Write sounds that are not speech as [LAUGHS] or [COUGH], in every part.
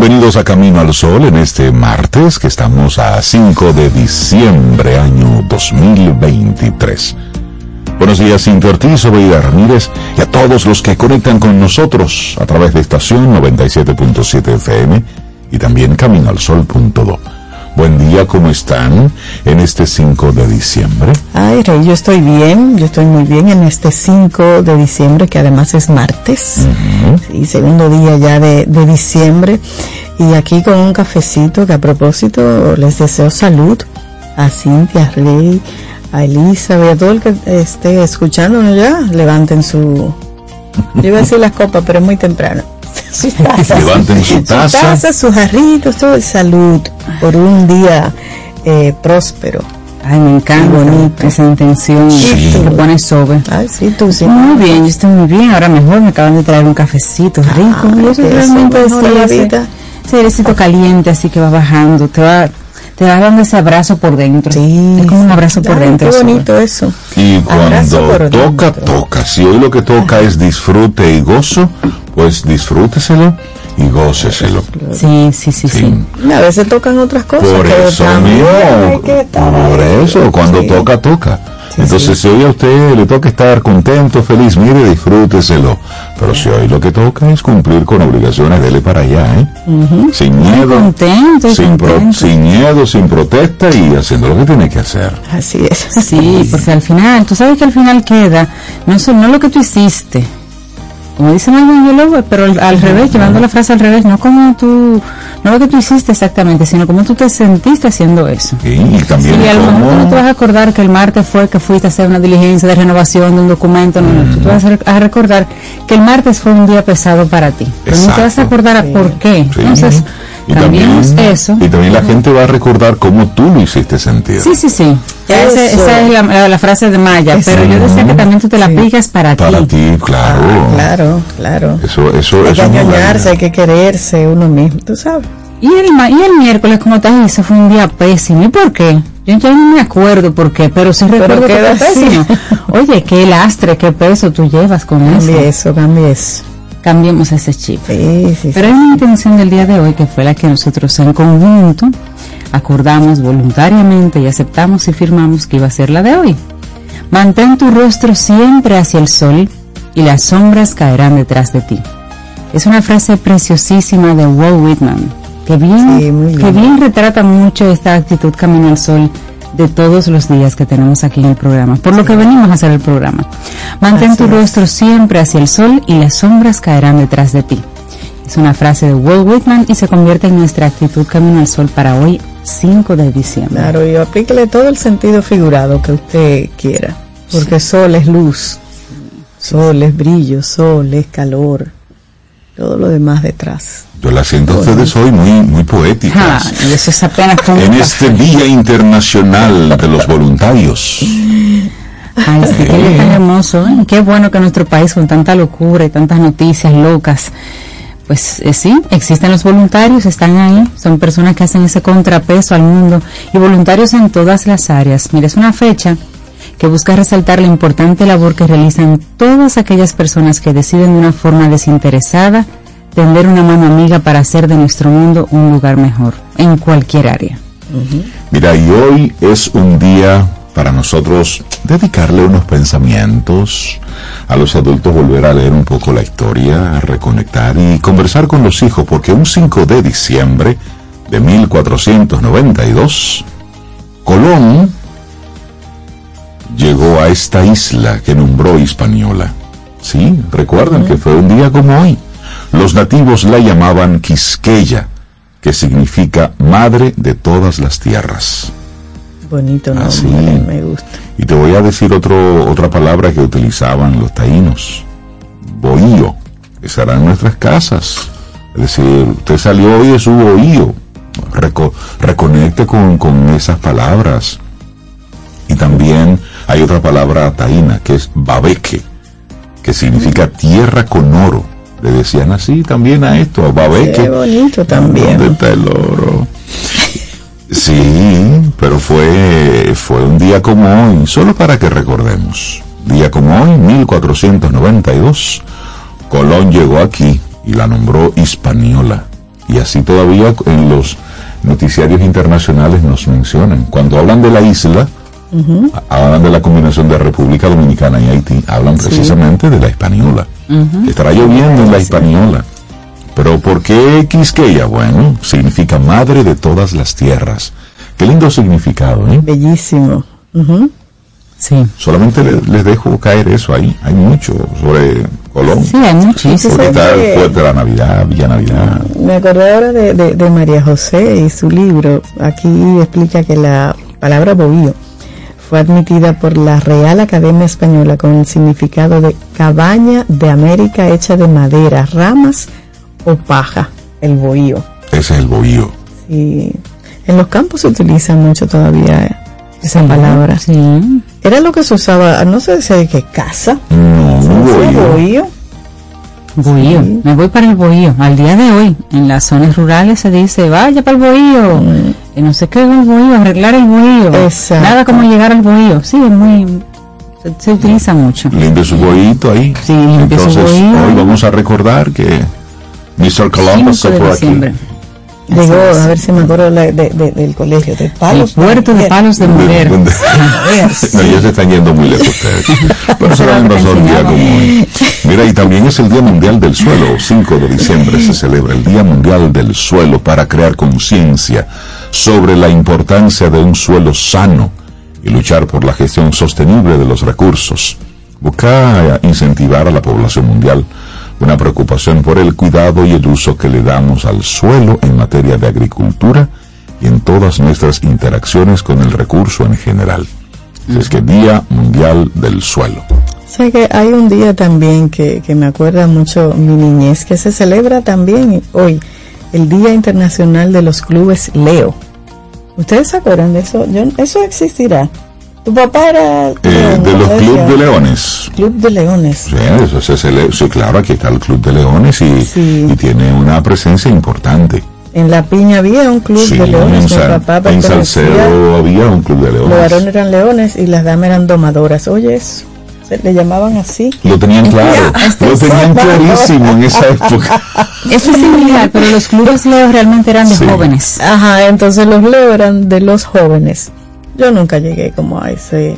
Bienvenidos a Camino al Sol en este martes que estamos a 5 de diciembre año 2023. Buenos días, Cintia Ortiz, Obeida Ramírez y a todos los que conectan con nosotros a través de estación 97.7 FM y también caminoalsol.do. Buen día, ¿cómo están en este 5 de diciembre? Ay, Rey, yo estoy bien, yo estoy muy bien en este 5 de diciembre, que además es martes, y segundo día ya de, de diciembre, y aquí con un cafecito que a propósito les deseo salud a Cintia, a Rey, a Elizabeth, a todo el que esté escuchándonos ya, levanten su, yo iba a decir las copas, pero es muy temprano. Sus tazas. Levanten su taza. Sus jarritos, todo salud por un día eh, próspero. Ay, me encanta bonito. esa intención Sí. que pone sobre. Ay, sí, tú sí. Muy bien, yo estoy muy bien, ahora mejor, me acaban de traer un cafecito rico. Ay, y eso eso, realmente mejora sí, la ese- vida. ese airecito caliente así que va bajando, te va, te va dando ese abrazo por dentro. Sí. Es como un abrazo por Ay, dentro. Qué sobre. bonito eso. Y Abrazo cuando toca, dentro. toca. Si hoy lo que toca es disfrute y gozo, pues disfrúteselo y góceselo. Sí, sí, sí, sí. A veces tocan otras cosas. Por eso mismo, por ahí. eso, cuando Sí. toca, toca. Sí, Entonces, sí. si hoy a usted le toca estar contento, feliz, mire, disfrúteselo. Pero si hoy lo que toca es cumplir con obligaciones, dele para allá, ¿eh? Sin miedo, contento sin, pro- contento. sin miedo, sin protesta y haciendo lo que tiene que hacer. Así es. Sí, porque al final, tú sabes que al final queda no, no lo que tú hiciste, como dice Michael Yellow, pero al, al revés, llevando la frase al revés, no como tú, no lo que tú hiciste exactamente, sino como tú te sentiste haciendo eso. Y, y también Y a lo mejor no te vas a acordar que el martes fue que fuiste a hacer una diligencia de renovación de un documento, no, no, tú te vas a, re- a recordar que el martes fue un día pesado para ti, pero no te vas a acordar a por qué. Sí. Entonces, y también, eso. y también la gente va a recordar cómo tú lo hiciste sentir. Sí, sí, sí. Eso. esa es la, la- la frase de Maya, Eso. pero yo decía que también tú te la Sí. aplicas para, Para ti. ti, claro. Ah, claro, claro. Eso, eso, Hay que eso realidad. hay que quererse uno mismo, tú sabes. Y el, y el miércoles, como te dije, fue un día pésimo. ¿Y por qué? Yo ya no me acuerdo por qué, pero sí recuerdo que así. pésimo. [LAUGHS] Oye, qué lastre, qué peso tú llevas con eso. Cambie eso, cambie eso. Cambiemos ese chip. Sí, sí, Pero hay una intención del día de hoy que fue la que nosotros en conjunto acordamos voluntariamente y aceptamos y firmamos que iba a ser la de hoy. Mantén tu rostro siempre hacia el sol y las sombras caerán detrás de ti. Es una frase preciosísima de Walt Whitman que bien, Sí, que bien retrata mucho esta actitud camino al sol de todos los días que tenemos aquí en el programa, por lo que venimos a hacer el programa. Mantén Así tu es. rostro siempre hacia el sol y las sombras caerán detrás de ti. Es una frase de Walt Whitman y se convierte en nuestra actitud camino al sol para hoy, 5 de diciembre. Claro, y aplíquele todo el sentido figurado que usted quiera. Porque sol es luz, sol es brillo, sol es calor, todo lo demás detrás. Yo la siento ustedes hoy muy, muy Ah, poéticas. y eso es apenas [LAUGHS] como En este. Día Internacional de los Voluntarios. Ay, sí, qué tan hermoso. ¿eh? Qué bueno que nuestro país con tanta locura y tantas noticias locas, pues eh, sí, existen los voluntarios, están ahí, son personas que hacen ese contrapeso al mundo y voluntarios en todas las áreas. Mira, es una fecha que busca resaltar la importante labor que realizan todas aquellas personas que deciden de una forma desinteresada tender una mano amiga para hacer de nuestro mundo un lugar mejor, en cualquier área. Mira, y hoy es un día para nosotros dedicarle unos pensamientos a los adultos, volver a leer un poco la historia, a reconectar y conversar con los hijos, porque un 5 de diciembre de 1492, Colón llegó a esta isla que nombró Hispaniola. Sí, recuerdan que fue un día como hoy. Los nativos la llamaban Quisqueya, que significa madre de todas las tierras. Bonito nombre, Así. me gusta. Y te voy a decir otro, otra palabra que utilizaban los taínos. Bohío, que será en nuestras casas. Es decir, usted salió hoy de su bohío. Reco- reconecte con, con esas palabras. Y también hay otra palabra taína que es babeque, que significa tierra con oro. Le decían así también a esto, a babeque. Qué bonito también. ¿Dónde está el oro? Sí, pero fue, fue un día como hoy, solo para que recordemos. Día como hoy, 1492, Colón llegó aquí y la nombró Hispaniola. Y así todavía en los noticiarios internacionales nos mencionan. Cuando hablan de la isla, a- hablan de la combinación de República Dominicana y Haití, hablan precisamente de la Hispaniola. Estará lloviendo en la Hispaniola. Pero ¿por qué Quisqueya? Bueno, significa madre de todas las tierras. Qué lindo significado, ¿eh? Bellísimo. Ujú. Sí. Solamente le- les dejo caer eso ahí. Hay mucho sobre Colón. Sí, hay muchísimo. Porque está el fuerte de la Navidad, Villa Navidad. Me acordé ahora de, de- de María José y su libro. Aquí explica que la palabra bohío fue admitida por la Real Academia Española con el significado de cabaña de América hecha de madera, ramas o paja, el bohío. Ese es el bohío. Y en los campos se utiliza mucho todavía esa palabra. Sí. Era lo que se usaba, no sé si de qué casa. No, ¿Se un decía bohío. Bohío? Bohío. Me voy para el bohío. Al día de hoy, en las zonas rurales se dice, vaya para el bohío. Y no sé qué es el bohío, arreglar el bohío. Exacto. Nada como llegar al bohío. Sí, es muy... Se, se utiliza mucho. Limpie su bohito ahí. Sí, limpie su Entonces, bohío. hoy vamos a recordar que Mr. Columbus 5 se de fue aquí. Llegó, a ver si me acuerdo la- de- de- del colegio, de El Palos. puerto de palos de mujer. ¿Dónde? [LAUGHS] no, ya se están yendo muy lejos ustedes. [LAUGHS] Pero será un día como hoy. Mira, y también es el Día Mundial del Suelo. 5 de diciembre se celebra el Día Mundial del Suelo para crear conciencia sobre la importancia de un suelo sano y luchar por la gestión sostenible de los recursos. Busca incentivar a la población mundial una preocupación por el cuidado y el uso que le damos al suelo en materia de agricultura y en todas nuestras interacciones con el recurso en general. Es que Día Mundial del Suelo. Sé que hay un día también que, que me acuerda mucho mi niñez, que se celebra también hoy, el Día Internacional de los Clubes Leo. ¿Ustedes se acuerdan de eso? Yo, ¿Eso existirá? ¿Tu papá era... Eh, león, de los Club de Leones. Club de Leones. Sí, eso se celebra. Sí, claro, aquí está el Club de Leones y, Sí. y tiene una presencia importante. En La Piña había un Club Sí, de Leones. en, Sal- papá en Salcedo había un Club de Los varones Leones. eran leones y las damas eran domadoras. Oye, eso, le llamaban así. Lo tenían claro, [LAUGHS] lo tenían clarísimo en esa [LAUGHS] época. Eso es similar, pero los clubes Leo realmente eran de Sí. jóvenes. Ajá, entonces los Leo eran de los jóvenes. Yo nunca llegué como a ese,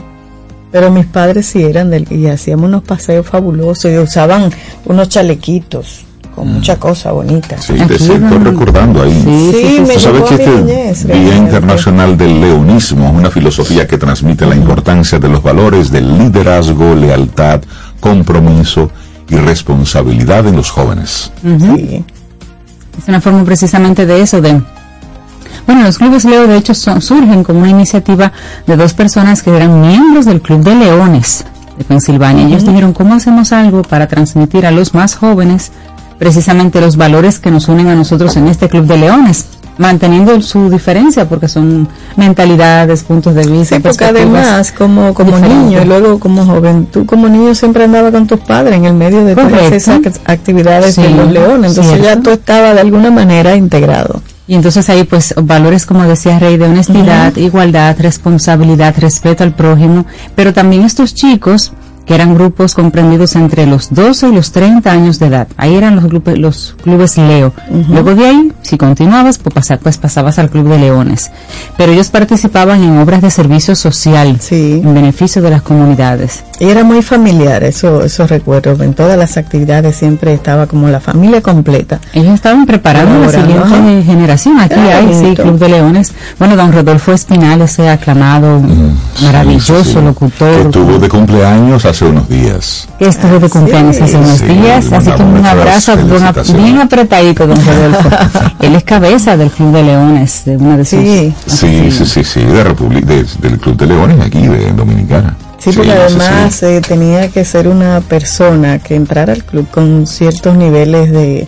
pero mis padres sí eran del y hacíamos unos paseos fabulosos y usaban unos chalequitos con mucha cosa bonita. Sí, te Aquí estoy van- recordando ahí. Sí, sí, sí, me Tú sabes que este niñez, Día realmente. Internacional del Leonismo es una filosofía que transmite la importancia de los valores del liderazgo, lealtad, compromiso y responsabilidad en los jóvenes. Sí. Es una forma precisamente de eso, de... Bueno, los clubes Leo de hecho son- surgen como una iniciativa de dos personas que eran miembros del Club de Leones de Pensilvania. Ellos dijeron, ¿cómo hacemos algo para transmitir a los más jóvenes precisamente los valores que nos unen a nosotros en este Club de Leones? manteniendo su diferencia porque son mentalidades, puntos de vista. Sí, porque además, como, como diferentes. niño y luego como joven, tú como niño siempre andabas con tus padres en el medio de todas esas act- actividades de Sí, los leones. Entonces cierto. ya tú estabas de alguna manera integrado. Y entonces ahí pues valores como decía Rey de honestidad, igualdad, responsabilidad, respeto al prójimo, pero también estos chicos que eran grupos comprendidos entre los 12 y los 30 años de edad. Ahí eran los, grupo- los clubes Leo. Luego de ahí, si continuabas, pues, pasa- pues pasabas al Club de Leones. Pero ellos participaban en obras de servicio social Sí. en beneficio de las comunidades. Y era muy familiar, eso, esos recuerdos. En todas las actividades siempre estaba como la familia completa. Ellos estaban preparando la siguiente ajá. generación. Aquí Qué hay, sí. Club de Leones. Bueno, don Rodolfo Espinal, ese aclamado, maravilloso Sí, sí, locutor. Que estuvo de cumpleaños hace unos días. que estuvo de cumpleaños hace unos Sí, días, así que un abrazo bien apretadito, don Rodolfo. [LAUGHS] Él es cabeza del Club de Leones, de una de sus... Sí. Sí, sí, sí, sí, de República, de- del Club de Leones aquí, de Dominicana. Sí, porque sí, además sí. eh, tenía que ser una persona que entrara al club con ciertos niveles de,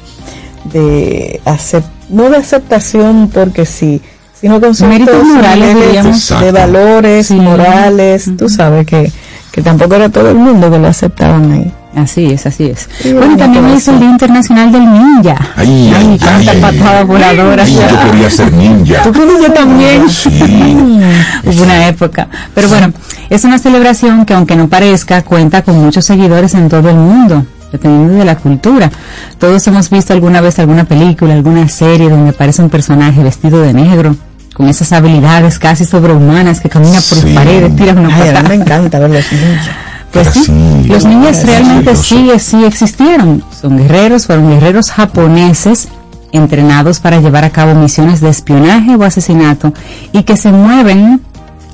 de acep- no de aceptación porque sí, sino con ciertos Méritos morales. Exacto. de valores Sí. morales. Tú sabes que, que tampoco era todo el mundo que lo aceptaban ahí. Así es, así es. Sí, bueno, también eso. hizo el Día Internacional del Ninja. Ay, ay, ay. patada voladora. Ay, yo quería ser ninja. ¿Tú crees que yo también? Sí. [LAUGHS] Hubo una época. Pero bueno, es una celebración que aunque no parezca, cuenta con muchos seguidores en todo el mundo, dependiendo de la cultura. Todos hemos visto alguna vez alguna película, alguna serie donde aparece un personaje vestido de negro, con esas habilidades casi sobrehumanas que camina por Sí. las paredes, tira una Ay, a mí me encanta ver los ninjas. Pues sí, Sí, los niños sí, realmente sí, sí, existieron. Son guerreros, fueron guerreros japoneses entrenados para llevar a cabo misiones de espionaje o asesinato y que se mueven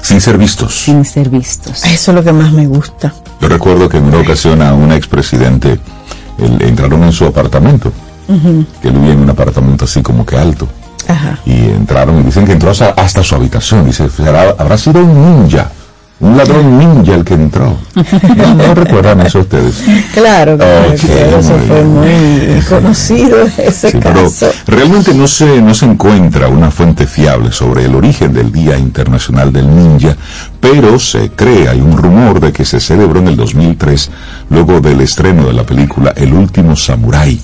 Sin ser vistos. sin ser vistos. Eso es lo que más me gusta. Yo recuerdo que en una ocasión a un expresidente entraron en su apartamento, que él vivía en un apartamento así como que alto, Ajá. y entraron y dicen que entró hasta, hasta su habitación. Dice, "Será- habrá sido un ninja, un ladrón ninja el que entró. [LAUGHS] No, no recuerdan eso ustedes. Claro, claro, Ok, claro, eso muy fue muy conocido ese Sí, pero caso. realmente no se, no se encuentra una fuente fiable sobre el origen del Día Internacional del Ninja, pero se cree, hay un rumor de que se celebró en el 2003, luego del estreno de la película El Último Samurái.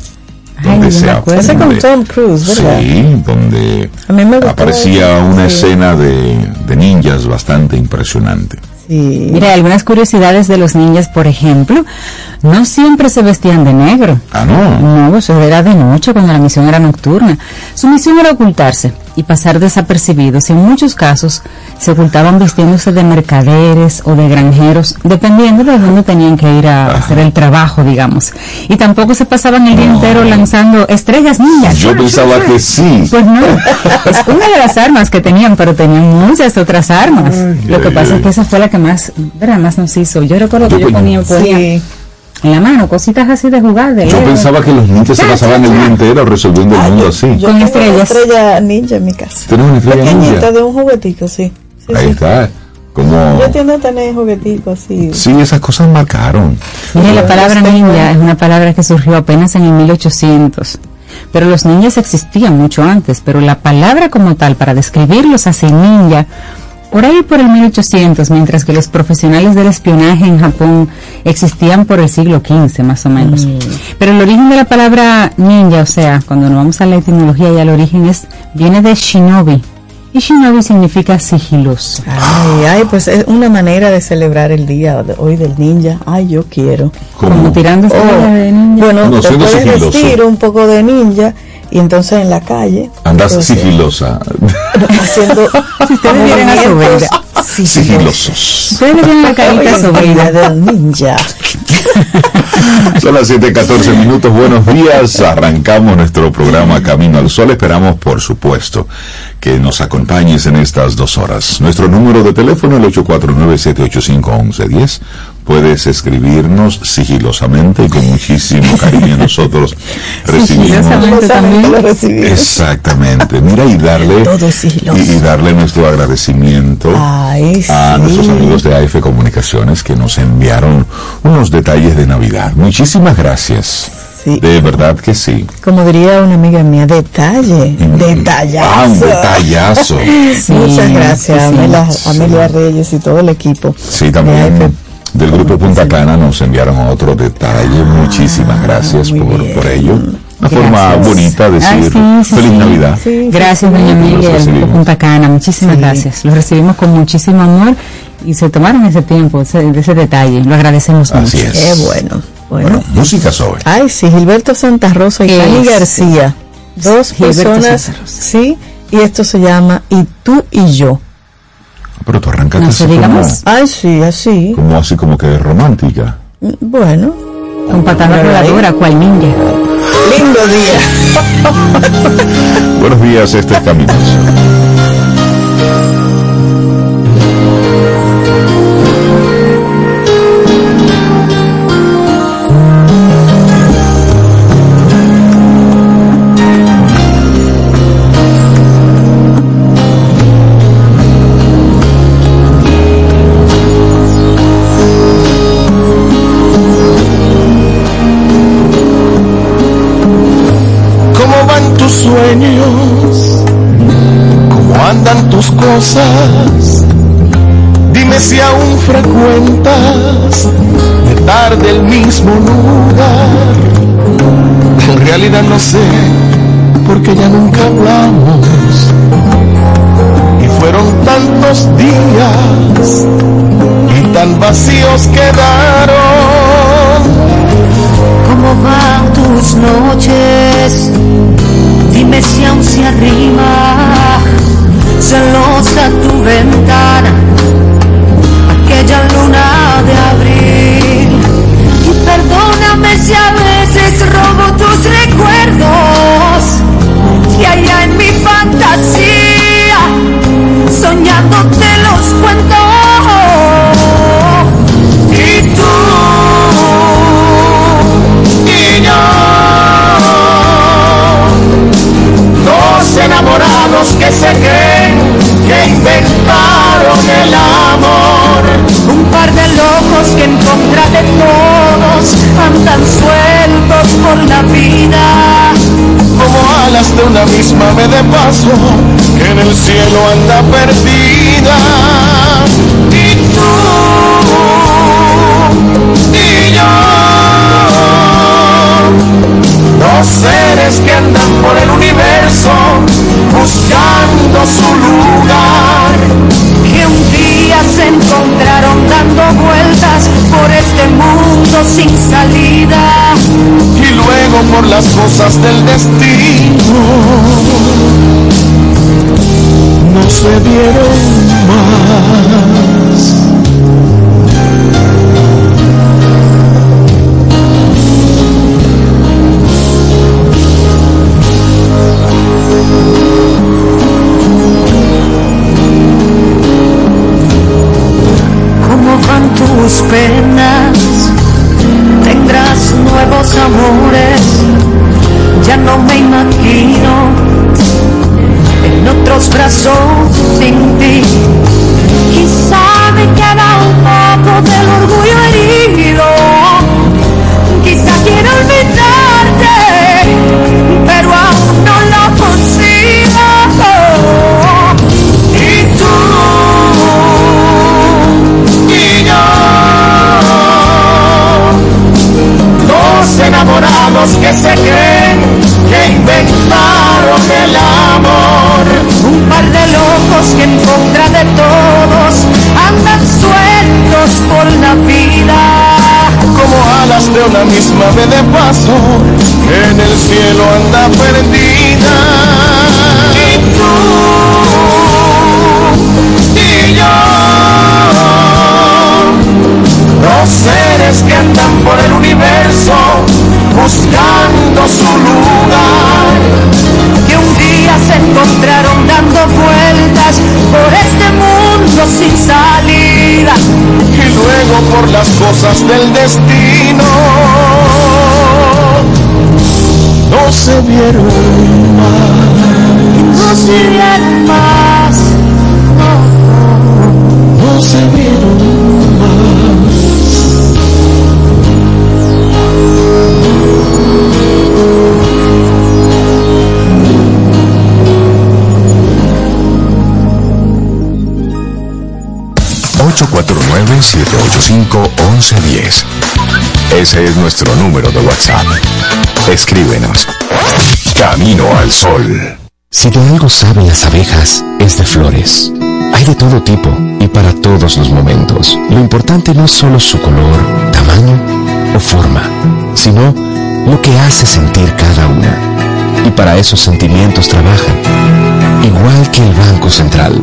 Ay, acuerdo. Ese con donde- Tom Cruise, ¿verdad? Sí, donde A mí me aparecía una sí. escena de, de ninjas bastante impresionante. Sí. Mira, algunas curiosidades de los ninjas, por ejemplo, no siempre se vestían de negro. Ah, no. No, eso era de noche cuando la misión era nocturna. Su misión era ocultarse y pasar desapercibidos. En muchos casos se ocultaban vistiéndose de mercaderes o de granjeros, dependiendo de dónde tenían que ir a hacer el trabajo, digamos. Y tampoco se pasaban el día entero lanzando estrellas ninjas. Yo pensaba que sí. Pues no, es una de las armas que tenían, pero tenían muchas otras armas. Lo que ay, pasa ay. es que esa fue la que más, más nos hizo. Yo recuerdo Yo que yo pues- ponía, ponía Sí. En la mano cositas así de jugar, de Yo Lego. pensaba que los ninjas se pasaban el día entero resolviendo el mundo yo, así. yo Con tengo estrellas. una estrella ninja en mi casa. ¿Tienes una estrella Pequeñita ninja? de un juguetico, sí. Sí, Ahí sí. está. Como... Yo tiendo a tener jugueticos así. Sí, esas cosas marcaron. Mire, la palabra ninja es una palabra que surgió apenas en el 1800. Pero los ninjas existían mucho antes, pero la palabra como tal para describirlos así ninja, por ahí por el 1800, mientras que los profesionales del espionaje en Japón existían por el siglo XV más o menos. Pero el origen de la palabra ninja, o sea, cuando nos vamos a la etimología y al origen es, viene de shinobi. Y shinobi significa sigiloso. Ay, ay, pues es una manera de celebrar el día de hoy del ninja. Ay, yo quiero. Como Como tirando Oh, de ninja. bueno, No, te puedes sigiloso. vestir un poco de ninja y entonces en la calle. andas entonces, sigilosa. Haciendo [LAUGHS] Si ustedes vieran a movimientos Sobeida. Sigilosos. Ustedes tienen la carita es Sobeida. del ninja. [LAUGHS] Son las 7:14 minutos. Buenos días. Arrancamos nuestro programa Camino al Sol. Esperamos, por supuesto, que nos acompañes en estas dos horas. Nuestro número de teléfono, el 849-785-1110. Puedes escribirnos sigilosamente y con muchísimo cariño. Nosotros [LAUGHS] recibimos. Sigilosamente también. Lo recibí. Exactamente. Mira, y darle, Todo sigiloso. y, y darle nuestro agradecimiento Ay, a sí. nuestros amigos de AF Comunicaciones que nos enviaron unos detalles de Navidad. Muchísimas gracias. Sí. De verdad que sí. Como diría una amiga mía, detalle, detallazo. Ah, un detallazo. [LAUGHS] Muchas gracias, sí, sí. Amelia, Sí. Amelia Reyes y todo el equipo. Sí, de también AFP. del grupo Punta Cana nos enviaron otro detalle. Muchísimas gracias Ah, por, bien. por ello. Una Gracias. forma bonita de Ay, decir sí, sí, Feliz sí. Navidad. Sí, Gracias, doña. Grupo Punta Cana. Muchísimas Sí. gracias. Los recibimos con muchísimo amor y se tomaron ese tiempo, ese, de ese detalle. Lo agradecemos Así mucho. es. Qué bueno. Bueno. Bueno, música sobre. Ay, sí, Gilberto Santa Rosa y ¿Qué Cani es? García. Dos Gilberto personas, sí, y esto se llama Y tú y yo. Pero tú arrancaste No así como. Ay, sí, así. como así como que romántica. Bueno, Con patada voladora, cual ninja. Lindo día. Buenos días, este es Camino Dime si aún frecuentas de tarde el mismo lugar. En realidad no sé, porque ya nunca hablamos. Y fueron tantos días y tan vacíos quedaron. ¿Cómo van tus noches? Dime si aún se arrima celosa tu ventana, aquella luna de abril. Y perdóname si a veces robo tus recuerdos, y allá en mi fantasía, soñándote los cuento. Y tú y yo. Dos enamorados que se creen que inventaron el amor. Un par de locos que en contra de todos andan sueltos por la vida. Como alas de una misma ave de paso que en el cielo anda perdida. Y tú y yo. Dos seres que andan por el universo buscando su lugar. Que un día se encontraron dando vueltas por este mundo sin salida. y luego por las cosas del destino no se dieron más. Por las cosas del destino no se vieron más, No se vieron más. no se vieron más. 849-785-1110. Ese es nuestro número de WhatsApp. Escríbenos. Camino al Sol. Si de algo saben las abejas, es de flores. Hay de todo tipo y para todos los momentos. Lo importante no es solo su color, tamaño o forma, sino lo que hace sentir cada una. Y para esos sentimientos trabajan. Igual que el Banco Central,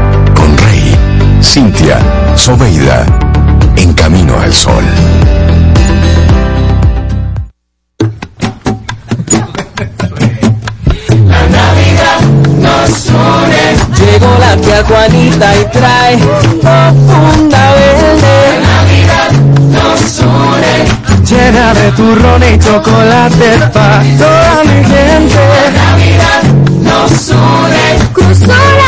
con Rey, Cintia, Soveida, en camino al sol. La Navidad nos une. Llegó la tía Juanita y trae funda verde. La Navidad nos une. Llena de turrón y chocolate para toda mi gente. La Navidad nos une. Cruzó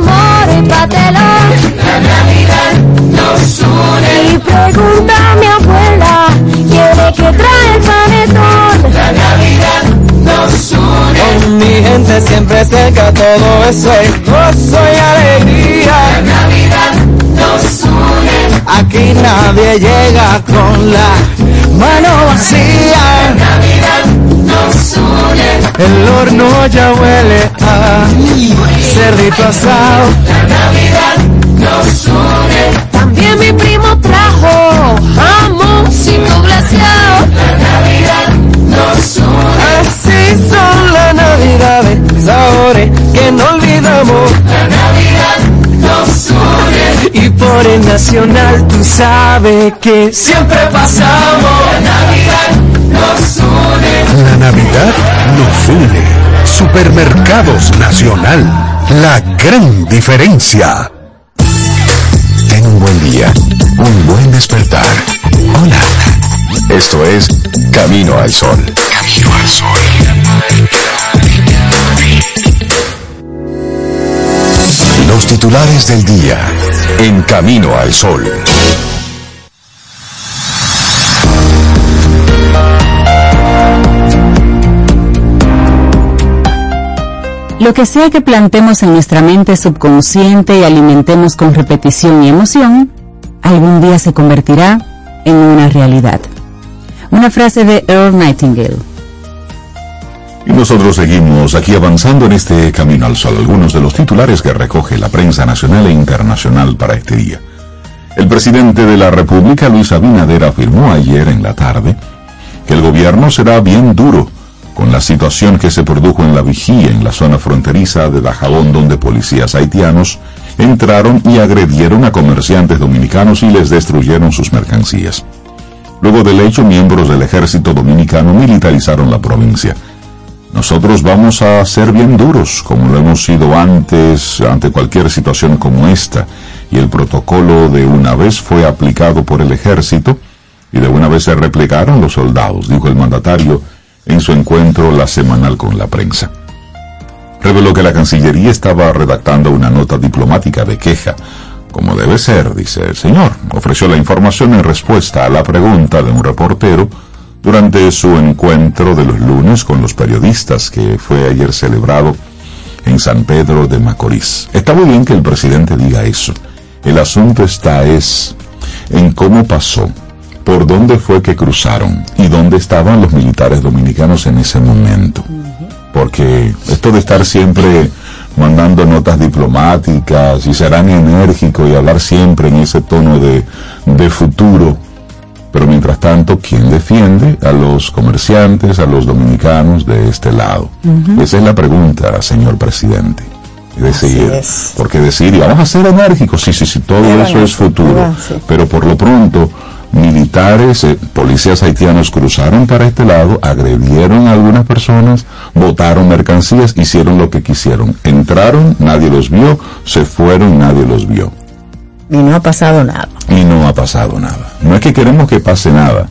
moro y patelón. La Navidad nos une. Y pregunta a mi abuela, ¿quiere que trae el panetón? La Navidad nos une. Con mi gente siempre cerca, todo eso es gozo y alegría. La Navidad nos une. Aquí nadie llega con la mano vacía. La Navidad nos une. El horno ya huele a cerdito asado. La Navidad nos une. También mi primo trajo jamoncito glaseado. La Navidad nos une. Así son las navidades, sabores que no olvidamos. La Navidad nos une. Y por el nacional tú sabes que siempre pasamos. La Navidad La Navidad nos une. Supermercados Nacional. La gran diferencia. Ten un buen día, un buen despertar. Hola. Esto es Camino al Sol. Camino al Sol. Los titulares del día en Camino al Sol. Lo que sea que plantemos en nuestra mente subconsciente y alimentemos con repetición y emoción, algún día se convertirá en una realidad. Una frase de Earl Nightingale. Y nosotros seguimos aquí avanzando en este Camino al Sol, algunos de los titulares que recoge la prensa nacional e internacional para este día. El presidente de la República, Luis Abinader, afirmó ayer en la tarde que el gobierno será bien duro con la situación que se produjo en la vigía en la zona fronteriza de Dajabón, donde policías haitianos entraron y agredieron a comerciantes dominicanos y les destruyeron sus mercancías. Luego del hecho, miembros del ejército dominicano militarizaron la provincia. Nosotros vamos a ser bien duros, como lo hemos sido antes, ante cualquier situación como esta, y el protocolo de una vez fue aplicado por el ejército y de una vez se replicaron los soldados, dijo el mandatario en su encuentro la semanal con la prensa. Reveló que la Cancillería estaba redactando una nota diplomática de queja, como debe ser, dice el señor. Ofreció la información en respuesta a la pregunta de un reportero durante su encuentro de los lunes con los periodistas que fue ayer celebrado en San Pedro de Macorís. Está muy bien que el presidente diga eso. El asunto está es en cómo pasó, por dónde fue que cruzaron y dónde estaban los militares dominicanos en ese momento. Porque esto de estar siempre mandando notas diplomáticas y serán enérgicos y hablar siempre en ese tono de, de futuro, pero mientras tanto, ¿quién defiende a los comerciantes, a los dominicanos de este lado? Esa es la pregunta, señor presidente. Es decir, es. porque decir, y vamos a ser enérgicos, sí, sí, sí, todo eso es futuro, pero por lo pronto, militares, eh, policías haitianos cruzaron para este lado, agredieron a algunas personas, botaron mercancías, hicieron lo que quisieron. Entraron, nadie los vio, se fueron, nadie los vio. Y no ha pasado nada. Y no ha pasado nada. No es que queremos que pase nada.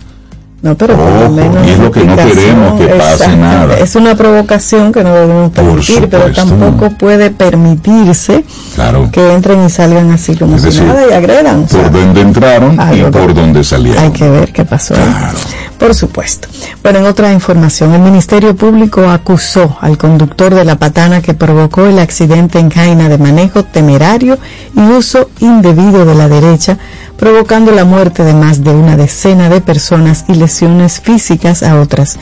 No, pero por lo menos y es lo que no queremos que pase nada. Es una provocación que no debemos Por permitir, pero tampoco puede permitirse Claro. que entren y salgan así como Es si decir, nada y agredan. o sea, Por donde entraron y por que- donde salieron. Hay que ver qué pasó. Claro. Por supuesto. Bueno, en otra información, el Ministerio Público acusó al conductor de la patana que provocó el accidente en Jaina de manejo temerario y uso indebido de la derecha, provocando la muerte de más de una decena de personas y físicas a otras.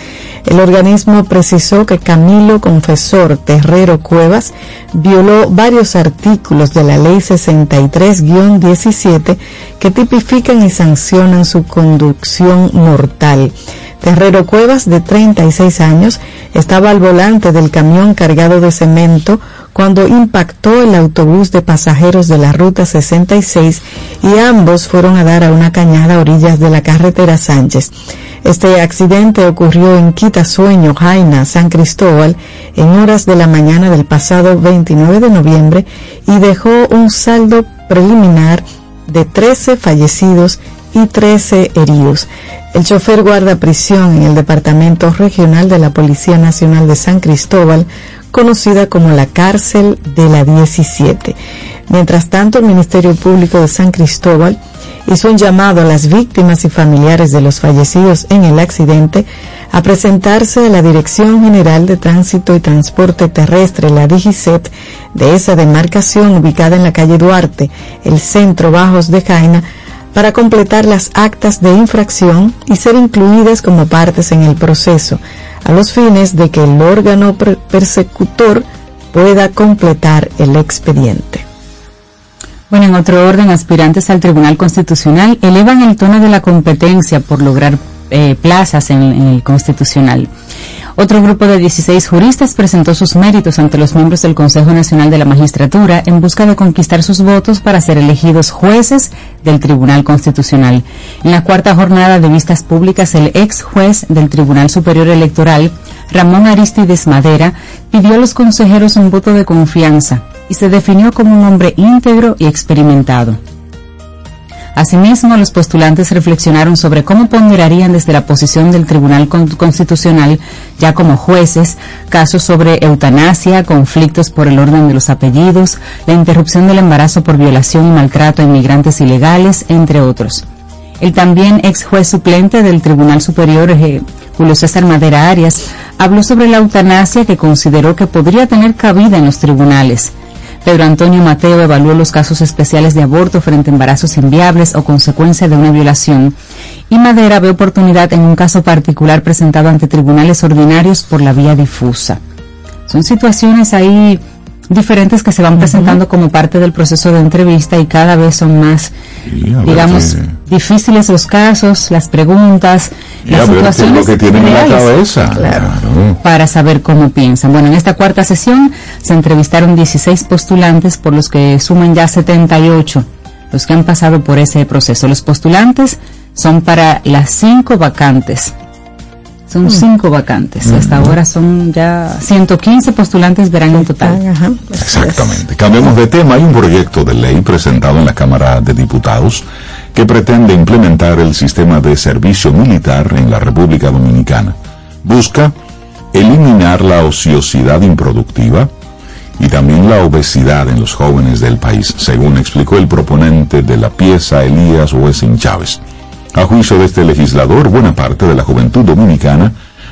El organismo precisó que Camilo Confesor Terrero Cuevas violó varios artículos de la Ley 63-17 que tipifican y sancionan su conducción mortal. Terrero Cuevas, de 36 años, estaba al volante del camión cargado de cemento cuando impactó el autobús de pasajeros de la Ruta 66 y ambos fueron a dar a una cañada a orillas de la carretera Sánchez. Este accidente ocurrió en Quitasueño, Jaina, San Cristóbal, en horas de la mañana del pasado 29 de noviembre y dejó un saldo preliminar de 13 fallecidos y 13 heridos. El chofer guarda prisión en el Departamento Regional de la Policía Nacional de San Cristóbal, conocida como la cárcel de la 17. Mientras tanto, el Ministerio Público de San Cristóbal hizo un llamado a las víctimas y familiares de los fallecidos en el accidente a presentarse a la Dirección General de Tránsito y Transporte Terrestre, la DIGICET, de esa demarcación ubicada en la calle Duarte, el centro Bajos de Jaina, para completar las actas de infracción y ser incluidas como partes en el proceso, a los fines de que el órgano per- persecutor pueda completar el expediente. Bueno, en otro orden, aspirantes al Tribunal Constitucional elevan el tono de la competencia por lograr eh, plazas en el Constitucional. Otro grupo de 16 juristas presentó sus méritos ante los miembros del Consejo Nacional de la Magistratura en busca de conquistar sus votos para ser elegidos jueces del Tribunal Constitucional. En la cuarta jornada de vistas públicas, el ex juez del Tribunal Superior Electoral, Ramón Aristides Madera, pidió a los consejeros un voto de confianza y se definió como un hombre íntegro y experimentado. Asimismo, los postulantes reflexionaron sobre cómo ponderarían desde la posición del Tribunal Con- Constitucional, ya como jueces, casos sobre eutanasia, conflictos por el orden de los apellidos, la interrupción del embarazo por violación y maltrato a inmigrantes ilegales, entre otros. El también ex juez suplente del Tribunal Superior, eh, Julio César Madera Arias, habló sobre la eutanasia que consideró que podría tener cabida en los tribunales. Pedro Antonio Mateo evaluó los casos especiales de aborto frente a embarazos inviables o consecuencia de una violación. Y Madera ve oportunidad en un caso particular presentado ante tribunales ordinarios por la vía difusa. Son situaciones ahí diferentes que se van presentando como parte del proceso de entrevista y cada vez son más, digamos, difíciles los casos, las preguntas, y las situaciones lo que tienen en la reales cabeza. Claro. Claro. para saber cómo piensan. Bueno, en esta cuarta sesión se entrevistaron 16 postulantes, por los que suman ya 78 los que han pasado por ese proceso. Los postulantes son para las cinco vacantes. Son cinco vacantes. Hasta ahora son ya 115 postulantes verán en total. Ajá. Exactamente. Cambiemos de tema. Hay un proyecto de ley presentado en la Cámara de Diputados que pretende implementar el sistema de servicio militar en la República Dominicana. Busca eliminar la ociosidad improductiva y también la obesidad en los jóvenes del país, según explicó el proponente de la pieza Elías Wessing Chávez. A juicio de este legislador, buena parte de la juventud dominicana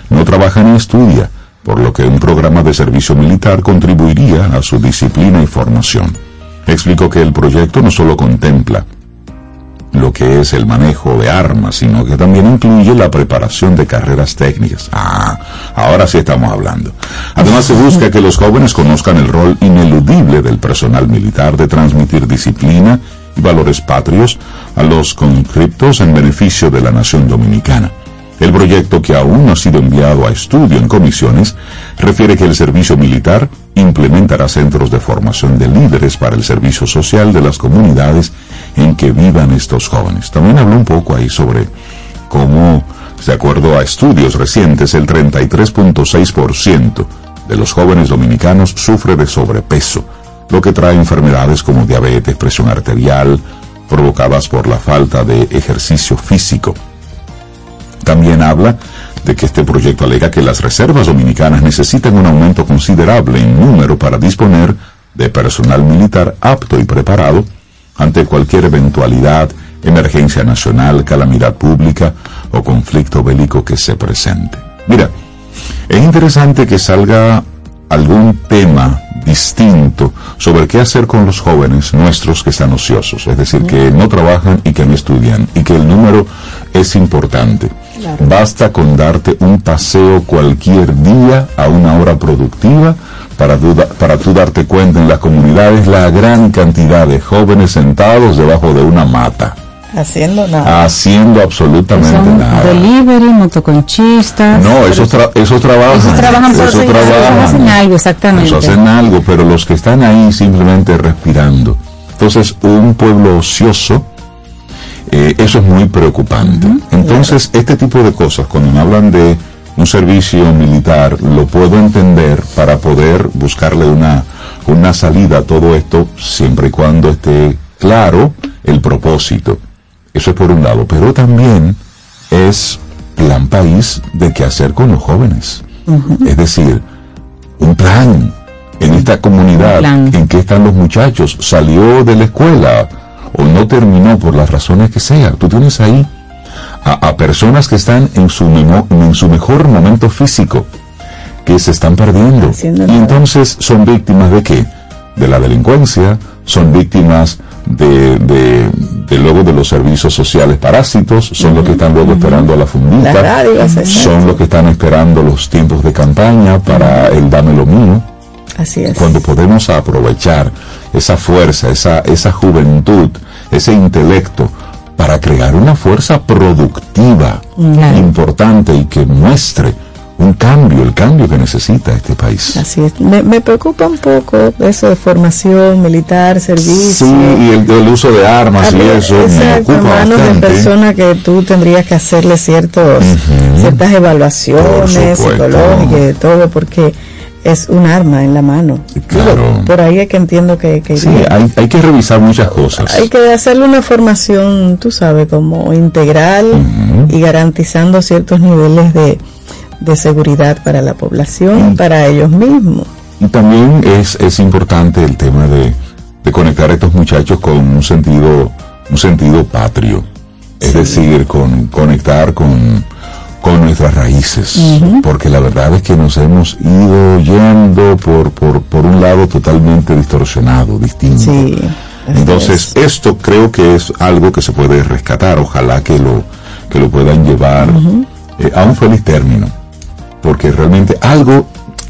no trabaja ni estudia, por lo que un programa de servicio militar contribuiría a su disciplina y formación. Explicó que el proyecto no solo contempla lo que es el manejo de armas, sino que también incluye la preparación de carreras técnicas. Ah, ahora sí estamos hablando. Además se busca que los jóvenes conozcan el rol ineludible del personal militar de transmitir disciplina valores patrios a los conscriptos en beneficio de la nación dominicana. El proyecto, que aún no ha sido enviado a estudio en comisiones, refiere que el servicio militar implementará centros de formación de líderes para el servicio social de las comunidades en que vivan estos jóvenes. También habló un poco ahí sobre cómo, de acuerdo a estudios recientes, el 33.6% de los jóvenes dominicanos sufre de sobrepeso, lo que trae enfermedades como diabetes, presión arterial, provocadas por la falta de ejercicio físico. También habla de que este proyecto alega que las reservas dominicanas necesitan un aumento considerable en número para disponer de personal militar apto y preparado ante cualquier eventualidad, emergencia nacional, calamidad pública o conflicto bélico que se presente. Mira, es interesante que salga algún tema distinto sobre qué hacer con los jóvenes nuestros que están ociosos, es decir, que no trabajan y que no estudian, y que el número es importante. Basta con darte un paseo cualquier día a una hora productiva para tú, para tú darte cuenta en las comunidades la gran cantidad de jóvenes sentados debajo de una mata. Haciendo nada. Haciendo absolutamente Son nada. delivery, motoconchistas. No, esos, tra- esos trabajan. Esos trabajan por Esos trabajan. hacen algo, exactamente. Esos hacen algo, pero los que están ahí simplemente respirando. Entonces, un pueblo ocioso, eh, eso es muy preocupante. Entonces, este tipo de cosas, cuando me hablan de un servicio militar, lo puedo entender para poder buscarle una, una salida a todo esto, siempre y cuando esté claro el propósito. Eso es por un lado, pero también es plan país de qué hacer con los jóvenes. Es decir, un plan en esta comunidad en que están los muchachos, salió de la escuela o no terminó por las razones que sea. Tú tienes ahí a, a personas que están en su, en su mejor momento físico, que se están perdiendo. Haciendo Y nada. entonces son víctimas de qué? De la delincuencia, son víctimas de, de, de luego de los servicios sociales parásitos, son los que están luego esperando la fundita, La radio, exacto. son los que están esperando los tiempos de campaña para el dame lo mío Así es. cuando podemos aprovechar esa fuerza, esa, esa juventud, ese intelecto para crear una fuerza productiva importante y que muestre un cambio, el cambio que necesita este país. Así es. Me, me preocupa un poco eso de formación militar, servicio. Sí, y el, el uso de armas y Ah, eso me exacto, ocupa manos de bastante. personas que tú tendrías que hacerle ciertos, ciertas Por evaluaciones supuesto. psicológicas y de todo, porque es un arma en la mano. Claro. Por ahí es que entiendo que, que Sí, hay, hay que revisar muchas cosas. Hay que hacerle una formación, tú sabes, como integral y garantizando ciertos niveles de, de seguridad para la población y para ellos mismos. Y también es, es importante el tema de, de conectar a estos muchachos con un sentido, un sentido patrio. Es decir, con conectar con, con nuestras raíces. Porque la verdad es que nos hemos ido yendo por, por, por un lado totalmente distorsionado, distinto. Sí. Entonces, esto creo que es algo que se puede rescatar. Ojalá que lo, que lo puedan llevar eh, a un feliz término. Porque realmente algo,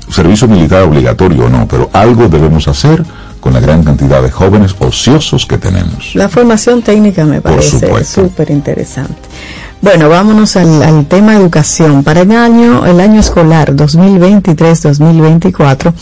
servicio militar obligatorio o no, pero algo debemos hacer con la gran cantidad de jóvenes ociosos que tenemos. La formación técnica me parece súper interesante. Bueno, vámonos al, al tema educación. Para el año, el año escolar 2023-2024,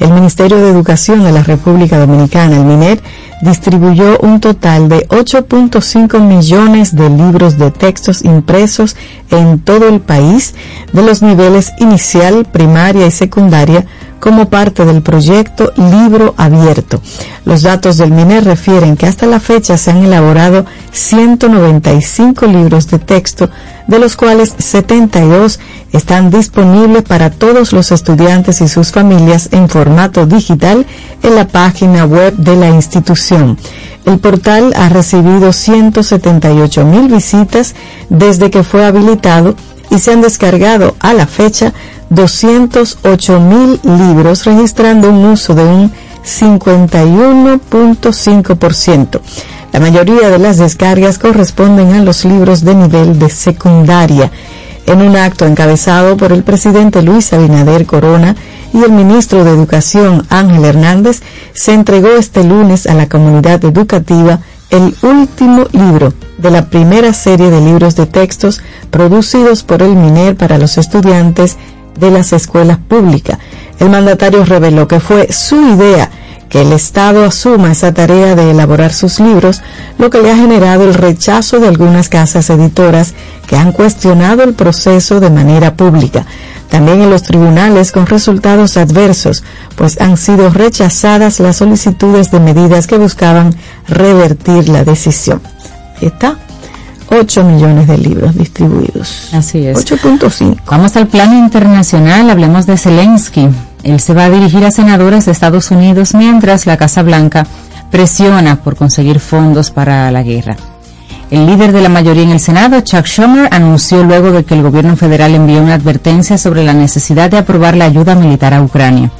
el Ministerio de Educación de la República Dominicana, el MINER, distribuyó un total de 8.5 millones de libros de textos impresos en todo el país de los niveles inicial, primaria y secundaria como parte del proyecto Libro Abierto. Los datos del MINER refieren que hasta la fecha se han elaborado 195 libros de texto, de los cuales 72 están disponibles para todos los estudiantes y sus familias en formato digital en la página web de la institución. El portal ha recibido 178 mil visitas desde que fue habilitado y se han descargado a la fecha 208 mil libros, registrando un uso de un 51.5%. La mayoría de las descargas corresponden a los libros de nivel de secundaria. En un acto encabezado por el presidente Luis Abinader Corona y el ministro de Educación Ángel Hernández, se entregó este lunes a la comunidad educativa el último libro de la primera serie de libros de textos producidos por el MINER para los estudiantes de las escuelas públicas. El mandatario reveló que fue su idea que el Estado asuma esa tarea de elaborar sus libros, lo que le ha generado el rechazo de algunas casas editoras que han cuestionado el proceso de manera pública. también en los tribunales con resultados adversos, pues han sido rechazadas las solicitudes de medidas que buscaban revertir la decisión. Está. 8 millones de libros distribuidos. Así es. 8.5. Vamos al plano internacional, hablemos de Zelensky. Él se va a dirigir a senadores de Estados Unidos mientras la Casa Blanca presiona por conseguir fondos para la guerra. El líder de la mayoría en el Senado, Chuck Schumer, anunció luego de que el gobierno federal envió una advertencia sobre la necesidad de aprobar la ayuda militar a Ucrania.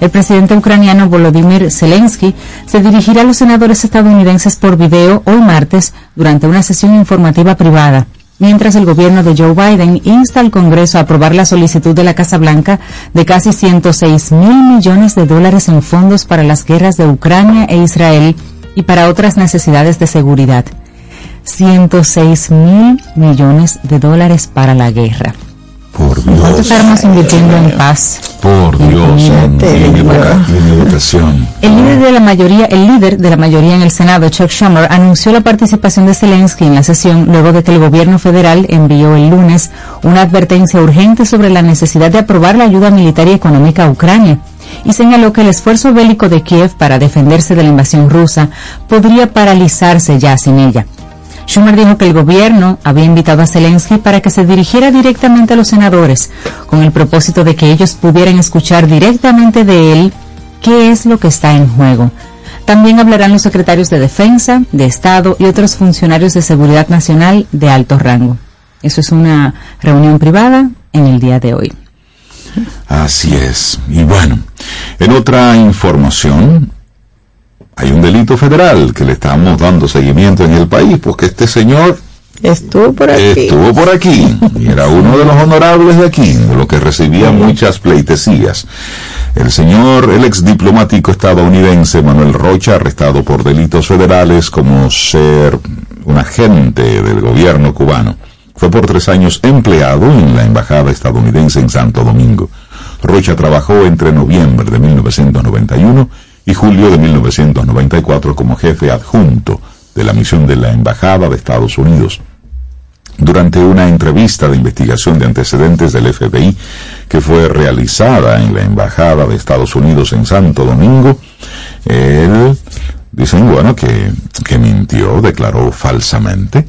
El presidente ucraniano Volodymyr Zelensky se dirigirá a los senadores estadounidenses por video hoy martes durante una sesión informativa privada, mientras el gobierno de Joe Biden insta al Congreso a aprobar la solicitud de la Casa Blanca de casi 106 mil millones de dólares en fondos para las guerras de Ucrania e Israel y para otras necesidades de seguridad. 106 mil millones de dólares para la guerra. Por ¿Cuánto Dios. estaremos invirtiendo en paz? Por Dios. En, en educa- en educación. El líder de la mayoría, el líder de la mayoría en el Senado, Chuck Schumer, anunció la participación de Zelensky en la sesión luego de que el gobierno federal envió el lunes una advertencia urgente sobre la necesidad de aprobar la ayuda militar y económica a Ucrania y señaló que el esfuerzo bélico de Kiev para defenderse de la invasión rusa podría paralizarse ya sin ella. Schumer dijo que el gobierno había invitado a Zelensky para que se dirigiera directamente a los senadores, con el propósito de que ellos pudieran escuchar directamente de él qué es lo que está en juego. También hablarán los secretarios de Defensa, de Estado y otros funcionarios de Seguridad Nacional de alto rango. Eso es una reunión privada en el día de hoy. Así es. Y bueno, en otra información, hay un delito federal que le estamos dando seguimiento en el país, porque este señor Estuvo por aquí. estuvo por aquí y era uno de los honorables de aquí, de lo que recibía muchas pleitesías. El señor, el ex diplomático estadounidense Manuel Rocha, arrestado por delitos federales como ser un agente del gobierno cubano, fue por tres años empleado en la embajada estadounidense en Santo Domingo. Rocha trabajó entre noviembre de 1991 y julio de 1994 como jefe adjunto de la misión de la Embajada de Estados Unidos. Durante una entrevista de investigación de antecedentes del FBI que fue realizada en la Embajada de Estados Unidos en Santo Domingo, él, dicen, bueno, que, que mintió, declaró falsamente.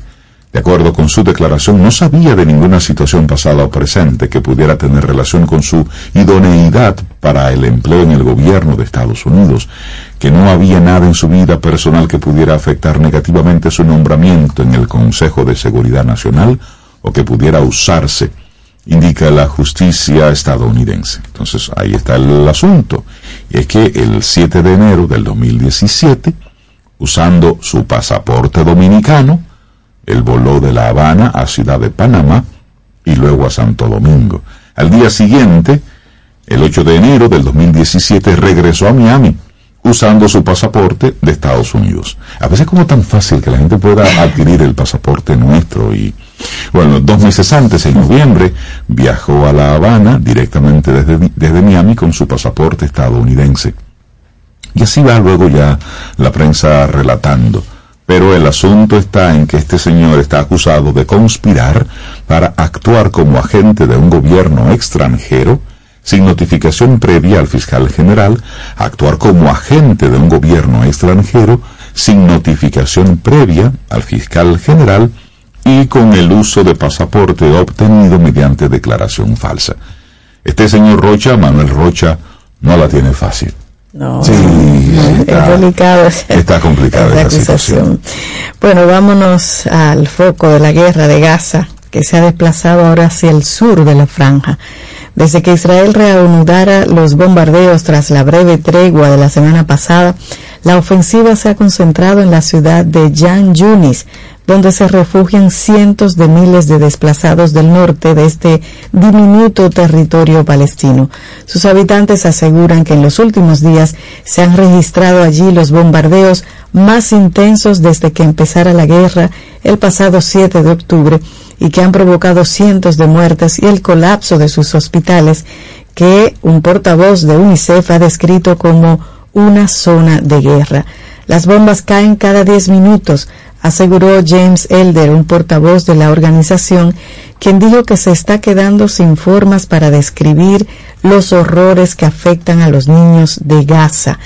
De acuerdo con su declaración, no sabía de ninguna situación pasada o presente que pudiera tener relación con su idoneidad para el empleo en el gobierno de Estados Unidos, que no había nada en su vida personal que pudiera afectar negativamente su nombramiento en el Consejo de Seguridad Nacional o que pudiera usarse, indica la justicia estadounidense. Entonces, ahí está el asunto. Es que el 7 de enero del 2017, usando su pasaporte dominicano, él voló de La Habana a Ciudad de Panamá y luego a Santo Domingo. Al día siguiente, el 8 de enero del 2017, regresó a Miami usando su pasaporte de Estados Unidos. A veces es como tan fácil que la gente pueda [LAUGHS] adquirir el pasaporte nuestro y, bueno, dos meses antes, en noviembre, viajó a La Habana directamente desde, desde Miami con su pasaporte estadounidense. Y así va luego ya la prensa relatando. Pero el asunto está en que este señor está acusado de conspirar para actuar como agente de un gobierno extranjero sin notificación previa al fiscal general, actuar como agente de un gobierno extranjero sin notificación previa al fiscal general y con el uso de pasaporte obtenido mediante declaración falsa. Este señor Rocha, Manuel Rocha, no la tiene fácil. No, Sí, es está- delicado. está complicada [LAUGHS] esa acusación. Bueno, vámonos al foco de la guerra de Gaza, que se ha desplazado ahora hacia el sur de la franja. Desde que Israel reanudara los bombardeos tras la breve tregua de la semana pasada, la ofensiva se ha concentrado en la ciudad de Jan Yunis, donde se refugian cientos de miles de desplazados del norte de este diminuto territorio palestino. Sus habitantes aseguran que en los últimos días se han registrado allí los bombardeos más intensos desde que empezara la guerra el pasado 7 de octubre y que han provocado cientos de muertes y el colapso de sus hospitales que un portavoz de UNICEF ha descrito como una zona de guerra. Las bombas caen cada 10 minutos, aseguró James Elder, un portavoz de la organización quien dijo que se está quedando sin formas para describir los horrores que afectan a los niños de Gaza.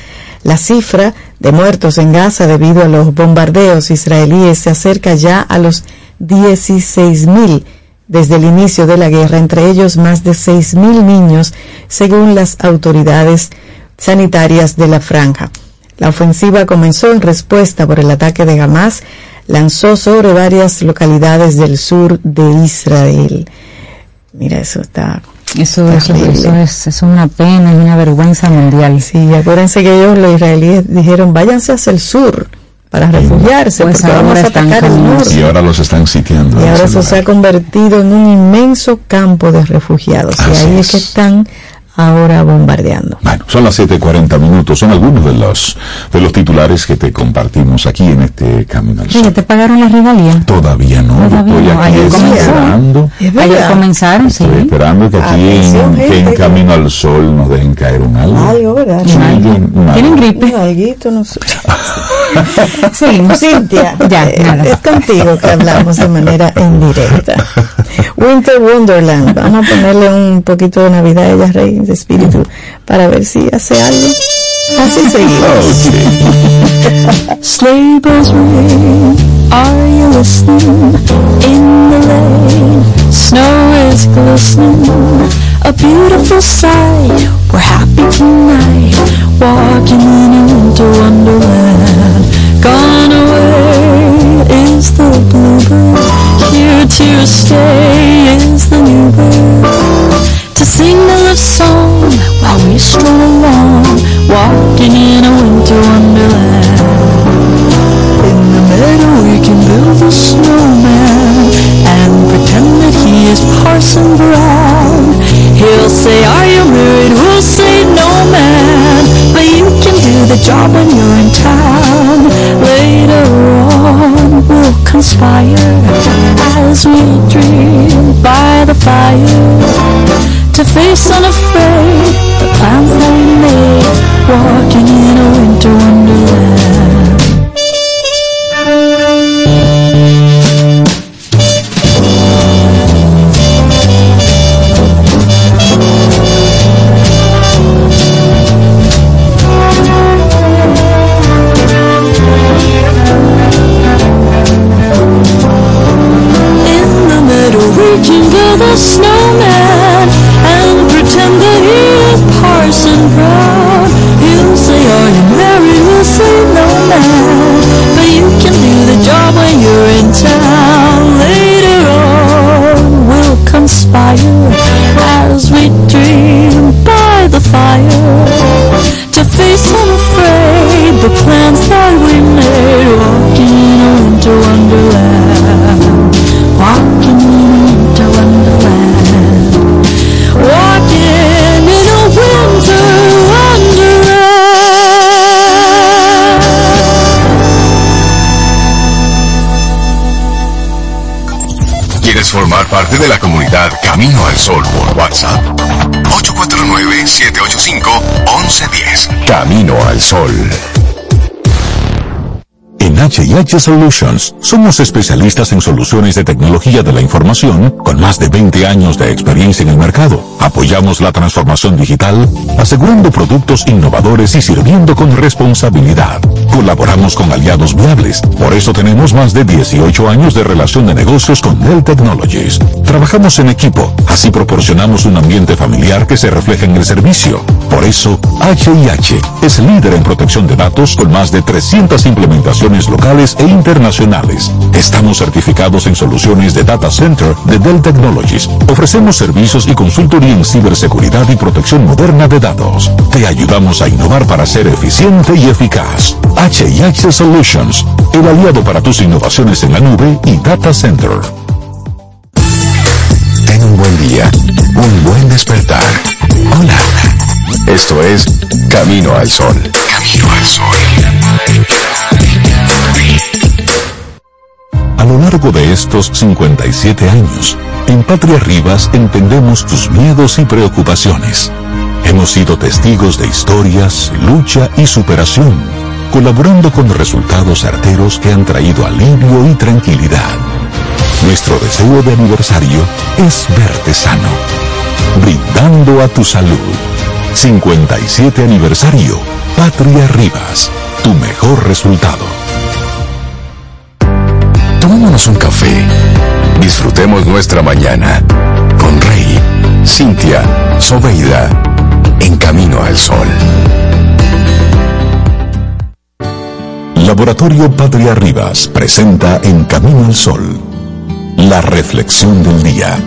La cifra de muertos en Gaza debido a los bombardeos israelíes se acerca ya a los 16.000 desde el inicio de la guerra, entre ellos más de 6.000 niños, según las autoridades sanitarias de la franja. La ofensiva comenzó en respuesta por el ataque de Hamas, lanzó sobre varias localidades del sur de Israel. Mira, eso está eso, eso, eso, es, es una pena y una vergüenza mundial. Sí, acuérdense que ellos, los israelíes, dijeron, váyanse hacia el sur para refugiarse, Pues porque vamos a atacar el norte. Y ahora los están sitiando. Y ahora eso se ha convertido en un inmenso campo de refugiados. y ahí es es. que están ahora bombardeando. Bueno, son las 7.40 minutos. Son algunos de los, de los titulares que te compartimos aquí en este Camino al Sí, ya Sol. te pagaron la regalía. Todavía no, Todavía estoy no. aquí Ayer esperando. Es Ayer comenzaron, sí. Estoy esperando que aquí Atención, en, que en gente. Camino al Sol nos dejen caer un algo. Algo, ¿verdad? Sí. ¿Tienen gripe? Un alguito, no sé. [LAUGHS] Seguimos. Cintia, Ya, eh, nada. es contigo que hablamos de manera indirecta. [LAUGHS] Winter Wonderland, vamos a ponerle un poquito de Navidad a ella, Rey, de espíritu, para ver si hace algo. Así seguimos. Oh, [LAUGHS] Sleigh bells ring, are you listening? In the lane, snow is glistening, a beautiful sight. We're happy tonight, walking in a winter wonderland. Gone away is the bluebird, here to stay is the new bird. To sing the love song while we stroll along, walking in a winter wonderland. In the meadow we can build a snowman and pretend that he is Parson Brown. He'll say, are you married? We'll say, no man. But you can do the job when you're in town. Later on we'll conspire as we dream by the fire to face unafraid the plans that we made, walking in a de la comunidad Camino al Sol por WhatsApp? 849-785-1110. Camino al Sol. En H&H Solutions somos especialistas en soluciones de tecnología de la información con más de 20 años de experiencia en el mercado. Apoyamos la transformación digital, asegurando productos innovadores y sirviendo con responsabilidad. Colaboramos con aliados viables, por eso tenemos más de 18 años de relación de negocios con Dell Technologies. Trabajamos en equipo, así proporcionamos un ambiente familiar que se refleja en el servicio. Por eso, H&H es líder en protección de datos con más de 300 implementaciones locales e internacionales. Estamos certificados en soluciones de Data Center de Dell Technologies. Ofrecemos servicios y consultoría en ciberseguridad y protección moderna de datos. Te ayudamos a innovar para ser eficiente y eficaz. H&H Solutions, el aliado para tus innovaciones en la nube y Data Center. Ten un buen día, un buen despertar. Hola. Esto es Camino al Sol. Camino al Sol. A lo largo de estos 57 años, en Patria Rivas entendemos tus miedos y preocupaciones. Hemos sido testigos de historias, lucha y superación, colaborando con resultados certeros que han traído alivio y tranquilidad. Nuestro deseo de aniversario es verte sano, brindando a tu salud. 57 aniversario, Patria Rivas, tu mejor resultado. Tomémonos un café. Disfrutemos nuestra mañana con Rey, Cintia, Soveida, en camino al sol. Laboratorio Patria Rivas presenta En Camino al Sol, la reflexión del día.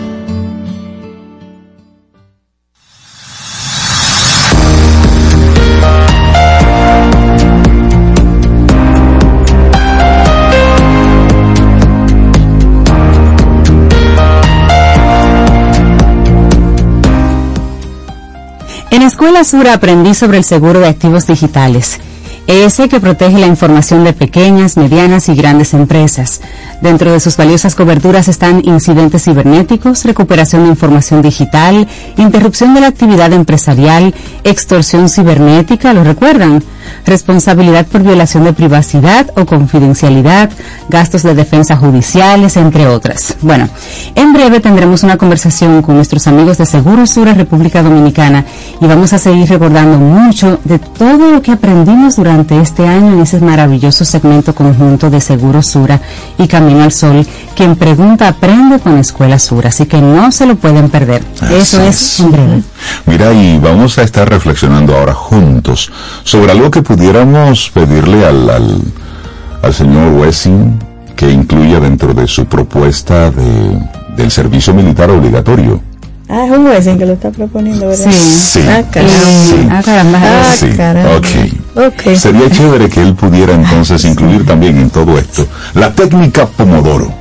En Escuela Sur aprendí sobre el seguro de activos digitales ese que protege la información de pequeñas, medianas y grandes empresas. Dentro de sus valiosas coberturas están incidentes cibernéticos, recuperación de información digital, interrupción de la actividad empresarial, extorsión cibernética, ¿lo recuerdan? Responsabilidad por violación de privacidad o confidencialidad, gastos de defensa judiciales, entre otras. Bueno, en breve tendremos una conversación con nuestros amigos de Seguro Sura República Dominicana y vamos a seguir recordando mucho de todo lo que aprendimos durante este año en ese maravilloso segmento conjunto de Seguro Sura y Camino al Sol. Quien pregunta aprende con Escuela Sura, así que no se lo pueden perder. Eso es en breve. Mira, y vamos a estar reflexionando ahora juntos sobre algo que pudiéramos pedirle al, al, al señor Wessing que incluya dentro de su propuesta de, del servicio militar obligatorio. Ah, es un Wessing que lo está proponiendo, ¿verdad? Sí. Ah, caramba. Sí. Ah, caramba. Ah, Sí, caramba. Ok. Sería chévere que él pudiera entonces incluir también en todo esto la técnica Pomodoro.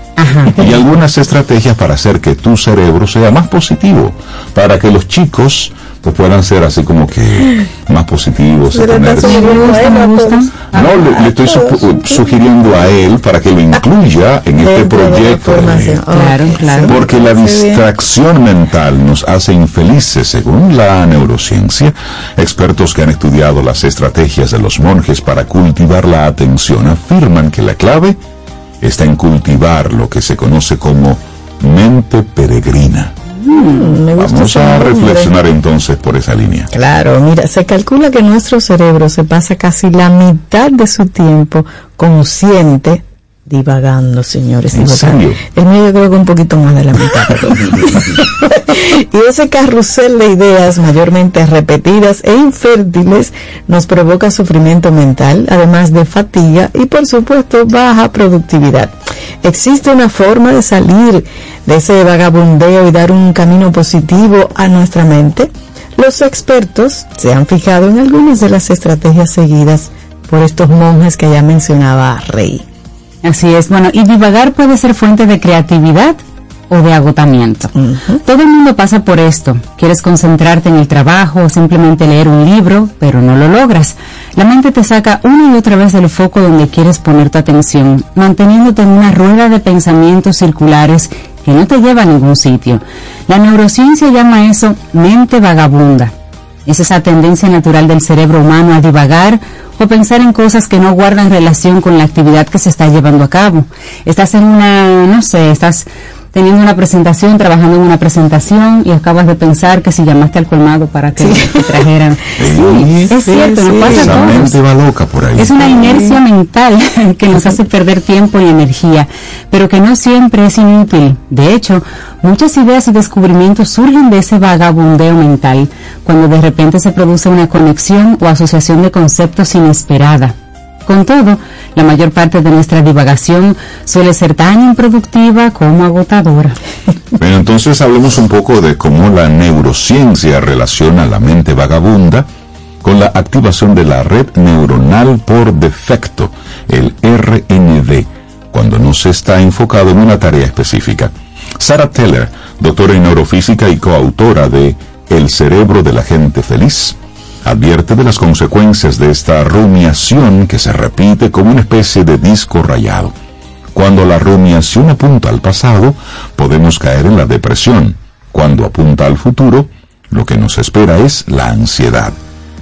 Y algunas estrategias para hacer que tu cerebro sea más positivo, para que los chicos pues, puedan ser así como que más positivos. y Pero tener- entonces Me gusta, me gusta. No, le, le estoy supu- sugiriendo a él para que lo incluya en este Dentro proyecto. de-. Claro, claro. porque la distracción mental nos hace infelices, según la neurociencia. Expertos que han estudiado las estrategias de los monjes para cultivar la atención afirman que la clave está en cultivar lo que se conoce como mente peregrina. Mm, me gusta Vamos a nombre. reflexionar entonces por esa línea. Claro, mira, se calcula que nuestro cerebro se pasa casi la mitad de su tiempo consciente divagando, señores. ¿En divagando. serio? El mío yo creo que un poquito más de la mitad. [LAUGHS] [LAUGHS] y ese carrusel de ideas mayormente repetidas e infértiles nos provoca sufrimiento mental, además de fatiga y por supuesto baja productividad. Existe una forma de salir de ese vagabundeo y dar un camino positivo a nuestra mente. Los expertos se han fijado en algunas de las estrategias seguidas por estos monjes que ya mencionaba Rey. Así es, bueno, y divagar puede ser fuente de creatividad o de agotamiento. Todo el mundo pasa por esto. Quieres concentrarte en el trabajo o simplemente leer un libro, pero no lo logras. La mente te saca una y otra vez del foco donde quieres poner tu atención, manteniéndote en una rueda de pensamientos circulares que no te lleva a ningún sitio. La neurociencia llama eso mente vagabunda. Es esa tendencia natural del cerebro humano a divagar o pensar en cosas que no guardan relación con la actividad que se está llevando a cabo. Estás en una, no sé, estás teniendo una presentación, trabajando en una presentación y acabas de pensar que si llamaste al colmado para que te trajeran. [LAUGHS] Sí, es Sí, cierto, sí. nos pasa a Esa todos. mente va loca por ahí. Es una inercia mental [LAUGHS] que nos hace perder tiempo y energía, pero que no siempre es inútil. De hecho, muchas ideas y descubrimientos surgen de ese vagabundeo mental, cuando de repente se produce una conexión o asociación de conceptos inesperada. Con todo, la mayor parte de nuestra divagación suele ser tan improductiva como agotadora. Bueno, entonces hablemos un poco de cómo la neurociencia relaciona la mente vagabunda con la activación de la red neuronal por defecto, el RND, cuando no se está enfocado en una tarea específica. Sarah Teller, doctora en neurofísica y coautora de El cerebro de la gente feliz, advierte de las consecuencias de esta rumiación que se repite como una especie de disco rayado. Cuando la rumiación apunta al pasado, podemos caer en la depresión. Cuando apunta al futuro, lo que nos espera es la ansiedad.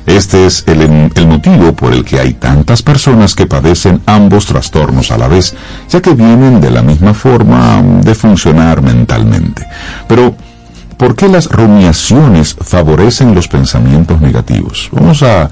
Este es el, el, motivo por el que hay tantas personas que padecen ambos trastornos a la vez, ya que vienen de la misma forma de funcionar mentalmente. Pero, ¿por qué las rumiaciones favorecen los pensamientos negativos? Vamos a,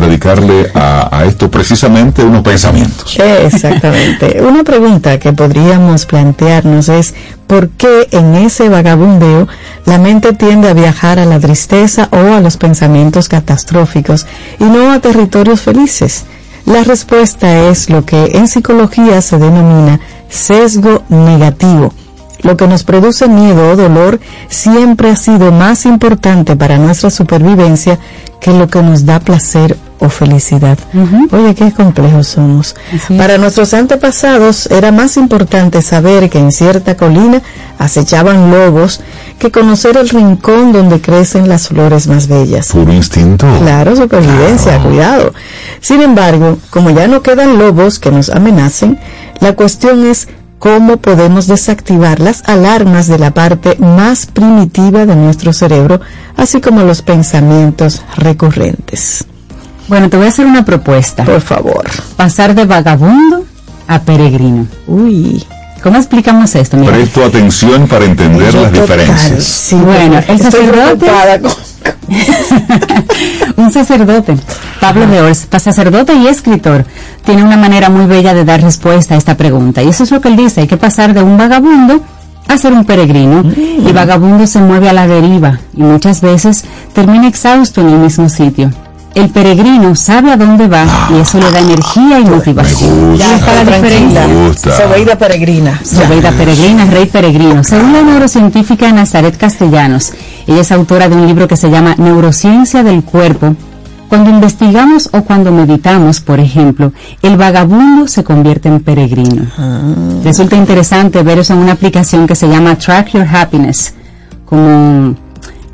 dedicarle a, a, esto precisamente unos pensamientos. Exactamente. Una pregunta que podríamos plantearnos es por qué en ese vagabundeo la mente tiende a viajar a la tristeza o a los pensamientos catastróficos y no a territorios felices. La respuesta es lo que en psicología se denomina sesgo negativo. Lo que nos produce miedo o dolor siempre ha sido más importante para nuestra supervivencia que lo que nos da placer o felicidad. Uh -huh. Oye, qué complejos somos. Para nuestros antepasados era más importante saber que en cierta colina acechaban lobos que conocer el rincón donde crecen las flores más bellas. Puro instinto. Claro, supervivencia, claro. cuidado. Sin embargo, como ya no quedan lobos que nos amenacen, la cuestión es cómo podemos desactivar las alarmas de la parte más primitiva de nuestro cerebro, así como los pensamientos recurrentes. Bueno, te voy a hacer una propuesta. Por favor. Pasar de vagabundo a peregrino. Uy. ¿Cómo explicamos esto? Mira. Presto atención para entender las total, diferencias. Sí, bueno, el sacerdote. [LAUGHS] un sacerdote, Pablo de Ors, sacerdote y escritor, tiene una manera muy bella de dar respuesta a esta pregunta. Y eso es lo que él dice: hay que pasar de un vagabundo a ser un peregrino. Mm. Y vagabundo se mueve a la deriva y muchas veces termina exhausto en el mismo sitio. El peregrino sabe a dónde va y eso le da energía y motivación. Ya está la diferencia. Sobeida peregrina. Sobeida peregrina, rey peregrino. Según la neurocientífica Nazaret Castellanos, ella es autora de un libro que se llama Neurociencia del Cuerpo. Cuando investigamos o cuando meditamos, por ejemplo, el vagabundo se convierte en peregrino. Ah. Resulta interesante ver eso en una aplicación que se llama Track Your Happiness, como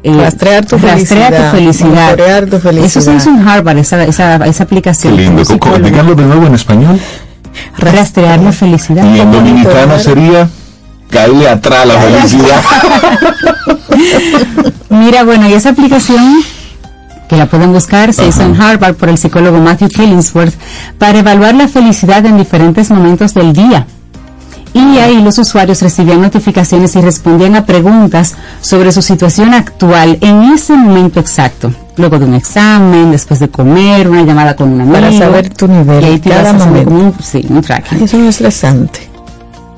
eh, rastrear tu rastrear felicidad. Tu felicidad. Rastrear tu felicidad. Eso se hizo en Harvard, esa, esa, esa aplicación. Qué lindo. Díganlo de nuevo en español. Rastrear la felicidad. Y en dominicano sería caerle atrás la felicidad. [LAUGHS] [LAUGHS] Mira, bueno, y esa aplicación que la pueden buscar, se hizo en Harvard por el psicólogo Matthew Killingsworth, para evaluar la felicidad en diferentes momentos del día y ahí los usuarios recibían notificaciones y respondían a preguntas sobre su situación actual en ese momento exacto. Luego de un examen, después de comer, una llamada con un amigo. Para saber tu nivel. Y ahí te cada vas a momento. un, sí, un tracking. Eso no es estresante.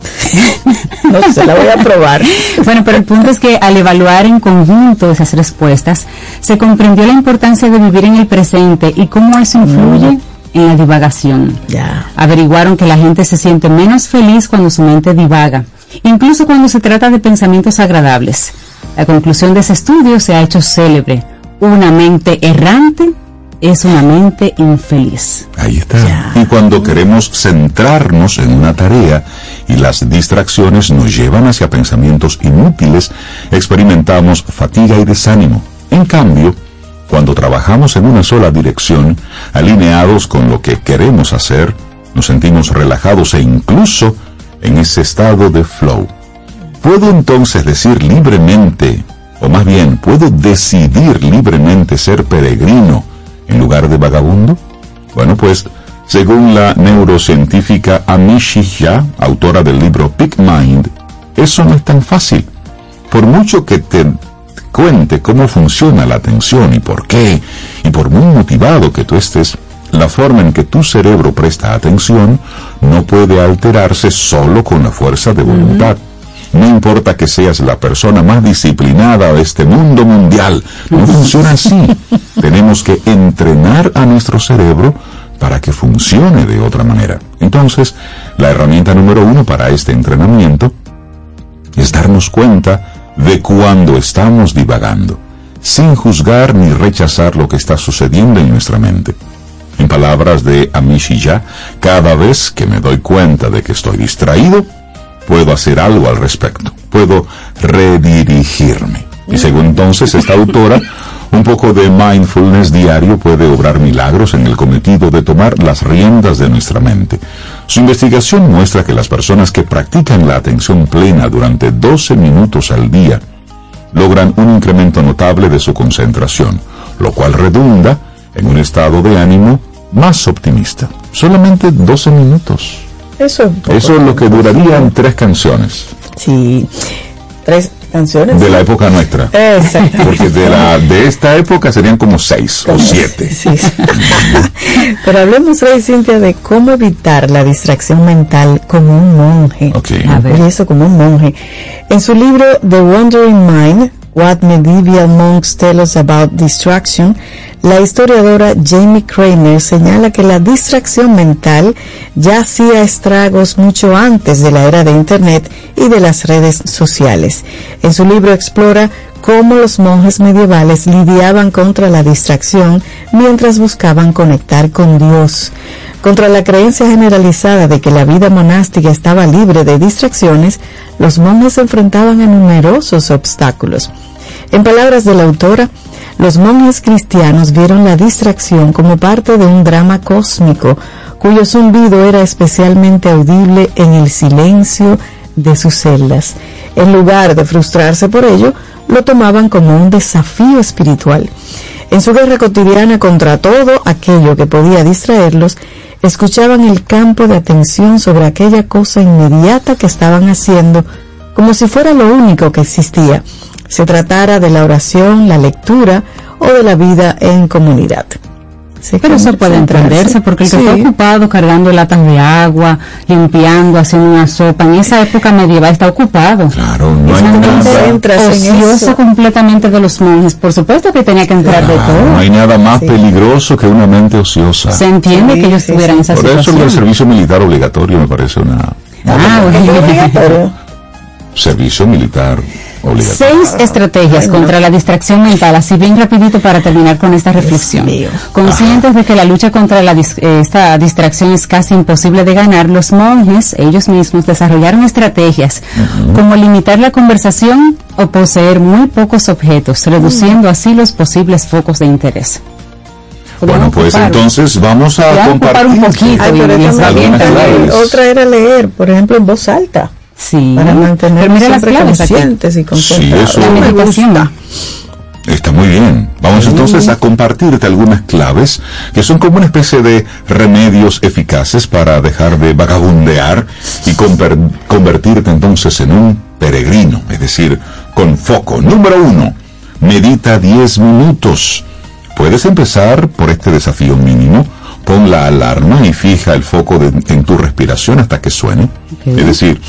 [LAUGHS] no sé, la voy a probar. Bueno, pero el punto es que al evaluar en conjunto esas respuestas, se comprendió la importancia de vivir en el presente y cómo eso influye mm en la divagación. Yeah. Averiguaron que la gente se siente menos feliz cuando su mente divaga, incluso cuando se trata de pensamientos agradables. La conclusión de ese estudio se ha hecho célebre. Una mente errante es una mente infeliz. Ahí está. Yeah. Y cuando queremos centrarnos en una tarea y las distracciones nos llevan hacia pensamientos inútiles, experimentamos fatiga y desánimo. En cambio, cuando trabajamos en una sola dirección, alineados con lo que queremos hacer, nos sentimos relajados e incluso en ese estado de flow. ¿Puedo entonces decir libremente, o más bien, puedo decidir libremente ser peregrino en lugar de vagabundo? Bueno, pues, según la neurocientífica Amishi Shah, autora del libro Peak Mind, eso no es tan fácil. Por mucho que te cuente cómo funciona la atención y por qué, y por muy motivado que tú estés, la forma en que tu cerebro presta atención no puede alterarse solo con la fuerza de voluntad. No importa que seas la persona más disciplinada de este mundo mundial, no funciona así. [LAUGHS] Tenemos que entrenar a nuestro cerebro para que funcione de otra manera. Entonces, la herramienta número uno para este entrenamiento es darnos cuenta de cuando estamos divagando, sin juzgar ni rechazar lo que está sucediendo en nuestra mente. En palabras de Amishiya, cada vez que me doy cuenta de que estoy distraído, puedo hacer algo al respecto, puedo redirigirme. Y según entonces esta autora, un poco de mindfulness diario puede obrar milagros en el cometido de tomar las riendas de nuestra mente. Su investigación muestra que las personas que practican la atención plena durante 12 minutos al día logran un incremento notable de su concentración, lo cual redunda en un estado de ánimo más optimista. Solamente 12 minutos. Eso es, poco Eso es lo que durarían tres canciones Sí, tres canciones. de la época nuestra. Exacto. Porque de, la, de esta época serían como seis o siete. Sí, sí. [LAUGHS] Pero hablemos hoy, Cintia, de cómo evitar la distracción mental como un monje. Ok. A ver. Oye, eso como un monje. En su libro The Wandering Mind, What Medieval Monks Tell Us About Distraction, la historiadora Jamie Kramer señala que la distracción mental ya hacía estragos mucho antes de la era de Internet y de las redes sociales. En su libro explora cómo los monjes medievales lidiaban contra la distracción mientras buscaban conectar con Dios. Contra la creencia generalizada de que la vida monástica estaba libre de distracciones, los monjes se enfrentaban a numerosos obstáculos. En palabras de la autora, los monjes cristianos vieron la distracción como parte de un drama cósmico, cuyo zumbido era especialmente audible en el silencio de sus celdas. En lugar de frustrarse por ello, lo tomaban como un desafío espiritual. En su guerra cotidiana contra todo aquello que podía distraerlos, escuchaban el campo de atención sobre aquella cosa inmediata que estaban haciendo, como si fuera lo único que existía, se tratara de la oración, la lectura o de la vida en comunidad. Se Pero eso puede entenderse porque el que Sí. está ocupado cargando latas de agua, limpiando, haciendo una sopa, en esa época medieval está ocupado. Claro, no hay nada, eso. completamente de los monjes. Por supuesto que tenía que entrar de claro, todo. no hay nada más Sí. peligroso que una mente ociosa. Se entiende Sí, que ellos sí, tuvieran sí. esa Por eso el situación. servicio militar obligatorio me parece una... Ah, bueno. [LAUGHS] Servicio militar obligatorio. Seis estrategias contra la distracción mental, así bien rapidito para terminar con esta reflexión. Conscientes de que la lucha contra la dis- eh, esta distracción es casi imposible de ganar, los monjes, ellos mismos, desarrollaron estrategias como limitar la conversación o poseer muy pocos objetos, reduciendo así los posibles focos de interés. Bueno, pues ocupar- entonces vamos a compartir. un poquito Ay, pero también otra era leer, por ejemplo, en voz alta, Sí, para mantenernos mira las siempre conscientes y concentrados. eso- La meditación. Está muy bien. Vamos entonces a compartirte algunas claves que son como una especie de remedios eficaces para dejar de vagabundear y conver- convertirte entonces en un peregrino, es decir, con foco. Número uno, medita 10 minutos. Puedes empezar por este desafío mínimo. Pon la alarma y fija el foco de- en tu respiración hasta que suene. Es decir,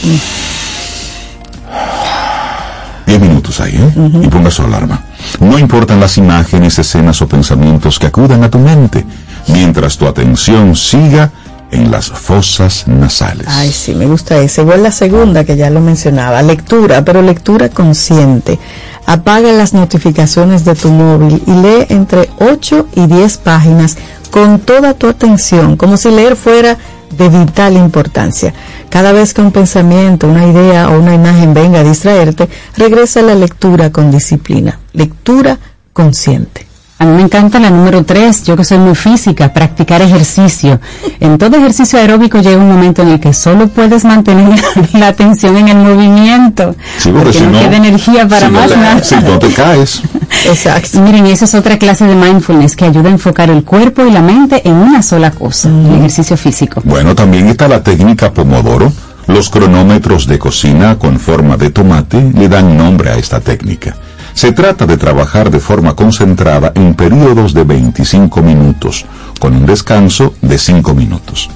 10 minutos ahí, ¿eh? Y ponga su alarma. No importan las imágenes, escenas o pensamientos que acudan a tu mente, mientras tu atención siga en las fosas nasales. Ay, sí, me gusta esa. Igual la segunda que ya lo mencionaba, lectura, pero lectura consciente. Apaga las notificaciones de tu móvil y lee entre 8 y 10 páginas con toda tu atención, como si leer fuera de vital importancia. Cada vez que un pensamiento, una idea o una imagen venga a distraerte, regresa a la lectura con disciplina. Lectura consciente. A mí me encanta la número tres, yo que soy muy física, practicar ejercicio. En todo ejercicio aeróbico llega un momento en el que solo puedes mantener [LAUGHS] la atención en el movimiento, Sí, porque porque si no, no- queda energía para si no más te- nada. Si no te caes. [LAUGHS] Exacto. Y miren, esa es otra clase de mindfulness que ayuda a enfocar el cuerpo y la mente en una sola cosa, el ejercicio físico. Bueno, también está la técnica Pomodoro. Los cronómetros de cocina con forma de tomate le dan nombre a esta técnica. Se trata de trabajar de forma concentrada en periodos de 25 minutos, con un descanso de 5 minutos.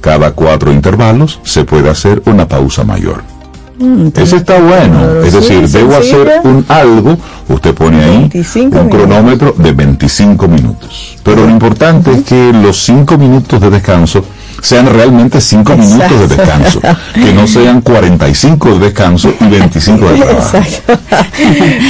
Cada cuatro intervalos se puede hacer una pausa mayor. Ese está bueno, es Sí, decir, debo hacer un algo, usted pone ahí 25 un minutos. cronómetro de 25 minutos. Pero lo importante es que los 5 minutos de descanso sean realmente 5 minutos de descanso, que no sean 45 de descanso y 25 de trabajo. Exacto.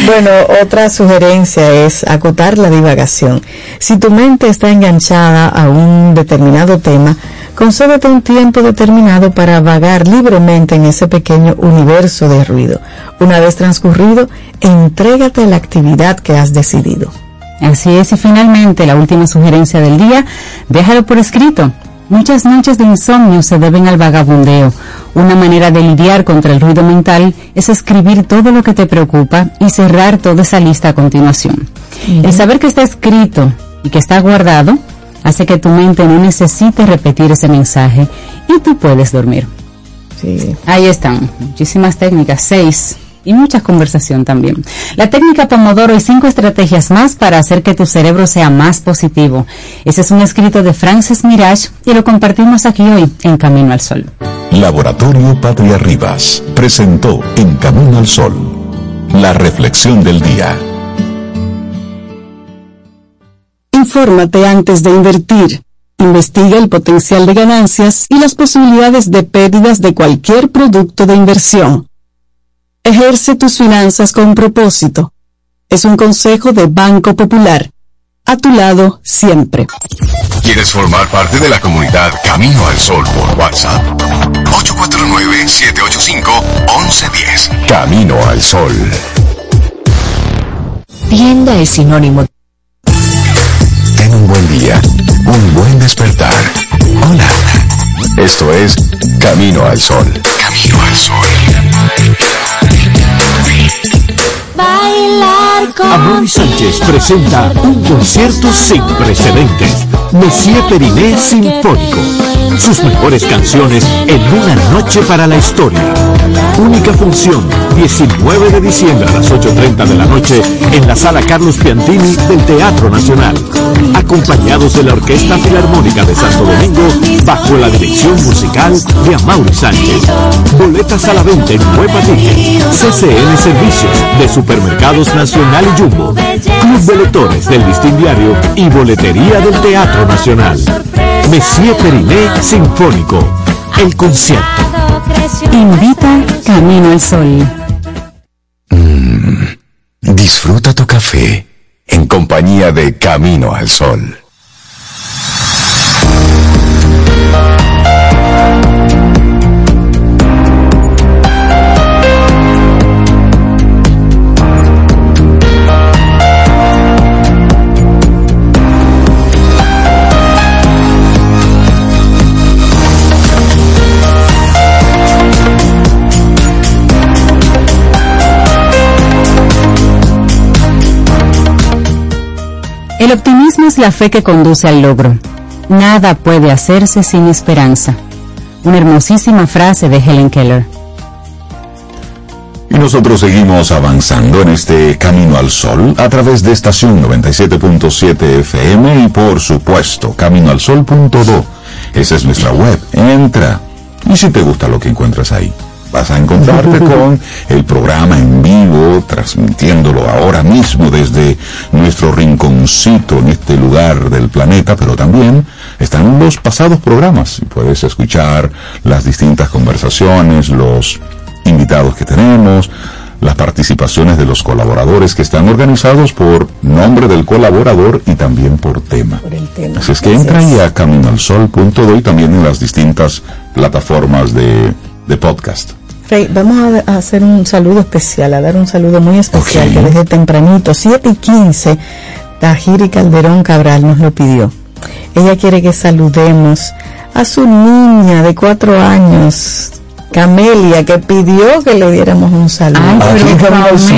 bueno, otra sugerencia es acotar la divagación. Si tu mente está enganchada a un determinado tema, concédete un tiempo determinado para vagar libremente en ese pequeño universo de ruido. Una vez transcurrido, entrégate a la actividad que has decidido. Así es, y finalmente la última sugerencia del día, déjalo por escrito. Muchas noches de insomnio se deben al vagabundeo. Una manera de lidiar contra el ruido mental es escribir todo lo que te preocupa y cerrar toda esa lista a continuación. El saber que está escrito y que está guardado hace que tu mente no necesite repetir ese mensaje y tú puedes dormir. Sí. Ahí están, muchísimas técnicas, seis y mucha conversación también. La técnica Pomodoro y cinco estrategias más para hacer que tu cerebro sea más positivo. Ese es un escrito de Frances Mirage y lo compartimos aquí hoy en Camino al Sol. Laboratorio Patria Rivas presentó En Camino al Sol, la reflexión del día. Infórmate antes de invertir. Investiga el potencial de ganancias y las posibilidades de pérdidas de cualquier producto de inversión. Ejerce tus finanzas con propósito. Es un consejo de Banco Popular. A tu lado siempre. ¿Quieres formar parte de la comunidad Camino al Sol por WhatsApp? 849-785-1110. Camino al Sol. Tienda es sinónimo. Ten un buen día, un buen despertar. Hola. Esto es Camino al Sol. Camino al Sol. Bailar con Amori Sánchez presenta un concierto sin precedentes. Monsieur Periné Sinfónico. Sus mejores canciones en una noche para la historia. Única función, 19 de diciembre a las 8.30 de la noche en la sala Carlos Piantini del Teatro Nacional. Acompañados de la Orquesta Filarmónica de Santo Domingo bajo la dirección musical de Amaury Sánchez. Boletas a la venta en Nueva Ticket, CCN Servicios de Supermercados Nacional y Jumbo, Club de Lectores del Listín Diario y Boletería del Teatro Nacional. Messier Periné Sinfónico, el concierto. Invita Camino al Sol. Disfruta tu café en compañía de Camino al Sol. El optimismo es la fe que conduce al logro. Nada puede hacerse sin esperanza. Una hermosísima frase de Helen Keller. Y nosotros seguimos avanzando en este camino al sol a través de estación 97.7 FM y por supuesto caminoalsol.do. Esa es nuestra web. Entra. Y si te gusta lo que encuentras ahí, vas a encontrarte con [LAUGHS] el programa en vivo, transmitiéndolo ahora mismo desde nuestro rinconcito en este lugar del planeta, pero también están los pasados programas y puedes escuchar las distintas conversaciones, los invitados que tenemos, las participaciones de los colaboradores que están organizados por nombre del colaborador y también por tema. Por el tema. Así es que entra ahí a caminoalsol.do y también en las distintas plataformas de, de podcast. Rey, vamos a, hacer un saludo especial, a dar un saludo muy especial que desde tempranito, 7 y 15, Tajiri Calderón Cabral nos lo pidió. Ella quiere que saludemos a su niña de cuatro años, Camelia, que pidió que le diéramos un saludo. Ay, Aquí en Camino al Sol.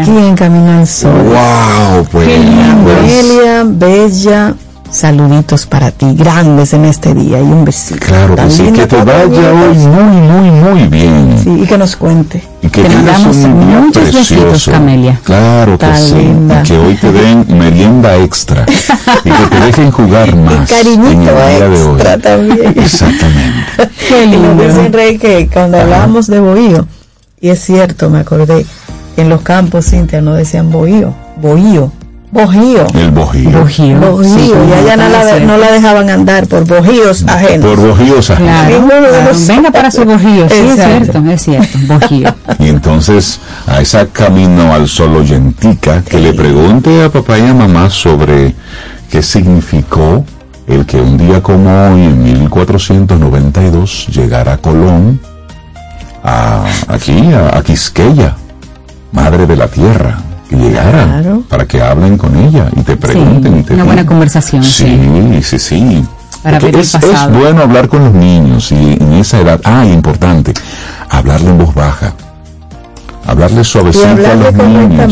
Aquí en Camino al Sol. ¡Wow! Pues, pues, Camelia, bella, saluditos para ti, grandes en este día y un besito. claro que sí, que te vaya hoy muy, muy, muy bien. Sí, y que nos cuente. Y que mandamos un día muchos besitos. Camelia. Claro que sí. Y que hoy te den merienda extra. [LAUGHS] y que te dejen jugar más. Y cariñito en el día de hoy. extra también. Exactamente. [LAUGHS] Qué nos lindo. dicen, Rey, que cuando hablábamos de bohío, y es cierto, me acordé, que en los campos, Cintia, no decían bohío, bohío, bojío. El bojío. Bojío. Bojío, Sí, y allá no la, no la dejaban andar por bojíos ajenos. Por bojíos ajenos. Claro, Ninguno de claro. los- Venga para su bojío, sí, es cierto, es cierto, bojío. Y entonces a esa camino al sol oyentica que le pregunte a papá y a mamá sobre qué significó el que un día como hoy, en 1492, llegara Colón a, aquí, a, a Quisqueya, madre de la tierra, que llegara Claro. para que hablen con ella y te pregunten y te una buena conversación, Sí, sí, sí. Para ver el es, bueno hablar con los niños y en esa edad, ah, importante, hablarle en voz baja hablarle Y suavecito a los niños.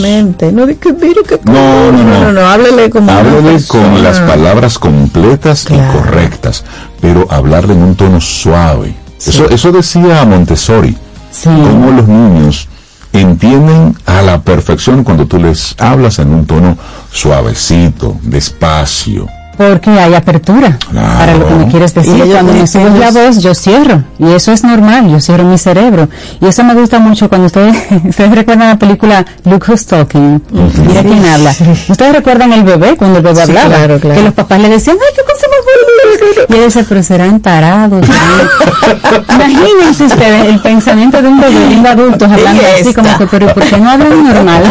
No, mire que No, no, no. no, no, háblele como Háblele con las palabras completas Claro. y correctas, pero hablarle en un tono suave. Eso, eso decía Montessori. Sí. Cómo los niños entienden a la perfección cuando tú les hablas en un tono suavecito, despacio. Porque hay apertura Claro. para lo que me quieres decir. Y ellos Cuando me subes la voz, yo cierro. Y eso es normal, yo cierro mi cerebro. Y eso me gusta mucho cuando ustedes, [LAUGHS] ustedes recuerdan la película Look Who's Talking. Mira quién habla. Ustedes recuerdan el bebé, cuando el bebé Sí, hablaba. claro, claro. Que los papás le decían, ay, qué cosa más. Y él decía, pero serán tarados. [LAUGHS] Imagínense ustedes el pensamiento de un bebé y un adulto hablando así como que, pero ¿y ¿por qué no hablan normal?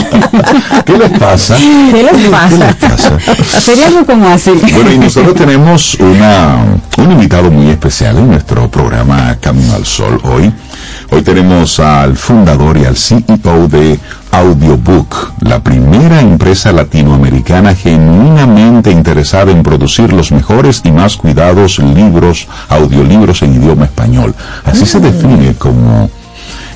¿Qué les pasa? ¿Qué les ¿Qué pasa? les pasa? Sería algo como así. Bueno, y nosotros tenemos una, un invitado muy especial en nuestro programa Camino al Sol hoy. Hoy tenemos al fundador y al CEO de Audiobook, la primera empresa latinoamericana genuinamente interesada en producir los mejores y más cuidados libros, audiolibros en idioma español. Así se define como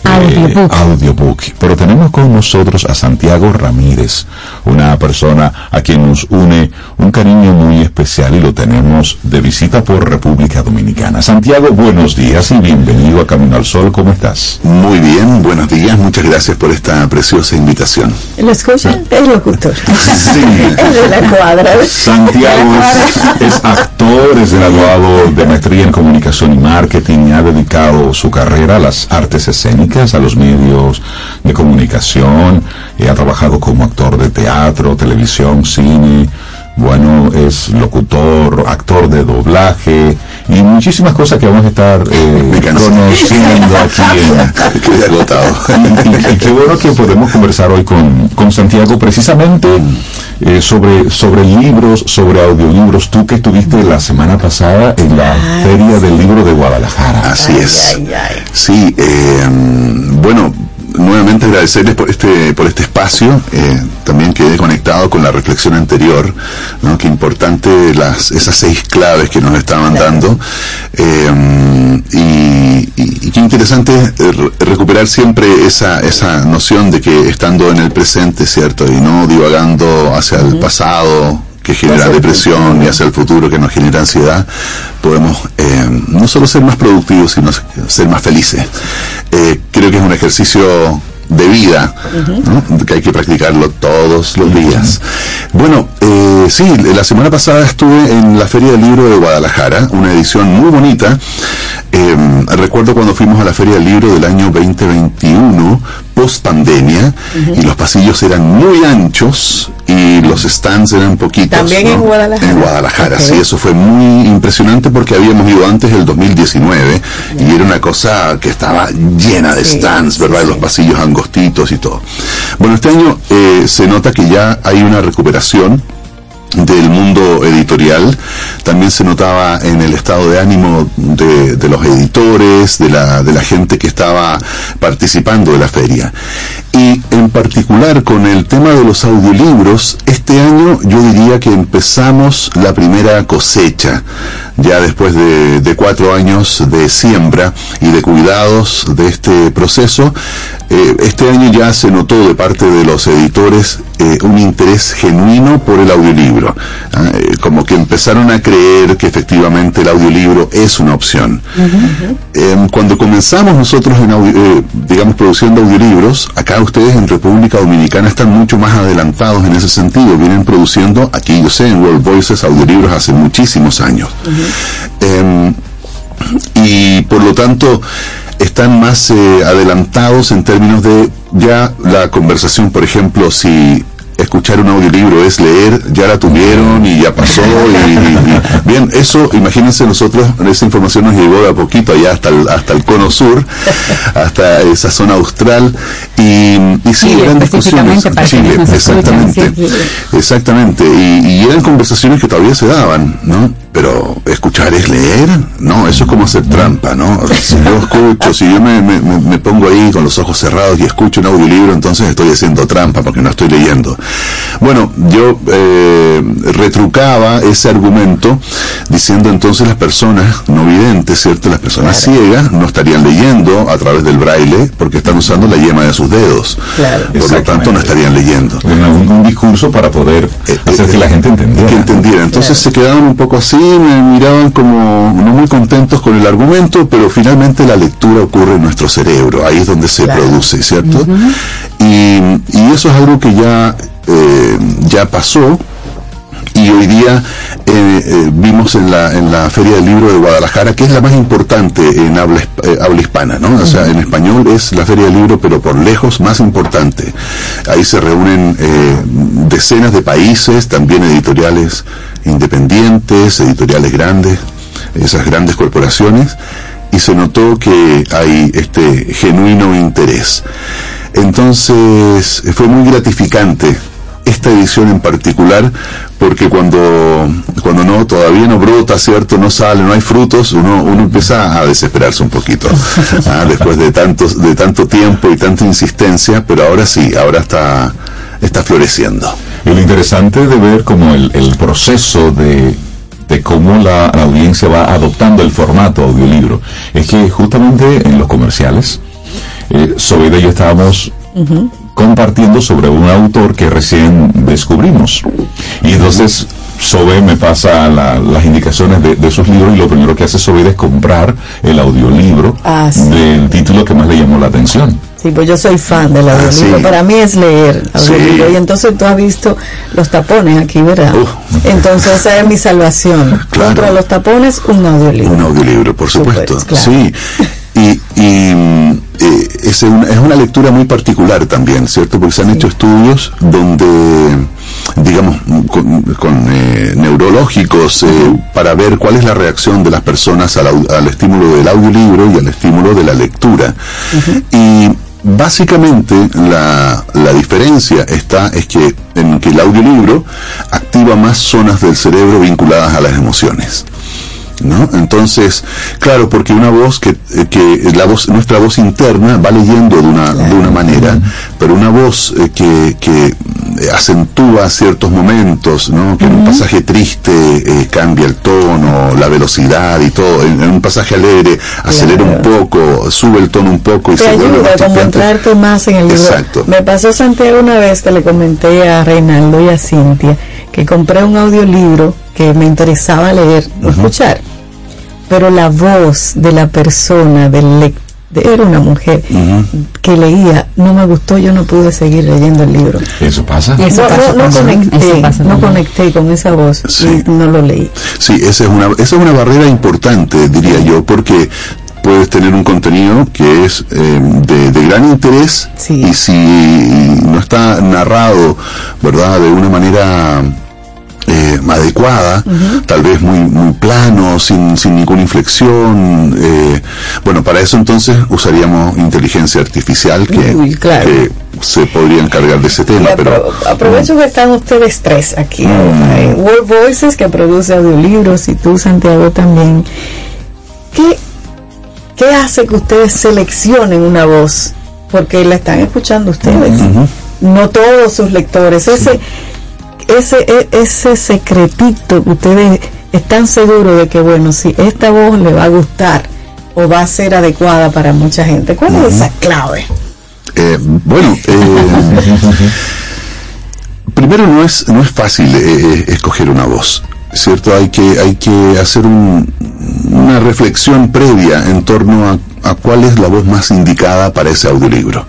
Audiobook. audiobook. Pero tenemos con nosotros a Santiago Ramírez, una persona a quien nos une un cariño muy especial y lo tenemos de visita por República Dominicana. Santiago, buenos días y bienvenido a Camino al Sol. ¿Cómo estás? Muy bien, buenos días, muchas gracias por esta preciosa invitación. ¿Lo escucha? El locutor. Sí. [LAUGHS] El de la cuadra. Santiago es, es actor, es graduado de maestría en comunicación y marketing y ha dedicado su carrera a las artes escénicas, a los medios de comunicación, y ha trabajado como actor de teatro, televisión, cine, bueno, es locutor, actor de doblaje y muchísimas cosas que vamos a estar eh, [LAUGHS] conociendo aquí en, [LAUGHS] Quedé agotado. y, y- y qué bueno que podemos conversar hoy con, con Santiago precisamente eh, sobre, sobre libros, sobre audiolibros. Tú que estuviste la semana pasada en la Feria del Libro de Guadalajara. Así es. Sí, eh, bueno, nuevamente agradecerles por este, por este espacio. eh, también quedé conectado con la reflexión anterior, ¿no? Qué importante las, esas seis claves que nos estaban dando. eh, y, y- y qué interesante eh, re- recuperar siempre esa, esa noción de que estando en el presente, ¿cierto? Y no divagando hacia el pasado que genera depresión y hacia el futuro que nos genera ansiedad, podemos eh, no solo ser más productivos, sino ser más felices. Eh, creo que es un ejercicio de vida, ¿no? que hay que practicarlo todos los días. Bueno, eh, sí, la semana pasada estuve en la Feria del Libro de Guadalajara, una edición muy bonita. Eh, recuerdo cuando fuimos a la Feria del Libro del año 2021, post pandemia, y los pasillos eran muy anchos y los stands eran poquitos. También ¿no? en Guadalajara. En Guadalajara, Ok. sí, eso fue muy impresionante porque habíamos ido antes del 2019 y era una cosa que estaba llena de Sí, stands, ¿verdad? sí. Los pasillos angostitos y todo. Bueno, este año eh, se nota que ya hay una recuperación del mundo editorial. También se notaba en el estado de ánimo de, de los editores, de la, de la gente que estaba participando de la feria. Y en particular con el tema de los audiolibros, este año yo diría que empezamos la primera cosecha, ya después de, de cuatro años de siembra y de cuidados de este proceso. eh, este año ya se notó de parte de los editores eh, un interés genuino por el audiolibro, ah, eh, como que empezaron a creer que efectivamente el audiolibro es una opción. Eh, cuando comenzamos nosotros en audio- digamos produciendo audiolibros, acá ustedes en República Dominicana están mucho más adelantados en ese sentido, vienen produciendo, aquí yo sé, en World Voices audiolibros hace muchísimos años. Em, y por lo tanto están más eh, adelantados en términos de ya la conversación, por ejemplo, si escuchar un audiolibro es leer, ya la tuvieron y ya pasó. Y, y- y- bien, eso, imagínense nosotros, esa información nos llegó de a poquito allá hasta el, hasta el cono sur, hasta esa zona austral. Y, y sí, Chile, eran discusiones. Chile, escuchan, exactamente. Exactamente, y, y eran conversaciones que todavía se daban, ¿no? Pero escuchar es leer, no, eso es como hacer trampa, ¿no? Si yo escucho, si yo me, me- me- pongo ahí con los ojos cerrados y escucho un audiolibro, entonces estoy haciendo trampa porque no estoy leyendo. Bueno, yo eh, retrucaba ese argumento diciendo entonces las personas no videntes, ¿cierto? Las personas ciegas no estarían leyendo a través del braille porque están usando la yema de sus dedos. Claro. Por lo tanto, no estarían leyendo. Un, un discurso para poder hacer que la gente entendiera. Que entendiera. Entonces se quedaban un poco así, me miraban como no muy contentos con el argumento, pero finalmente la lectura ocurre en nuestro cerebro, ahí es donde se produce, ¿cierto? y, y eso es algo que ya, eh, ya pasó. Y hoy día eh, eh, vimos en la, en la Feria del Libro de Guadalajara, que es la más importante en habla, eh, habla hispana, ¿no? O sea, en español es la Feria del Libro, pero por lejos más importante. Ahí se reúnen eh, decenas de países, también editoriales independientes, editoriales grandes, esas grandes corporaciones, y se notó que hay este genuino interés. Entonces, fue muy gratificante esta edición en particular, porque cuando, cuando no, todavía no brota, ¿cierto? No sale, no hay frutos, uno, uno empieza a desesperarse un poquito, [LAUGHS] ¿ah? después de tantos, de tanto tiempo y tanta insistencia, pero ahora sí, ahora está, está floreciendo. Y lo interesante de ver como el, el proceso de, de cómo la, la audiencia va adoptando el formato audiolibro es que justamente en los comerciales, eh, Sobeida y yo estábamos compartiendo sobre un autor que recién descubrimos. Y entonces Sobe me pasa la- las indicaciones de, de sus libros y lo primero que hace Sobe es comprar el audiolibro Ah, sí. del título que más le llamó la atención. Sí, pues yo soy fan del audiolibro. Ah, sí. Para mí es leer audiolibro. Sí. Y entonces tú has visto los tapones aquí, ¿verdad? Entonces esa es mi salvación. [LAUGHS] Contra los tapones, un audiolibro. Un audiolibro, por supuesto. Sí. Y, y, mm, eh, es, una, es una lectura muy particular también, ¿cierto? Porque se han hecho estudios donde, digamos, con, con, eh, neurológicos eh, para ver cuál es la reacción de las personas al, al estímulo del audiolibro y al estímulo de la lectura. Y básicamente la, la diferencia está es que en que el audiolibro activa más zonas del cerebro vinculadas a las emociones. ¿No? Entonces, claro, porque una voz que, eh, que la voz, nuestra voz interna va leyendo de una, de una manera, pero una voz eh, que, que acentúa ciertos momentos, ¿no? Que en un pasaje triste eh, cambia el tono, la velocidad y todo, en, en un pasaje alegre acelera un poco, sube el tono un poco y te se vuelve ayuda más entrarte más en el libro. Exacto. Me pasó Santiago una vez que le comenté a Reinaldo y a Cintia que compré un audiolibro que me interesaba leer o escuchar, pero la voz de la persona, del lec- de- era una mujer que leía, no me gustó, yo no pude seguir leyendo el libro. Eso pasa. no, no, no conecté, no conecté con esa voz y no lo leí. Sí, esa es una, esa es una barrera importante, diría yo, porque puedes tener un contenido que es eh, de, de gran interés y si no está narrado, ¿verdad?, de una manera eh, adecuada, tal vez muy muy plano, sin, sin ninguna inflexión. eh, bueno, para eso entonces usaríamos inteligencia artificial que, Uy, claro. que se podría encargar de ese tema, pero apro- aprovecho que están ustedes tres aquí. Mm. Hay World Voices que produce audiolibros y tú, Santiago, también. ¿Qué, ¿Qué hace que ustedes seleccionen una voz? Porque la están escuchando ustedes. No todos sus lectores. Ese, ese, e- ese secretito que ustedes están seguros de que, bueno, si esta voz le va a gustar o va a ser adecuada para mucha gente. ¿Cuál es esa clave? Eh, bueno, eh, primero no es no es fácil eh, eh, escoger una voz, cierto. Hay que hay que hacer un- una reflexión previa en torno a, a cuál es la voz más indicada para ese audiolibro.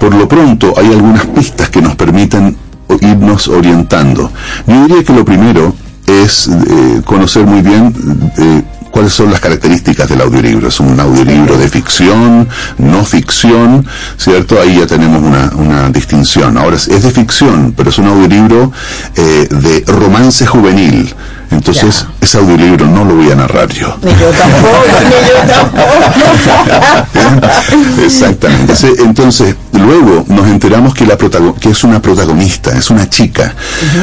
Por lo pronto hay algunas pistas que nos permiten irnos orientando. Yo diría que lo primero es eh, conocer muy bien eh, cuáles son las características del audiolibro. Es un audiolibro de ficción, no ficción, ¿cierto? Ahí ya tenemos una, una distinción. Ahora es, es de ficción, pero es un audiolibro eh, de romance juvenil. Entonces, ese audiolibro no lo voy a narrar yo. Ni yo tampoco, [LAUGHS] ni yo tampoco. [LAUGHS] Exactamente. Entonces, luego nos enteramos que, la que es una protagonista, es una chica,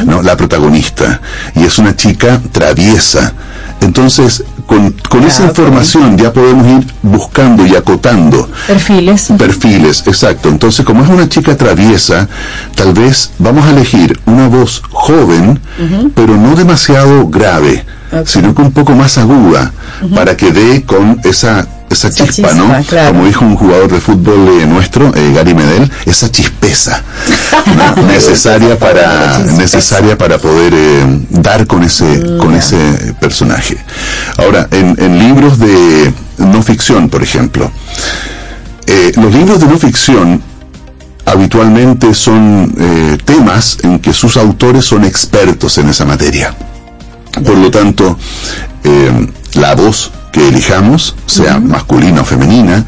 ¿no? La protagonista. Y es una chica traviesa. Entonces, con, con esa información ya podemos ir buscando y acotando Perfiles. perfiles, exacto. Entonces, como es una chica traviesa, tal vez vamos a elegir una voz joven, pero no demasiado grave, sino que un poco más aguda, para que dé con esa esa chispa, chispa, ¿no? claro. Como dijo un jugador de fútbol eh, nuestro, eh, Gary Medel, esa chispeza [LAUGHS] ¿no? necesaria para necesaria para poder eh, dar con ese con ese personaje. Ahora, en, en libros de no ficción, por ejemplo, eh, los libros de no ficción habitualmente son temas en que sus autores son expertos en esa materia. Por lo tanto, la voz que elijamos, sea masculina o femenina,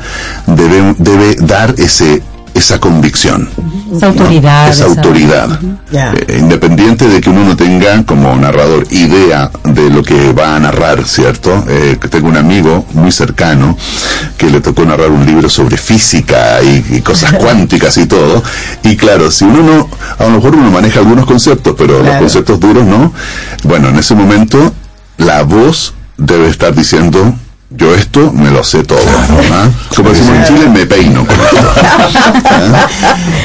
debe, debe dar ese esa convicción. Esa autoridad. esa autoridad. Eh, independiente de que uno no tenga como narrador idea de lo que va a narrar, ¿cierto? Eh, tengo un amigo muy cercano que le tocó narrar un libro sobre física y, y cosas [LAUGHS] cuánticas y todo. Y claro, si uno no, a lo mejor uno maneja algunos conceptos, pero los conceptos duros no. Bueno, en ese momento la voz debe estar diciendo yo esto me lo sé todo. ¿ah? Como decimos en Chile, me peino. con esto. ¿Ah?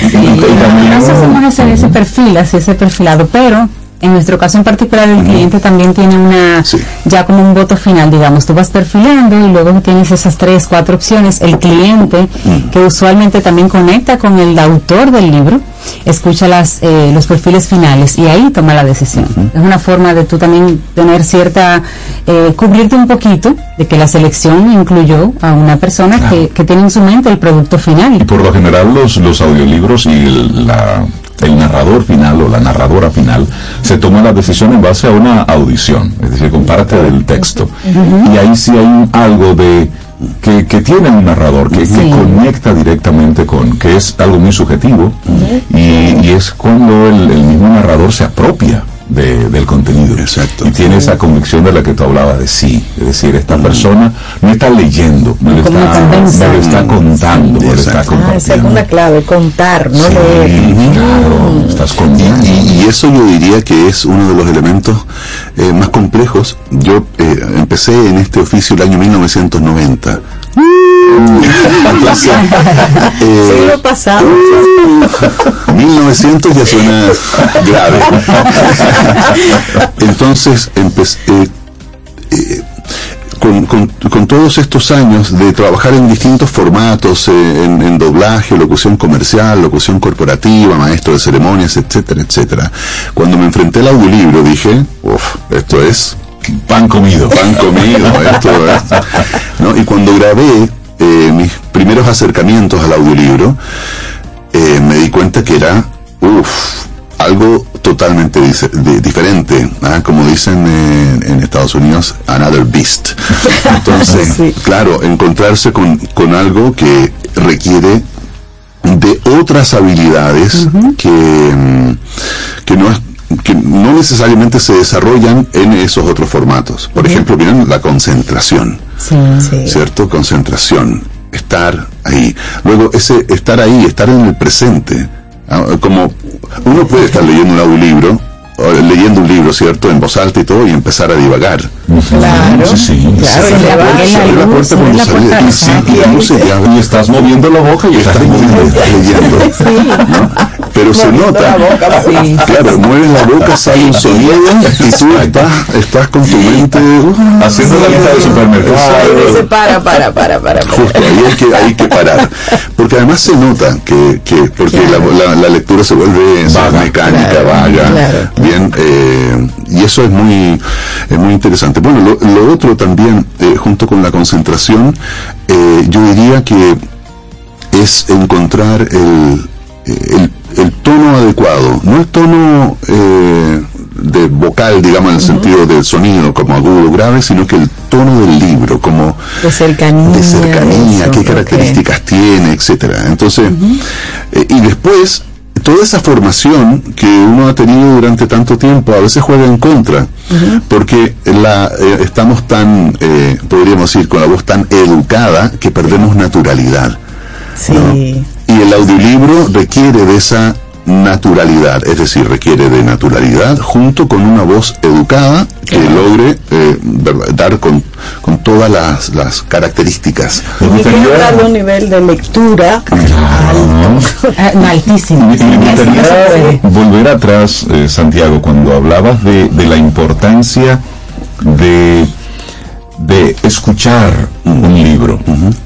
Sí, nosotros hacemos ese, ese perfil, así ese perfilado, pero en nuestro caso en particular el cliente también tiene una, Sí. ya como un voto final, digamos, tú vas perfilando y luego tienes esas tres, cuatro opciones, el cliente, que usualmente también conecta con el autor del libro, escucha las, eh, los perfiles finales y ahí toma la decisión. Es una forma de tú también tener cierta, eh, cubrirte un poquito de que la selección incluyó a una persona que, que tiene en su mente el producto final. Y por lo general los, los audiolibros y el, la- el narrador final o la narradora final se toma la decisión en base a una audición, es decir, con parte del texto. Y ahí sí hay algo de que, que tiene un narrador, que, conecta directamente con, que es algo muy subjetivo, y, y es cuando el, el mismo narrador se apropia de- del contenido. Exacto. Y tiene esa convicción de la que tú hablabas de sí. Es decir, esta persona no está leyendo, me lo está, me lo está contando, me lo está. Ah, clave, contar, no Sí, leer. claro, estás contando. Y, y eso yo diría que es uno de los elementos eh, más complejos. Yo eh, empecé en este oficio el año 1990. Entonces, pasado. 1900 ya suena grave. Entonces, empecé, eh, eh, con, todos estos años de trabajar en distintos formatos, eh, en, en doblaje, locución comercial, locución corporativa, maestro de ceremonias, etcétera, etcétera, cuando me enfrenté al audiolibro dije, uff, esto es Pan comido. pan comido, [LAUGHS] esto es. ¿no? Y cuando grabé eh, mis primeros acercamientos al audiolibro, eh, me di cuenta que era, uff, algo totalmente dice- diferente, ¿ah? como dicen en, en Estados Unidos, another beast. [LAUGHS] Entonces, Sí. claro, encontrarse con, con algo que requiere de otras habilidades que, mm, que no es- que no necesariamente se desarrollan en esos otros formatos. Por ejemplo, miren la concentración. Sí. Sí. ¿cierto? Concentración, estar ahí. Luego, ese estar ahí, estar en el presente. Ah, Como uno puede estar leyendo un audiolibro, leyendo un libro, ¿cierto? En voz alta y todo, y empezar a divagar. Claro. Sí, sí. Claro, Sí, sí, la sí, Abre la puerta cuando salí de puerta, aquí, sí, y la Y estás moviendo la boca y estás estás leyendo. ¿no? Pero se nota. Sí. Claro, mueves la boca, sale un sonido y tú estás, estás con tu mente uh, Haciendo la lista de supermercados. Para, para, para, para. para. Justo, ahí hay que, hay que parar. Porque además se nota que, que porque la, la- la lectura se vuelve Vaga. mecánica, Claro, vaga. claro. Eh, y eso es muy, es muy interesante. Bueno, lo, lo otro también, eh, junto con la concentración, eh, yo diría que es encontrar el, el, el tono adecuado, no el tono de vocal, digamos, en el sentido del sonido como agudo, grave, sino que el tono del libro, como De cercanía. de cercanía, eso, qué características tiene, etcétera. Entonces, eh, y después, toda esa formación que uno ha tenido durante tanto tiempo a veces juega en contra, porque la, eh, estamos tan, eh, podríamos decir, con la voz tan educada que perdemos naturalidad. Sí. ¿no? Y el audiolibro requiere de esa naturalidad, es decir, requiere de naturalidad junto con una voz educada que logre eh, dar con, con todas las, las características. Y que un nivel de lectura altísimo. Me gustaría volver atrás, eh, Santiago, cuando hablabas de, de la importancia de, de escuchar un libro.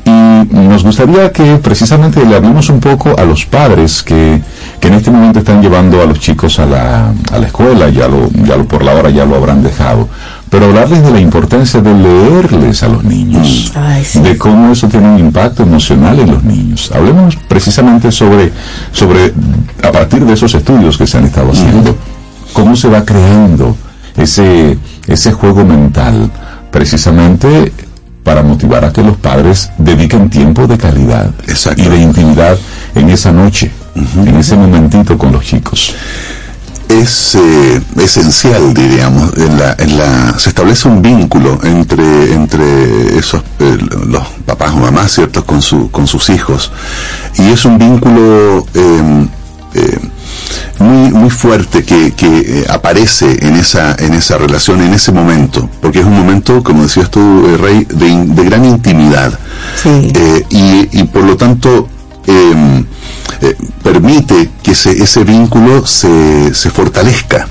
Y nos gustaría que precisamente le hablemos un poco a los padres que, que en este momento están llevando a los chicos a la, a la escuela, ya lo, ya lo por la hora ya lo habrán dejado. Pero hablarles de la importancia de leerles a los niños, de cómo eso tiene un impacto emocional en los niños. Hablemos precisamente sobre, sobre, a partir de esos estudios que se han estado haciendo, cómo se va creando ese, ese juego mental, precisamente para motivar a que los padres dediquen tiempo de calidad y de intimidad en esa noche, en ese momentito con los chicos. es eh, esencial, diríamos, en la, en la, se establece un vínculo entre, entre esos, eh, los papás o mamás, ¿cierto?, con, su, con sus hijos. Y es un vínculo eh, eh, muy, muy fuerte que, que eh, aparece en esa, en esa relación, en ese momento, porque es un momento, como decías tú, eh, Rey, de, in- de gran intimidad. Eh, y, y por lo tanto, eh, eh, permite que ese, ese vínculo se, se fortalezca.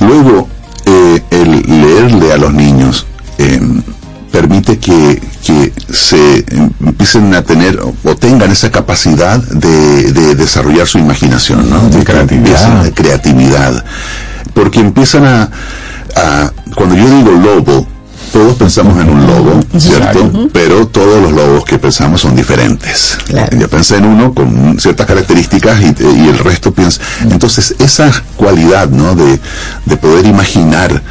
Luego, eh, el leerle a los niños eh, permite que, que se em- empiecen a tener o tengan esa capacidad de, de desarrollar su imaginación, ¿no? de creatividad. De creatividad. Porque empiezan a, a- cuando yo digo lobo, todos pensamos en un lobo, ¿cierto? Pero todos los lobos que pensamos son diferentes. Yo pensé en uno con ciertas características y, y el resto piensa. Entonces, esa cualidad, ¿no? De, de poder imaginar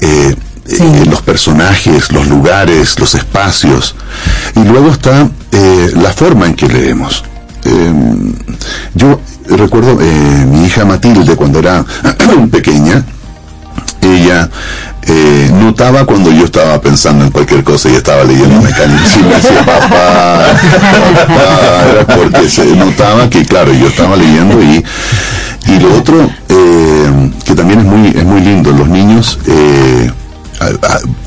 eh, eh, los personajes, los lugares, los espacios. Y luego está eh, la forma en que leemos. Eh, yo recuerdo eh, mi hija Matilde cuando era [CLEARS THROAT] pequeña, ella eh, notaba cuando yo estaba pensando en cualquier cosa y estaba leyendo mecánicos y me decía papá, papá", porque se notaba que claro yo estaba leyendo y y lo otro eh, que también es muy es muy lindo los niños eh,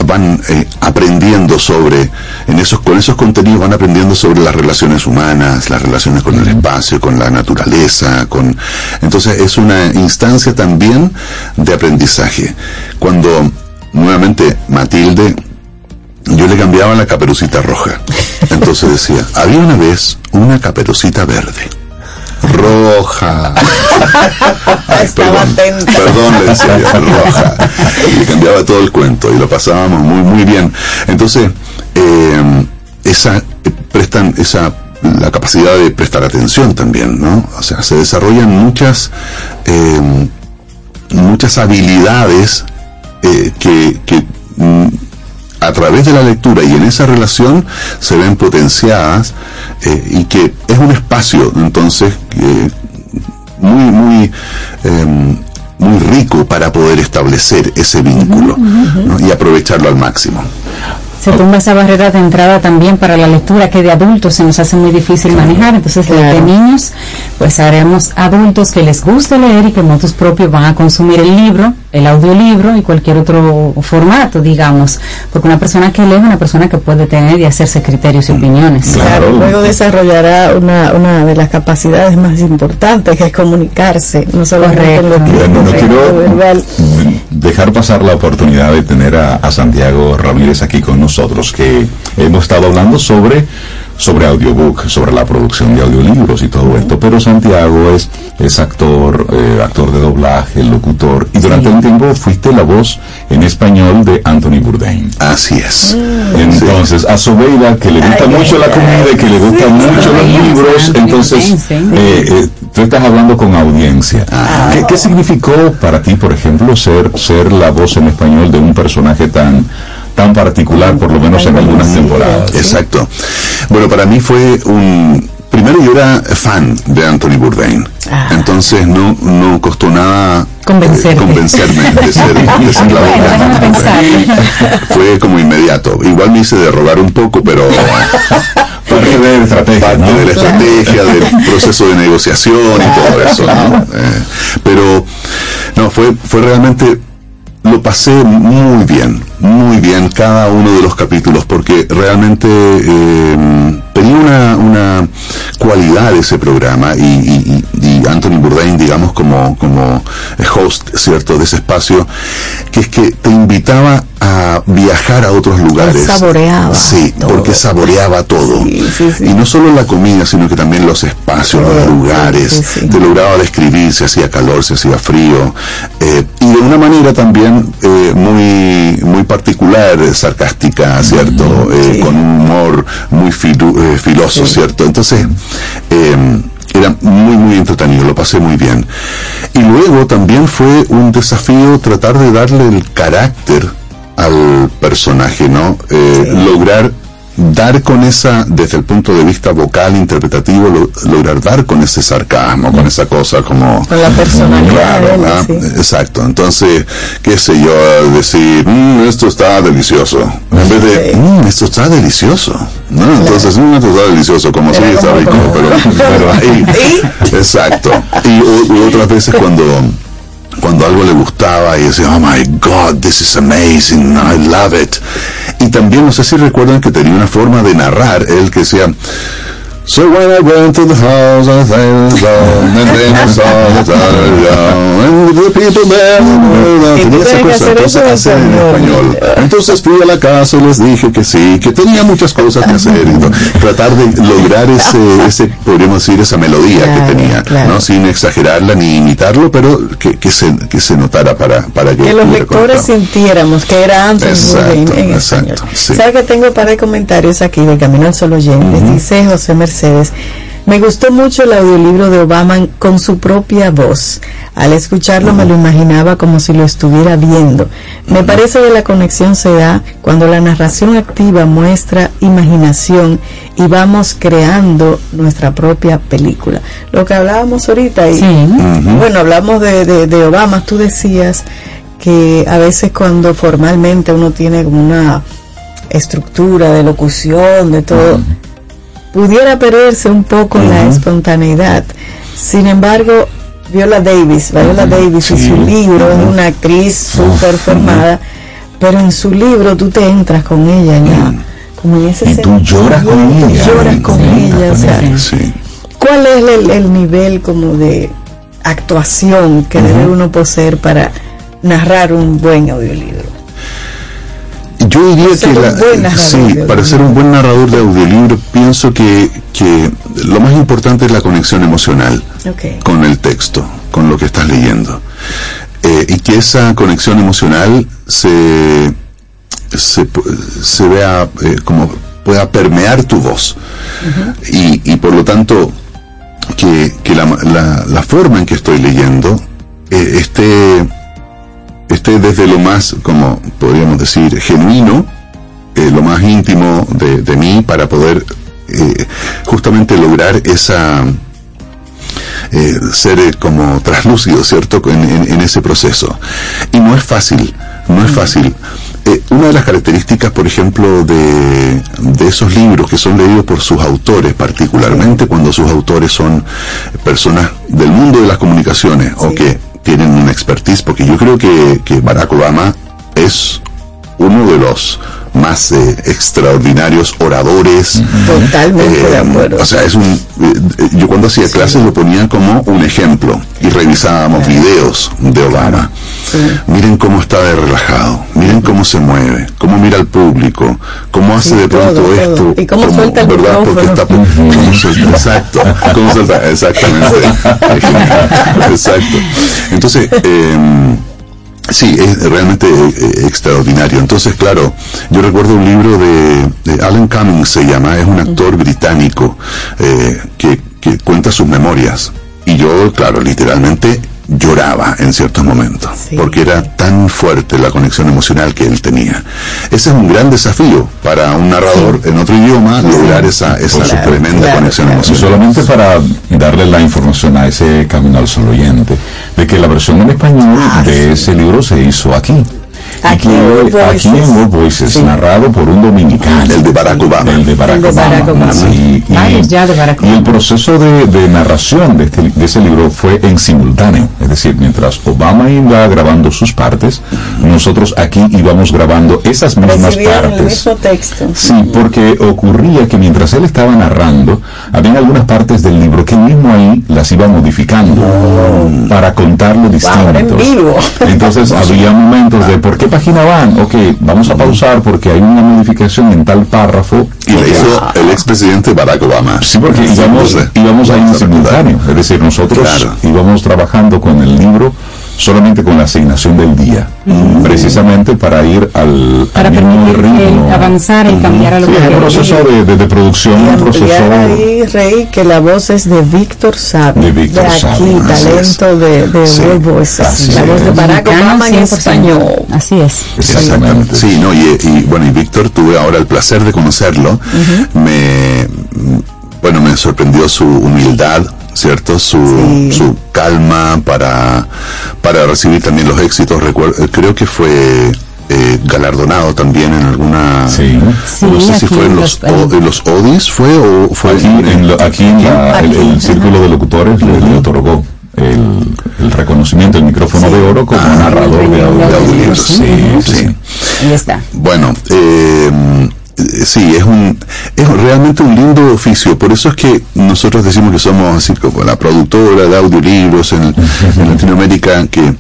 van eh, aprendiendo sobre en esos con esos contenidos van aprendiendo sobre las relaciones humanas las relaciones con el espacio con la naturaleza con entonces es una instancia también de aprendizaje. Cuando nuevamente Matilde yo le cambiaba la caperucita roja. Entonces decía [LAUGHS] había una vez una caperucita verde roja [LAUGHS] Ay, perdón, perdón, le decía roja. Y [LAUGHS] le cambiaba todo el cuento y lo pasábamos muy, muy bien. Entonces, eh, esa, eh, prestan esa, la capacidad de prestar atención también, ¿no? O sea, se desarrollan muchas, eh, muchas habilidades eh, que, que mm, a través de la lectura y en esa relación se ven potenciadas eh, y que es un espacio entonces eh, muy muy em, muy rico para poder establecer ese vínculo ¿no? y aprovecharlo al máximo Se tumba esa barrera de entrada también para la lectura que de adultos se nos hace muy difícil manejar. Entonces, de niños, pues haremos adultos que les guste leer y que motos propios van a consumir el libro, el audiolibro y cualquier otro formato, digamos. Porque una persona que lee es una persona que puede tener y hacerse criterios y opiniones. Claro, luego desarrollará una, una de las capacidades más importantes que es comunicarse, no solamente en lo Bueno, no quiero verbal. dejar pasar la oportunidad de tener a, a Santiago Ramírez aquí con nosotros, que hemos estado hablando sobre sobre audiobook, sobre la producción de audiolibros y todo esto, pero Santiago es, es actor, eh, actor de doblaje, locutor, y durante un tiempo fuiste la voz en español de Anthony Bourdain. Así es. Entonces, a Sobeida, que le gusta mucho la comida y que le gustan mucho los libros, entonces, eh, eh, tú estás hablando con audiencia. ¿Qué, qué significó para ti, por ejemplo, ser, ser la voz en español de un personaje tan tan particular, por lo menos en algunas temporadas? Exacto. Bueno, para mí fue un... Primero yo era fan de Anthony Bourdain. Entonces no, no costó nada eh, convencerme de ser, de [LAUGHS] ser la voz de Anthony Bourdain. Fue como inmediato. Igual me hice de rogar un poco, pero Parte de la estrategia, parte ¿no? de la estrategia, del proceso de negociación y todo eso. ¿no? Eh, pero no, fue, fue realmente, lo pasé muy bien, muy bien cada uno de los capítulos, porque realmente eh, tenía una, una cualidad ese programa y, y- y- Anthony Bourdain, digamos, como, como host, ¿cierto?, de ese espacio, que es que te invitaba a viajar a otros lugares. saboreaba Sí, todo. porque saboreaba todo. Y no solo la comida, sino que también los espacios, los lugares. Te lograba describir si hacía calor, si hacía frío. eh, y de una manera también eh, muy, muy particular, eh, sarcástica, ¿cierto? Eh, Con un humor muy filu- eh, filoso, ¿cierto? Entonces, eh, era muy, muy entretenido, lo pasé muy bien. Y luego también fue un desafío tratar de darle el carácter al personaje, ¿no? Eh, Lograr dar con esa, desde el punto de vista vocal, interpretativo, lo- lograr dar con ese sarcasmo, con esa cosa como... Con la personalidad Claro, ¿verdad? sí. Exacto. Entonces, qué sé yo, decir, "Mm, esto está delicioso. En vez de, "Mm, esto está delicioso. ¿no? Entonces, "Mm, esto está delicioso, como si Era está rico, pero, pero ahí. [LAUGHS] Exacto. Y otras veces cuando cuando algo le gustaba y decía, oh my God, this is amazing, I love it. Y también, no sé si recuerdan que tenía una forma de narrar, él que decía, So when I went to the house, I sang a song, and then I saw the tower, and the people there, Y tú tenía esa tienes que hacer entonces en en español. Entonces fui a la casa y les dije que sí, que tenía muchas cosas que hacer, y to- tratar de lograr ese, ese, podríamos decir, esa melodía Claro, que tenía, claro. ¿no? Sin exagerarla ni imitarlo, pero que, que se, que se notara para, para que, que los lectores sintiéramos que era Anthony Exacto, Bourdain en exacto, español. sí. ¿Sabe que tengo para comentarios aquí de Camino al Sol Oyentes? Dice José Mercedes. Me gustó mucho el audiolibro de Obama con su propia voz. Al escucharlo me lo imaginaba como si lo estuviera viendo. Me parece que la conexión se da cuando la narración activa muestra imaginación y vamos creando nuestra propia película. Lo que hablábamos ahorita y bueno, hablamos de, de, de Obama, tú decías que a veces cuando formalmente uno tiene como una estructura de locución, de todo, pudiera perderse un poco la espontaneidad. Sin embargo, Viola Davis, Viola Davis y su libro es una actriz súper formada, pero en su libro tú te entras con ella como en ese Y tú lloras con ella. lloras con Sí, ella, o sea. Sí. ¿Cuál es el, el nivel como de actuación que debe uno poseer para narrar un buen audiolibro? Yo diría que la- narrador sí, para ser un buen narrador de audiolibro pienso que, que lo más importante es la conexión emocional con el texto, con lo que estás leyendo. Eh, y que esa conexión emocional se, se, se vea eh, como pueda permear tu voz. y, y por lo tanto, que, que la, la- la forma en que estoy leyendo eh, esté, esté desde lo más, como podríamos decir, genuino, eh, lo más íntimo de, de mí para poder eh, justamente lograr esa eh, ser eh, como traslúcido, ¿cierto? En, en- en ese proceso. Y no es fácil, no es fácil. Una de las características, por ejemplo, de, de esos libros que son leídos por sus autores, particularmente cuando sus autores son personas del mundo de las comunicaciones o que tienen una expertise, porque yo creo que, que Barack Obama es uno de los más eh, extraordinarios oradores. Totalmente de Eh, acuerdo. O sea, es un. eh, yo cuando hacía clases lo ponía como un ejemplo y revisábamos videos de Obama. Miren cómo está de relajado, miren cómo se mueve, cómo mira al público, cómo hace Sí, de pronto todo, todo. esto. Y cómo como, suelta el ¿verdad? Porque está, cómo suelta, exacto, cómo suelta, exactamente. [LAUGHS] exacto. Entonces, em, Sí, es realmente eh, extraordinario. Entonces, claro, yo recuerdo un libro de, de Alan Cummings, se llama, es un actor británico eh, que, que cuenta sus memorias. Y yo, claro, literalmente lloraba en ciertos momentos, porque era tan fuerte la conexión emocional que él tenía. Ese es un gran desafío para un narrador en otro idioma, lograr esa, esa tremenda conexión emocional. solamente para darle la información a ese camino al sol oyente, de que la versión en español Ah, de ese libro se hizo aquí. Aquí y en World aquí en Voices. World Voices, narrado por un dominicano. El de Barack Obama. El de Barack El de Obama. Barack Obama. Sí, y, Varios ya de Barack y el Obama. proceso de, de narración de, este, de ese libro fue en simultáneo. Es decir, mientras Obama iba grabando sus partes, nosotros aquí íbamos grabando esas mismas Recibieron el partes. mismo texto. Sí, porque ocurría que mientras él estaba narrando, había algunas partes del libro que él mismo ahí las iba modificando para contarlo distinto. era en vivo. Entonces [LAUGHS] había momentos de ¿por qué página van? Ok, vamos a pausar porque hay una modificación en tal párrafo. Y le hizo el expresidente Barack Obama. Sí, porque íbamos, íbamos ahí en simultáneo. Es decir, nosotros Claro. íbamos trabajando con el libro solamente con la asignación del día, precisamente para ir al, Para al mismo permitir ritmo. el avanzar y cambiar a lo Sí, que es un proceso de, de- de producción, Y un proceso ahí, Rey, que la voz es de Víctor Sabe, De Víctor aquí, Sabe, así talento de, de Sí, World Voices, así la voz de es. Barack Obama en 100%. español. Así es. Exactamente. Sí, no, y, y, bueno, y Víctor tuve ahora el placer de conocerlo. Me bueno, me sorprendió su humildad, ¿cierto? Su, Sí. su calma para, para recibir también los éxitos. Recuerdo, creo que fue eh, galardonado también en alguna Sí. no Sí, sé si aquí fue en los, los- o- en los Odis fue o fue Aquí en, lo- aquí en la- el, el Aquí. círculo de locutores le, le otorgó el, el reconocimiento, el micrófono de oro como Ah, narrador de, audio- de audiolibros, Sí, sí. sí. Ahí está. Bueno, eh, eh, sí, es un es realmente un lindo oficio. Por eso es que nosotros decimos que somos así como la productora de audiolibros en, en Latinoamérica que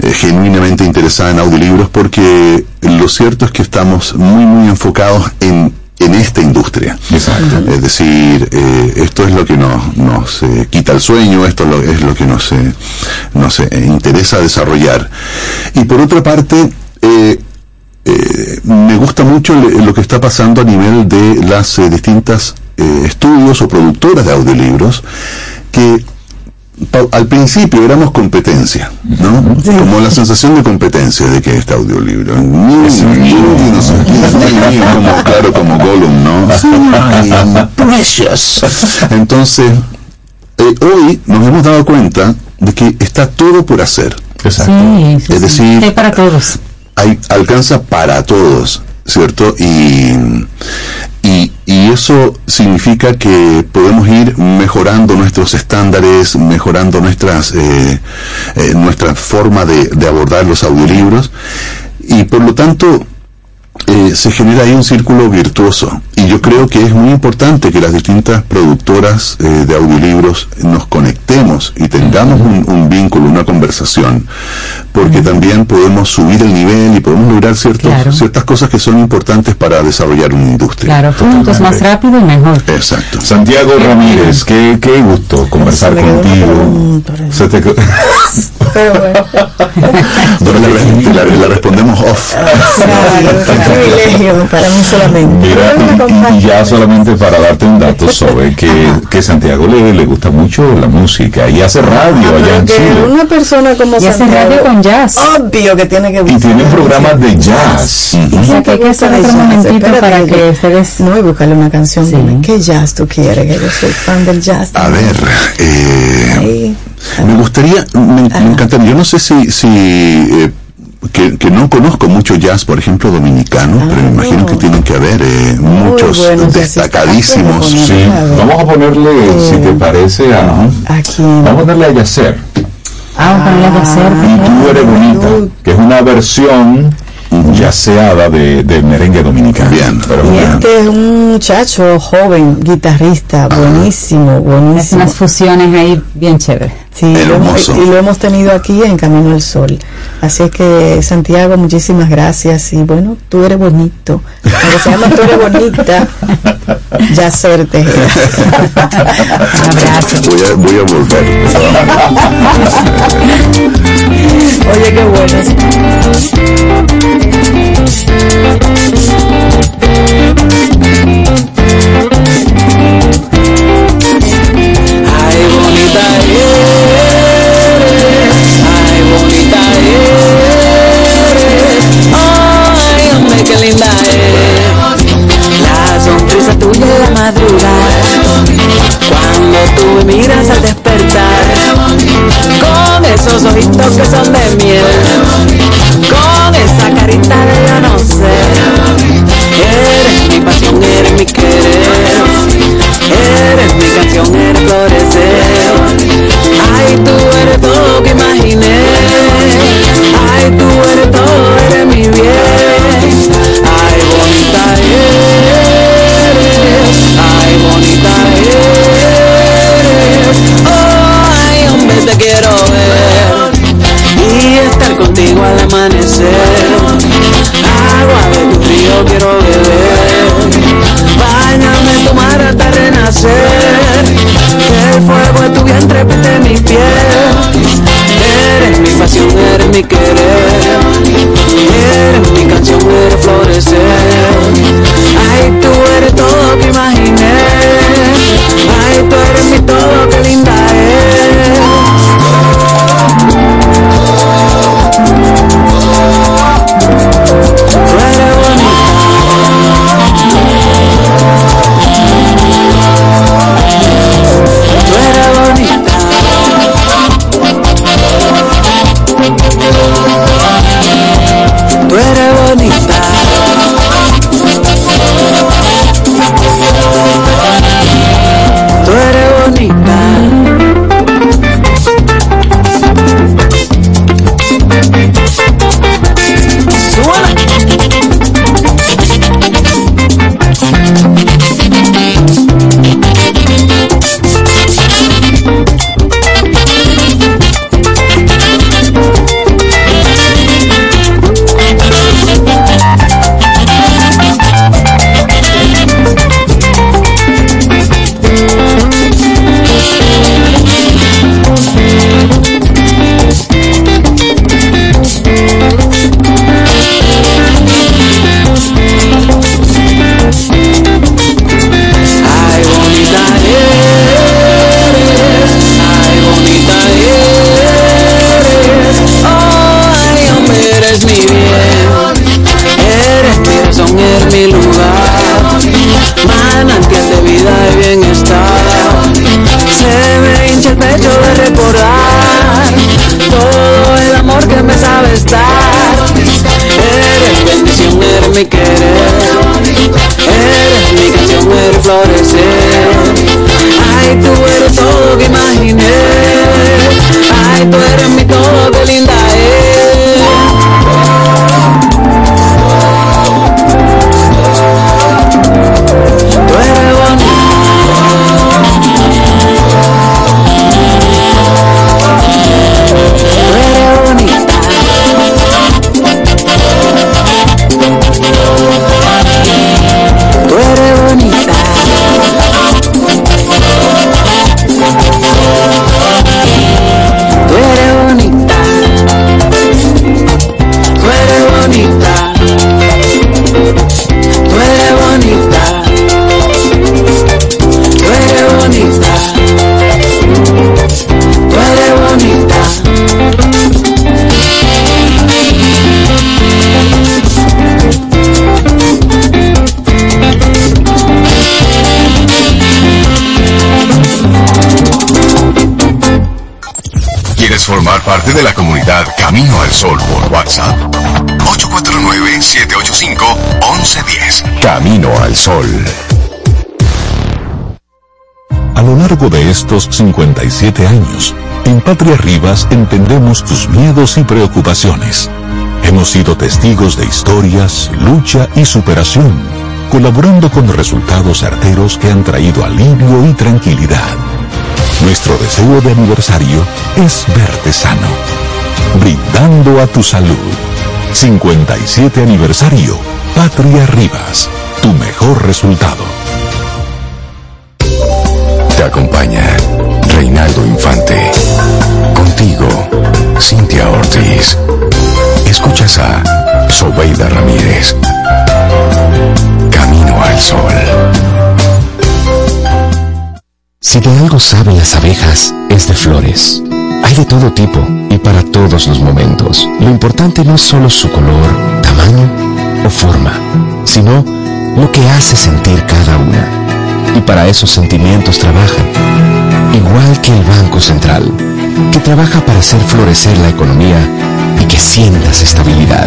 eh, genuinamente interesada en audiolibros, porque lo cierto es que estamos muy muy enfocados en en esta industria. Exacto. Es decir, eh, esto es lo que nos, nos eh, quita el sueño, esto es lo, es lo que nos, eh, nos interesa desarrollar. Y por otra parte, me gusta mucho le- lo que está pasando a nivel de las eh, distintas eh, estudios o productoras de audiolibros que al principio éramos competencia, ¿no? Como la sensación de competencia de que este audiolibro. No como, claro, como Gollum, ¿no? [LAUGHS] Precious. Entonces, eh, hoy nos hemos dado cuenta de que está todo por hacer. Exacto. Sí, sí, Es sí. decir, Hay para todos. Hay, alcanza para todos, ¿cierto? Y, y, eso significa que podemos ir mejorando nuestros estándares, mejorando nuestras, eh, eh, nuestra forma de, de abordar los audiolibros y por lo tanto eh, se genera ahí un círculo virtuoso. Y yo creo que es muy importante que las distintas productoras eh, de audiolibros nos conectemos y tengamos un, un vínculo, una conversación, porque también podemos subir el nivel y podemos lograr ciertos, Claro. ciertas cosas que son importantes para desarrollar una industria. Claro, juntos más rápido y mejor. Exacto. Santiago Ramírez, qué, qué gusto conversar Se contigo. Se te [LAUGHS] Pero bueno, Pero la, re- la- la respondemos off. claro, [LAUGHS] privilegio para mí solamente. Mira, y- ya solamente para darte un dato sobre [LAUGHS] que, que Santiago le, le gusta mucho la música y hace radio allá en que Chile. una persona como Y hace Santiago, radio con jazz. obvio que tiene que Y tiene un programa de jazz. O sea que hay que hacer otro momentito para que ustedes... No, y buscarle una canción. Sí. ¿Qué jazz tú quieres? Que yo soy fan del jazz. A ver, eh. Me gustaría, me, me encantaría, yo no sé si, si eh, que, que no conozco mucho jazz, por ejemplo, dominicano, pero me imagino que tienen que haber eh, muchos destacadísimos. Sí, vamos a ponerle, si te parece, a, Aquí. vamos a darle a Yacer. Ah, vamos a ponerle a hacer. Y tú eres bonita, que es una versión yaceada de, del merengue dominicano. Bien. pero Y bueno. este es un muchacho joven, guitarrista, buenísimo, buenísimo. unas fusiones ahí bien chéveres. Sí, lo y lo hemos tenido aquí en Camino al Sol. Así es que, Santiago, muchísimas gracias. Y bueno, tú eres bonito. Cuando se llama tú eres bonita, ya serte. [LAUGHS] Abrazo. Voy a, voy a volver. Oye, qué bueno. Ay, bonita bonita eres, ay, hombre, qué linda eres. La sonrisa tuya en la madrugada, cuando tú me miras al despertar, con esos ojitos que son de miel, con esa carita de yo no sé. Eres mi pasión, eres mi querer. Eres mi canción, eres florecer. Ay, tú eres todo que imaginé. Ay, tú eres todo, eres mi bien. Camino al Sol por WhatsApp? 849-785-1110. Camino al Sol. A lo largo de estos 57 años, en Patria Rivas entendemos tus miedos y preocupaciones. Hemos sido testigos de historias, lucha y superación, colaborando con resultados certeros que han traído alivio y tranquilidad. Nuestro deseo de aniversario es verte sano, brindando a tu salud. 57 aniversario, Patria Rivas, tu mejor resultado. Te acompaña Reinaldo Infante. Contigo, Cintia Ortiz. Escuchas a Sobeida Ramírez. Camino al Sol. Si de algo saben las abejas, es de flores. Hay de todo tipo y para todos los momentos. Lo importante no es solo su color, tamaño o forma, sino lo que hace sentir cada una. Y para esos sentimientos trabajan. Igual que el Banco Central, que trabaja para hacer florecer la economía y que sientas estabilidad.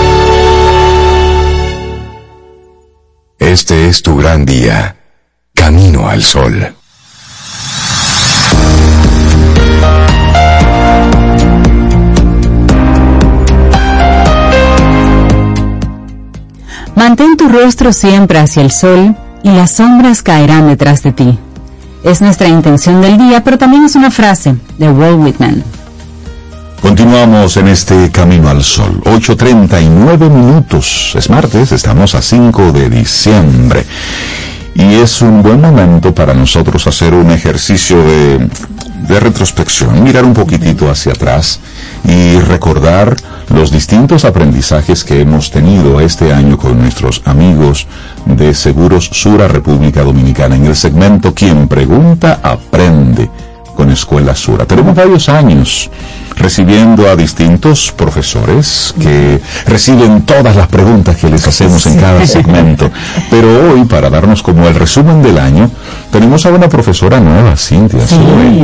Este es tu gran día. Camino al sol. Mantén tu rostro siempre hacia el sol y las sombras caerán detrás de ti. Es nuestra intención del día, pero también es una frase de Walt Whitman. Continuamos en este Camino al Sol. 8.39 minutos. Es martes, estamos a 5 de diciembre. Y es un buen momento para nosotros hacer un ejercicio de, de retrospección, mirar un poquitito hacia atrás y recordar los distintos aprendizajes que hemos tenido este año con nuestros amigos de Seguros Sura República Dominicana en el segmento Quien pregunta aprende con Escuela Sura. Tenemos varios años recibiendo a distintos profesores que reciben todas las preguntas que les hacemos en cada segmento. Pero hoy, para darnos como el resumen del año, tenemos a una profesora nueva, Cintia. Sí,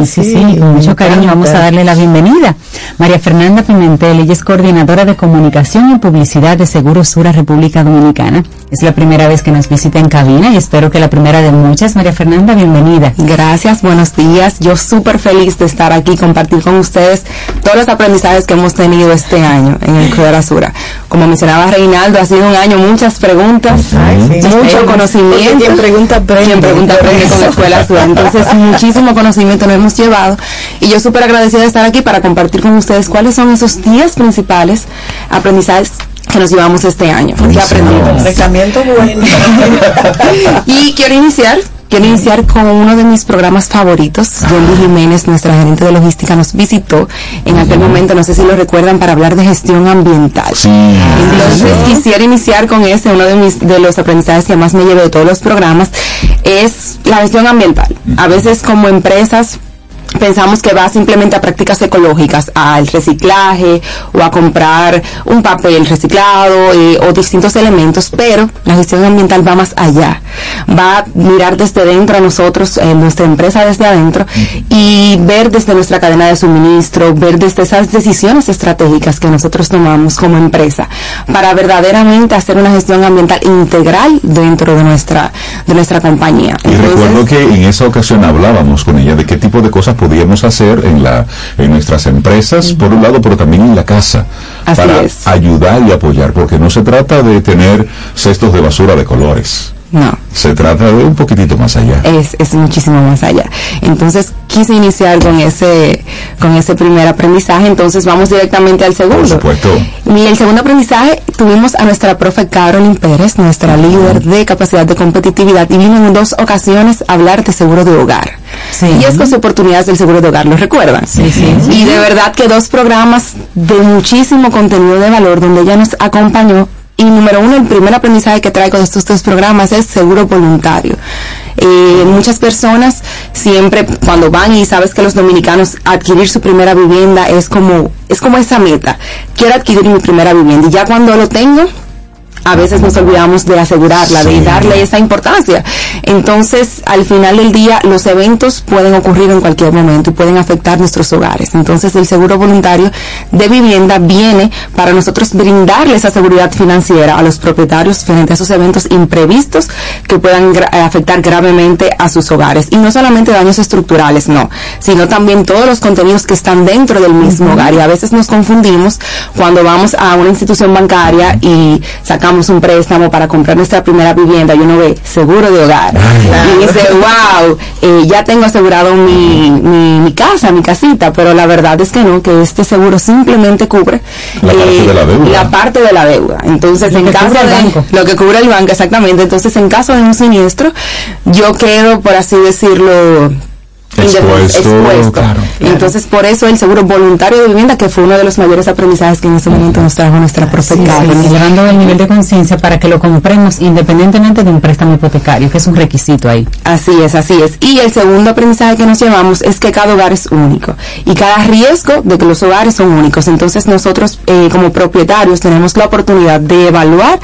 sí, sí, con mucho cariño vamos a darle la bienvenida. María Fernanda Pimentel, ella es coordinadora de comunicación y publicidad de Seguros Sura República Dominicana. Es la primera vez que nos visita en cabina y espero que la primera de muchas. María Fernanda, bienvenida. Gracias, buenos días. Yo súper feliz de estar aquí, compartir con ustedes todos los aprendizajes que hemos tenido este año en el Club Sura. Como mencionaba Reinaldo, ha sido un año, muchas preguntas, mucho conocimiento. Quien pregunta aprende. Quien pregunta aprende con la Escuela Sura. Entonces, [LAUGHS] muchísimo conocimiento nos hemos llevado y yo súper agradecida de estar aquí para compartir con ustedes cuáles son esos 10 principales aprendizajes que nos llevamos este año. ¿Qué aprendimos? Bueno. [LAUGHS] y quiero iniciar Quiero iniciar con uno de mis programas favoritos. Wendy Jiménez, nuestra gerente de logística, nos visitó en aquel momento, no sé si lo recuerdan, para hablar de gestión ambiental. Entonces quisiera iniciar con ese, uno de, mis, de los aprendizajes que más me llevé de todos los programas, es la gestión ambiental. A veces como empresas pensamos que va simplemente a prácticas ecológicas, al reciclaje o a comprar un papel reciclado eh, o distintos elementos, pero la gestión ambiental va más allá. Va a mirar desde dentro a nosotros, eh, nuestra empresa desde adentro, y ver desde nuestra cadena de suministro, ver desde esas decisiones estratégicas que nosotros tomamos como empresa para verdaderamente hacer una gestión ambiental integral dentro de nuestra, de nuestra compañía. Y recuerdo que en esa ocasión hablábamos con ella de qué tipo de cosas podíamos hacer en la en nuestras empresas por un lado pero también en la casa Así para es. ayudar y apoyar porque no se trata de tener cestos de basura de colores No. se trata de un poquitito más allá es, es muchísimo más allá. Entonces quise iniciar con ese, con ese primer aprendizaje, entonces vamos directamente al segundo. por supuesto Y el segundo aprendizaje tuvimos a nuestra profe Carolyn Pérez, nuestra líder de capacidad de competitividad, y vino en dos ocasiones a hablar de seguro de hogar. Y es con oportunidades del seguro de hogar, ¿lo recuerdan? Sí, sí. Y de verdad que dos programas de muchísimo contenido de valor donde ella nos acompañó. Y número uno, el primer aprendizaje que traigo de estos dos programas es seguro voluntario. Eh, muchas personas siempre cuando van y sabes que los dominicanos adquirir su primera vivienda es como es como esa meta. Quiero adquirir mi primera vivienda y ya cuando lo tengo a veces nos olvidamos de asegurarla, de darle esa importancia. Entonces, al final del día, los eventos pueden ocurrir en cualquier momento y pueden afectar nuestros hogares. Entonces, el seguro voluntario de vivienda viene para nosotros brindarle esa seguridad financiera a los propietarios frente a esos eventos imprevistos que puedan gra- eh, afectar gravemente a sus hogares. Y no solamente daños estructurales, no, sino también todos los contenidos que están dentro del mismo hogar. Y a veces nos confundimos cuando vamos a una institución bancaria y sacamos un préstamo para comprar nuestra primera vivienda y uno ve seguro de hogar y dice, wow, eh, ya tengo asegurado mi, mi, mi casa, mi casita, pero la verdad es que no, que este seguro simplemente cubre La parte de la deuda. la parte de la deuda. Entonces, Lo en caso de banco. lo que cubre el banco, exactamente. Entonces, en caso de un siniestro, yo quedo, por así decirlo, Expuesto, expuesto. claro. Entonces, por eso el seguro voluntario de vivienda, que fue uno de los mayores aprendizajes que en ese momento nos trajo nuestra profe Carmen. Sí, llevando el nivel de conciencia para que lo compremos independientemente de un préstamo hipotecario, que es un requisito ahí. Así es, así es. Y el segundo aprendizaje que nos llevamos es que cada hogar es único y cada riesgo de que los hogares son únicos. Entonces nosotros eh, como propietarios tenemos la oportunidad de evaluar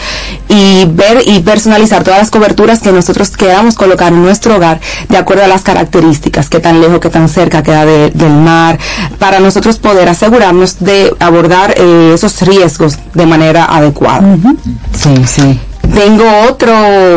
y ver y personalizar todas las coberturas que nosotros queramos colocar en nuestro hogar de acuerdo a las características, qué tan lejos, qué tan cerca queda de- del mar, para nosotros poder asegurarnos de abordar eh, esos riesgos de manera adecuada. Sí, sí. Tengo otro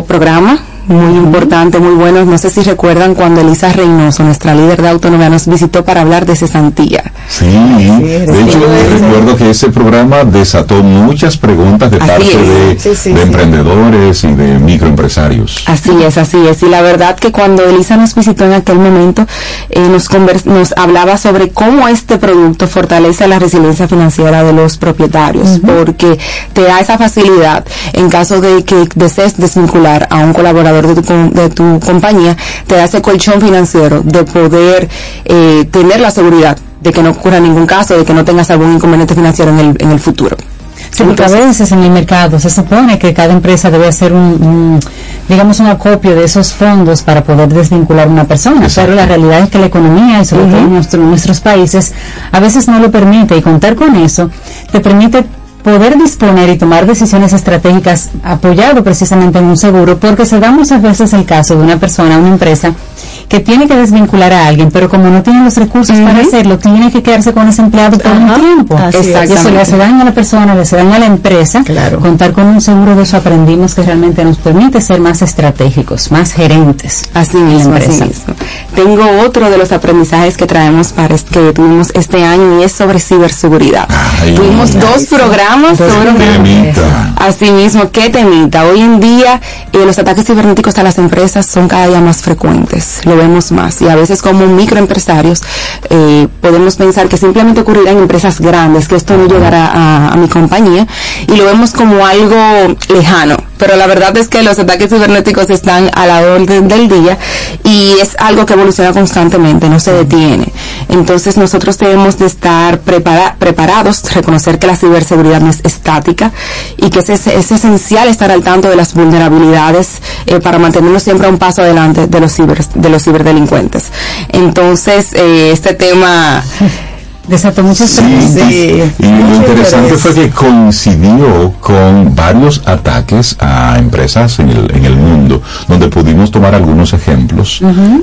programa muy importante, muy bueno. No sé si recuerdan cuando Elisa Reynoso, nuestra líder de autonomía, nos visitó para hablar de cesantía. Sí, de hecho recuerdo que ese programa desató muchas preguntas de Así parte es. de, Sí, sí, de sí. emprendedores y de microempresarios. Así es, así es. Y la verdad que cuando Elisa nos visitó en aquel momento, eh, nos, convers- nos hablaba sobre cómo este producto fortalece la resiliencia financiera de los propietarios, porque te da esa facilidad en caso de que desees desvincular a un colaborador de tu, de tu compañía, te da ese colchón financiero de poder eh, tener la seguridad de que no ocurra ningún caso, de que no tengas algún inconveniente financiero en el, en el futuro. Sí, porque a veces en el mercado se supone que cada empresa debe hacer un, un, digamos, un acopio de esos fondos para poder desvincular a una persona, pero la realidad es que la economía, y sobre todo en nuestro- nuestros países, a veces no lo permite y contar con eso te permite poder disponer y tomar decisiones estratégicas apoyado precisamente en un seguro, porque se da muchas veces el caso de una persona, una empresa, que tiene que desvincular a alguien, pero como no tiene los recursos para hacerlo, tiene que quedarse con ese empleado por un tiempo. así. Y eso le hace daño a la persona, le hace daño a la empresa. Contar con un seguro de eso aprendimos que realmente nos permite ser más estratégicos, más gerentes. Así en la mismo, así empresa. mismo. Tengo otro de los aprendizajes que traemos para que tuvimos este año y es sobre ciberseguridad. tuvimos dos programas sobre temita. Así mismo, qué temita. Hoy en día eh, los ataques cibernéticos a las empresas son cada día más frecuentes, lo vemos más y a veces como microempresarios eh, podemos pensar que simplemente ocurrirá en empresas grandes, que esto no llegará a, a mi compañía y lo vemos como algo lejano. Pero la verdad es que los ataques cibernéticos están a la orden del día y es algo que evoluciona constantemente, no se detiene. Entonces nosotros debemos de estar prepara- preparados, reconocer que la ciberseguridad no es estática y que es, es- es esencial estar al tanto de las vulnerabilidades eh, para mantenernos siempre a un paso adelante de los, ciber, de los ciberdelincuentes. Entonces, eh, este tema... Desató muchas Sí, y lo interesante fue que coincidió con varios ataques a empresas en el, en el mundo, donde pudimos tomar algunos ejemplos.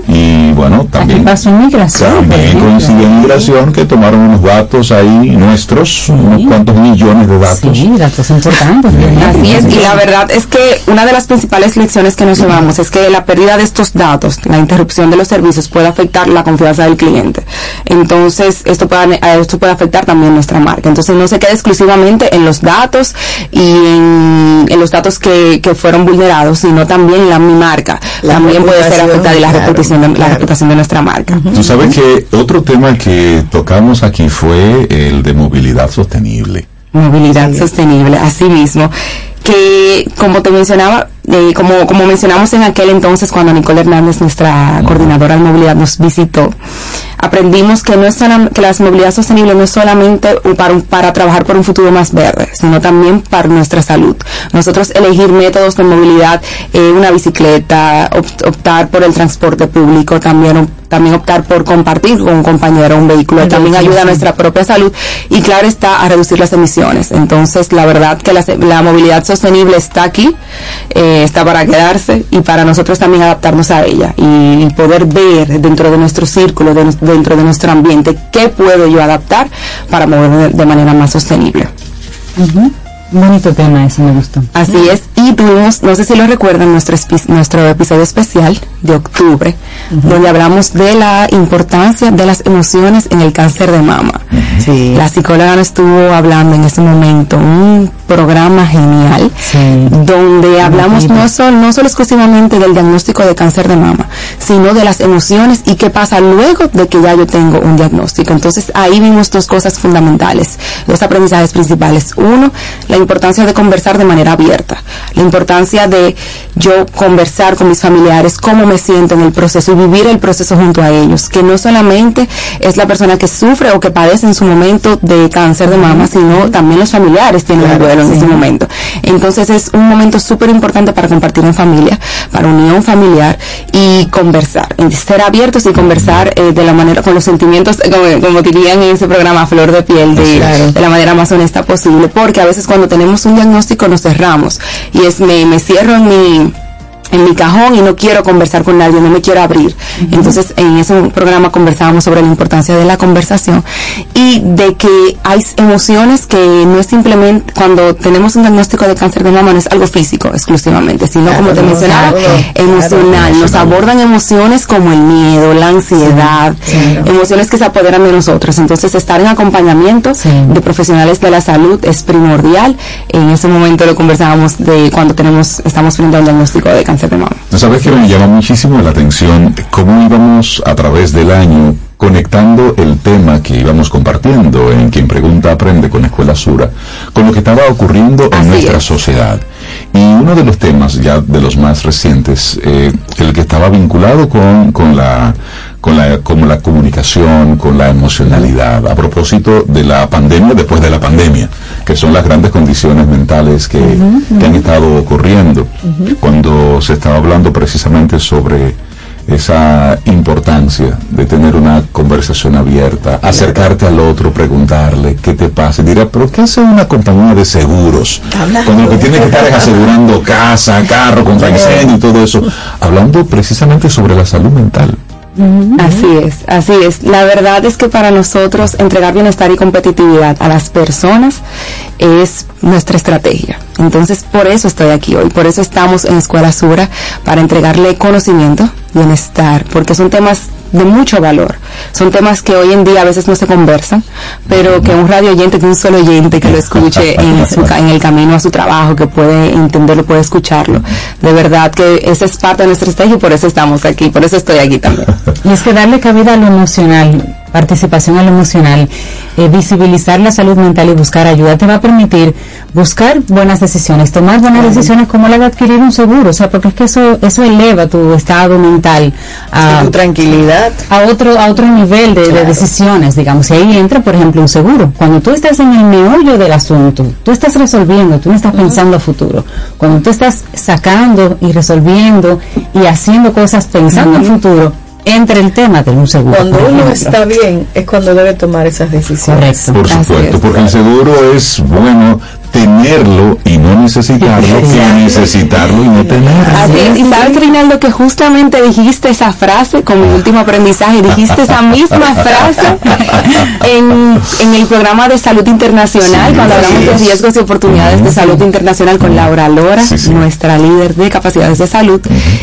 Y bueno, también, pasó en migración, también coincidió en migración que tomaron unos datos ahí nuestros, unos cuantos millones de datos. Sí, datos importantes. Así es, y la verdad es que una de las principales lecciones que nos llevamos es que la pérdida de estos datos, la interrupción de los servicios puede afectar la confianza del cliente. Entonces, esto puede, esto puede afectar también nuestra marca. Entonces, no se queda exclusivamente en los datos y en, en los datos que, que fueron vulnerados, sino también la mi marca. La también puede ser afectada y la claro, reputación de, la claro. reputación de nuestra marca. Tú sabes que otro tema que tocamos aquí fue el de movilidad sostenible. movilidad sostenible, así mismo, que como te mencionaba, eh, como, como mencionamos en aquel entonces cuando Nicole Hernández, nuestra coordinadora de movilidad, nos visitó, aprendimos que no es que la movilidad sostenible no es solamente para, un- para trabajar por un futuro más verde, sino también para nuestra salud. Nosotros elegir métodos de movilidad, eh, una bicicleta, opt- optar por el transporte público, también también optar por compartir con un compañero un vehículo, también ayuda a nuestra propia salud y claro está a reducir las emisiones. Entonces, la verdad que la, la movilidad sostenible está aquí, eh, está para quedarse y para nosotros también adaptarnos a ella y poder ver dentro de nuestro círculo, de- dentro de nuestro ambiente, qué puedo yo adaptar para moverme de manera más sostenible. Bonito tema ese, me gustó. Así es. Y tuvimos, no sé si lo recuerdan, nuestro, espi- nuestro episodio especial de octubre, donde hablamos de la importancia de las emociones en el cáncer de mama. Sí. La psicóloga nos estuvo hablando en ese momento, un programa genial, donde hablamos no solo, no solo exclusivamente del diagnóstico de cáncer de mama, sino de las emociones y qué pasa luego de que ya yo tengo un diagnóstico. Entonces ahí vimos dos cosas fundamentales, dos aprendizajes principales. Uno, la importancia de conversar de manera abierta, la importancia de yo conversar con mis familiares, cómo me siento en el proceso y vivir el proceso junto a ellos, que no solamente es la persona que sufre o que padece en su momento de cáncer de mama, sino también los familiares tienen un duelo en ese momento. Entonces es un momento súper importante para compartir en familia, para unión familiar y conversar, ser abiertos y conversar eh, de la manera, con los sentimientos, como, como dirían en ese programa, flor de piel, de, de la manera más honesta posible, porque a veces cuando tenemos un diagnóstico nos cerramos. Y es me, me cierro en mi en mi cajón y no quiero conversar con nadie, no me quiero abrir. Entonces, en ese programa conversábamos sobre la importancia de la conversación y de que hay emociones que no es simplemente cuando tenemos un diagnóstico de cáncer de mama no es algo físico exclusivamente, sino como te Claro, mencionaba, claro, emocional. Nos abordan emociones como el miedo, la ansiedad, emociones que se apoderan de nosotros. Entonces, estar en acompañamiento de profesionales de la salud es primordial. En ese momento lo conversábamos de cuando tenemos, estamos frente a un diagnóstico de cáncer mama. ¿Sabes que me llama muchísimo la atención cómo íbamos a través del año conectando el tema que íbamos compartiendo en Quien Pregunta Aprende con Escuela Sura con lo que estaba ocurriendo en nuestra sociedad? Y uno de los temas ya de los más recientes, eh, el que estaba vinculado con, con la con la, con la comunicación, con la emocionalidad, a propósito de la pandemia después de la pandemia, que son las grandes condiciones mentales que, que han estado ocurriendo, cuando se estaba hablando precisamente sobre esa importancia de tener una conversación abierta, acercarte al otro, preguntarle qué te pasa, dirá, pero ¿qué hace una compañía de seguros? Cuando lo que tiene que estar es asegurando casa, carro, contra incendio y todo eso, hablando precisamente sobre la salud mental. Así es, así es. La verdad es que para nosotros entregar bienestar y competitividad a las personas es nuestra estrategia. Entonces, por eso estoy aquí hoy, por eso estamos en Escuela Sura, para entregarle conocimiento, bienestar, porque son temas de mucho valor. Son temas que hoy en día a veces no se conversan, pero que un radio oyente, que un solo oyente que lo escuche [LAUGHS] en, su, en el camino a su trabajo, que puede entenderlo, puede escucharlo. De verdad que esa es parte de nuestra estrategia y por eso estamos aquí, por eso estoy aquí también. Y es que darle cabida a lo emocional, participación a lo emocional, eh, visibilizar la salud mental y buscar ayuda te va a permitir buscar buenas decisiones, tomar buenas decisiones como la de adquirir un seguro, o sea, porque es que eso eso eleva tu estado mental a tu tranquilidad. a otro a otro nivel de, de decisiones, digamos, y ahí entra, por ejemplo, un seguro. Cuando tú estás en el meollo del asunto, tú estás resolviendo, tú no estás pensando a futuro. Cuando tú estás sacando y resolviendo y haciendo cosas pensando a futuro, entra el tema de un seguro. Cuando uno ejemplo. está bien es cuando debe tomar esas decisiones. Por supuesto, porque el seguro es bueno tenerlo y no necesitarlo que necesitarlo y no tenerlo. Así es, y sabes, Reinaldo, que justamente dijiste esa frase como último aprendizaje, dijiste esa misma [LAUGHS] frase en, en el programa de salud internacional, Sí, cuando hablamos de es. riesgos y oportunidades de salud internacional con Laura Lora, nuestra líder de capacidades de salud,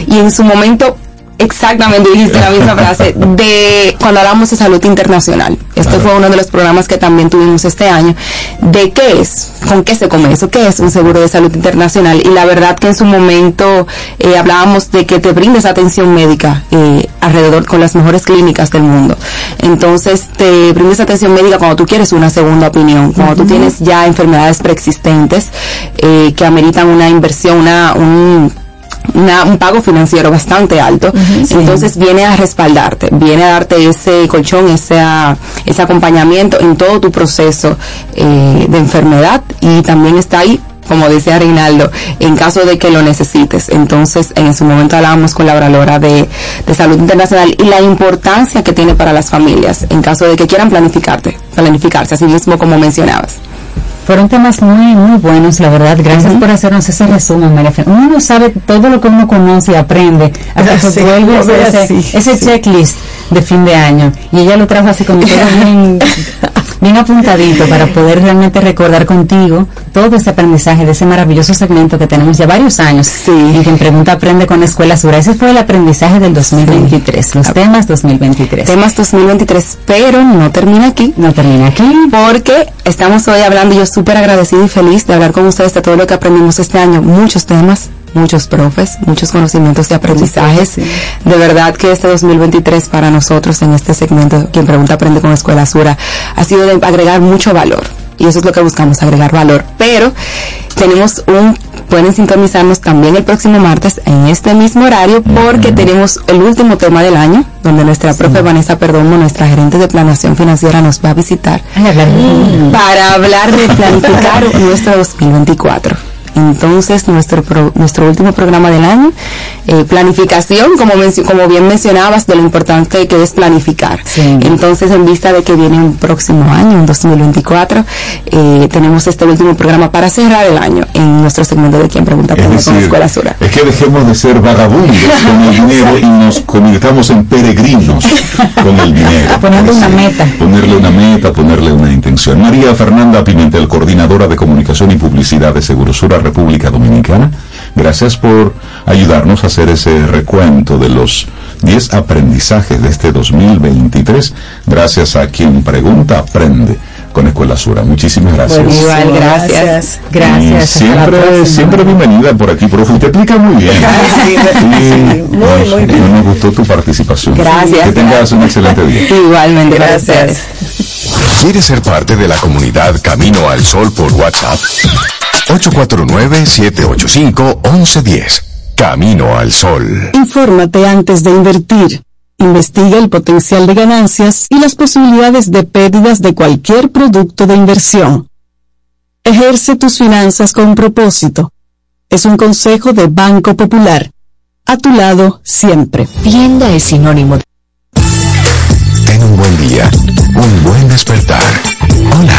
y en su momento Exactamente, dijiste la misma frase de cuando hablamos de salud internacional. Este fue uno de los programas que también tuvimos este año. ¿De qué es? ¿Con qué se come eso? ¿Qué es un seguro de salud internacional? Y la verdad que en su momento eh, hablábamos de que te brindes atención médica eh, alrededor con las mejores clínicas del mundo. Entonces te brindes atención médica cuando tú quieres una segunda opinión, cuando tú Ujú. tienes ya enfermedades preexistentes eh, que ameritan una inversión, una, un una- un pago financiero bastante alto, sí. entonces viene a respaldarte, viene a darte ese colchón, ese, ah, ese acompañamiento en todo tu proceso eh, de enfermedad y también está ahí como decía Reinaldo, en caso de que lo necesites. Entonces, en su momento hablábamos con Laura Lora de, de salud internacional y la importancia que tiene para las familias en caso de que quieran planificarte, planificarse, así mismo como mencionabas. Fueron temas muy, muy buenos, la verdad. Gracias por hacernos ese resumen, María Fe- Uno no sabe todo lo que uno conoce y aprende hasta que Sí, vuelve a lo hacer ve ese, ese checklist de fin de año. Y ella lo trajo así como todo [LAUGHS] bien bien apuntadito para poder realmente recordar contigo todo ese aprendizaje de ese maravilloso segmento que tenemos ya varios años. Sí. En quien pregunta aprende con Escuela Sura. Ese fue el aprendizaje del 2023, los temas 2023. Temas 2023, pero no termina aquí. No termina aquí. Porque estamos hoy hablando, yo súper agradecido y feliz de hablar con ustedes de todo lo que aprendimos este año. Muchos temas, muchos profes, muchos conocimientos y aprendizajes. De verdad que este 2023 para nosotros en este segmento, quien pregunta aprende con Escuela Sura, ha sido de agregar mucho valor. Y eso es lo que buscamos, agregar valor. Pero tenemos un, pueden sintonizarnos también el próximo martes en este mismo horario porque tenemos el último tema del año, donde nuestra profe Vanessa Perdomo, nuestra gerente de planeación financiera, nos va a visitar para hablar de planificar [LAUGHS] nuestro 2024. Entonces, nuestro pro- nuestro último programa del año, eh, planificación, como, mencio- como bien mencionabas, de lo importante que es planificar. Entonces, en vista de que viene un próximo año, un 2024, eh, tenemos este último programa para cerrar el año en nuestro segmento de Quien Pregunta Es Aprende con decir, Escuela Sura. es que dejemos de ser vagabundos [LAUGHS] con el dinero y nos convirtamos en peregrinos con el dinero. [LAUGHS] Ponerle una meta. Ponerle una meta, ponerle una intención. María Fernanda Pimentel, coordinadora de comunicación y publicidad de Segurosura República Dominicana, gracias por ayudarnos a hacer ese recuento de los 10 aprendizajes de este 2023. Gracias a quien pregunta, aprende con Escuela Sura. Muchísimas gracias. Bueno, igual, gracias. Gracias. Y siempre, siempre bienvenida por aquí, profe. Usted explica muy bien. [LAUGHS] Sí, Sí, muy, nos, muy bien. nos gustó tu participación. Gracias. Que tengas un excelente día. Igualmente, gracias. ¿Quieres ser parte de la comunidad Camino al Sol por WhatsApp? 849-785-1110. Camino al Sol. Infórmate antes de invertir. Investiga el potencial de ganancias y las posibilidades de pérdidas de cualquier producto de inversión. Ejerce tus finanzas con propósito. Es un consejo de Banco Popular. A tu lado siempre. Tienda es sinónimo de Ten un buen día, un buen despertar. Hola.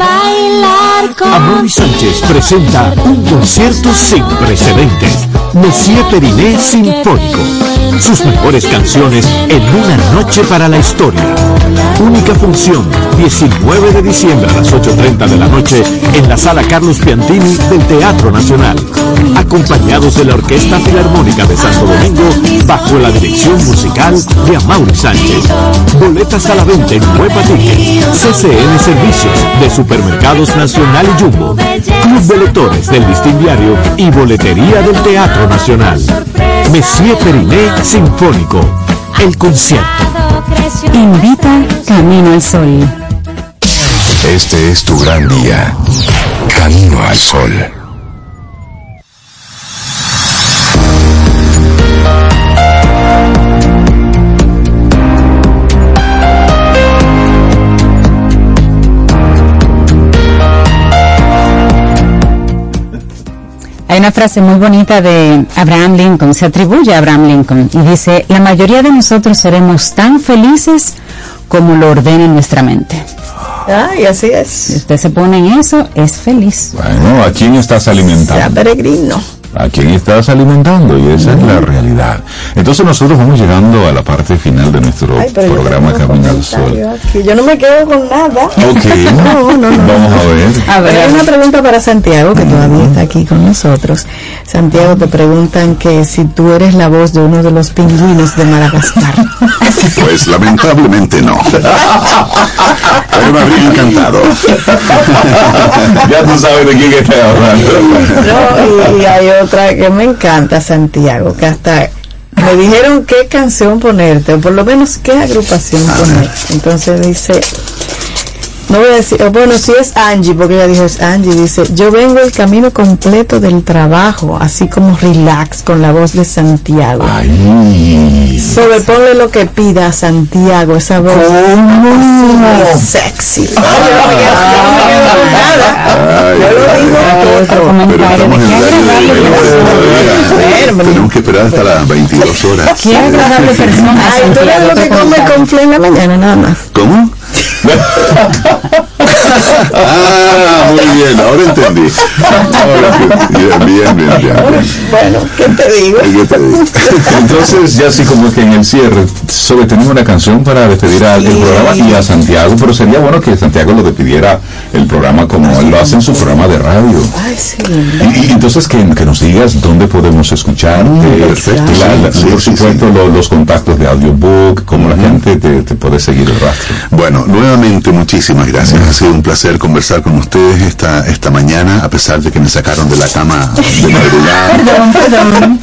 Bailar con Sánchez presenta un concierto sin precedentes. Monsieur Periné Sinfónico. Sus mejores canciones en una noche para la historia. Única función, 19 de diciembre a las 8.30 de la noche en la sala Carlos Piantini del Teatro Nacional. Acompañados de la Orquesta Filarmónica de Santo Domingo bajo la dirección musical de Amaury Sánchez. Boletas a la venta en Huepa Tickets, CCN Servicios de Supermercados Nacional y Jumbo, Club de Lectores del Listín Diario y Boletería del Teatro Nacional. Messier Periné Sinfónico. El concierto. Invita Camino al Sol. Este es tu gran día. Camino al Sol. Hay una frase muy bonita de Abraham Lincoln, se atribuye a Abraham Lincoln y dice, la mayoría de nosotros seremos tan felices como lo ordene nuestra mente. Ay, así Si es. usted se pone en eso, es feliz. Bueno, ¿a quién estás Sea alimentando? peregrino. ¿A quién estás alimentando? Y esa es la realidad. Entonces nosotros vamos llegando a la parte final de nuestro Ay, programa Camino al Sol. aquí. Yo no me quedo con nada. Ok, [LAUGHS] No, no, no. vamos a ver. A ver, Hay una pregunta para Santiago, que todavía está aquí con nosotros. Santiago, te preguntan que si tú eres la voz de uno de los pingüinos de Madagascar. [LAUGHS] Pues lamentablemente no. Pero me habría encantado. [LAUGHS] ya tú sabes de quién estás hablando. No, y, y hay otra que me encanta, Santiago, que hasta me dijeron qué canción ponerte, o por lo menos qué agrupación ponerte. Entonces dice, no voy a decir, o bueno, si es Angie, porque ella dijo es Angie, dice, yo vengo el camino completo del trabajo, así como relax, con la voz de Santiago. Ay, Sobreponle lo que pida a Santiago, esa voz así, sexy. Ay, yo lo digo Tenemos que esperar hasta las 22 horas. Qué agradable persona. Ay, tú eres lo que come con en la mañana, nada más. ¿Cómo? Ah, muy bien, ahora entendí. Ahora entendí. Bien, bien, bien, bien. Bueno, ¿qué te digo? ¿Qué te digo? Entonces, ya así como que en el cierre, sobre tenemos una canción para despedir al el programa y a Santiago, pero sería bueno que Santiago lo despidiera el programa como él lo hace en su programa de radio. Ay, sí. Y, y entonces que, que nos digas dónde podemos escuchar, perfecto, la- la- sí, por sí, supuesto lo- los contactos de audiobook, cómo la gente te, te puede seguir el rastro. Bueno, nuevamente muchísimas gracias. Ha sido un placer conversar con ustedes esta, esta mañana, a pesar de que me sacaron de la cama de madrugada. [LAUGHS] Perdón, perdón.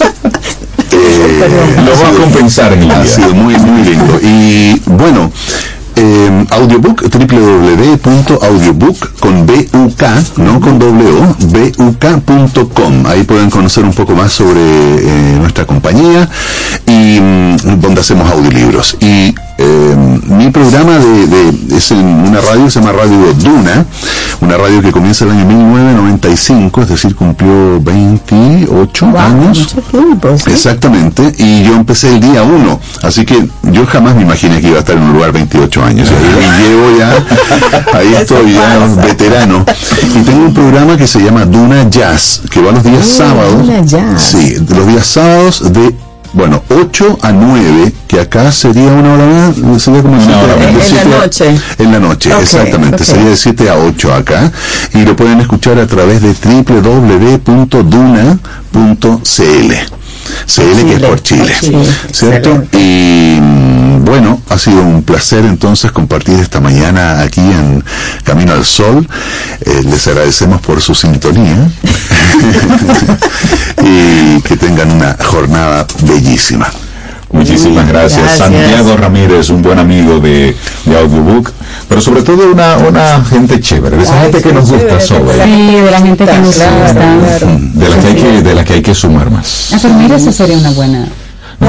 Eh, Lo voy a compensar en Ha sido muy, muy lindo. Y bueno, eh, audiobook, www.audiobook con BUK, no con W, BUK.com. Ahí pueden conocer un poco más sobre eh, nuestra compañía y mm, donde hacemos audiolibros. Y eh, mi programa de, de- es en una radio que se llama Radio Duna, una radio que comienza el año 1995, es decir, cumplió 28 años. Tiempo, ¿sí? Exactamente, y yo empecé el día 1, así que yo jamás me imaginé que iba a estar en un lugar 28 años, y llevo ya, ahí estoy ya veterano, y tengo un programa que se llama Duna Jazz, que va los días Oh, sábados, Duna Jazz. sí, los días sábados de, bueno, 8 a 9, que acá sería una hora más, sería como siete- hora más. En la a- noche. en la noche, Ok, exactamente. ok. Sería de 7 a 8 acá. Y lo pueden escuchar a través de www.duna.cl. CL que es por Chile, Chile. ¿cierto? Excelente. Y mm, bueno, ha sido un placer entonces compartir esta mañana aquí en Camino al Sol. Eh, les agradecemos por su sintonía [LAUGHS] y que tengan una jornada bellísima. Muchísimas gracias. Gracias. Santiago Ramírez, un buen amigo de, de Audiobook, pero sobre todo una, una gente chévere, de esa gente que nos gusta sobre, Sí, de la gente que nos Claro, gusta. claro. de la que hay que, de la que hay que sumar más. Ah, pero mira, eso sería una buena.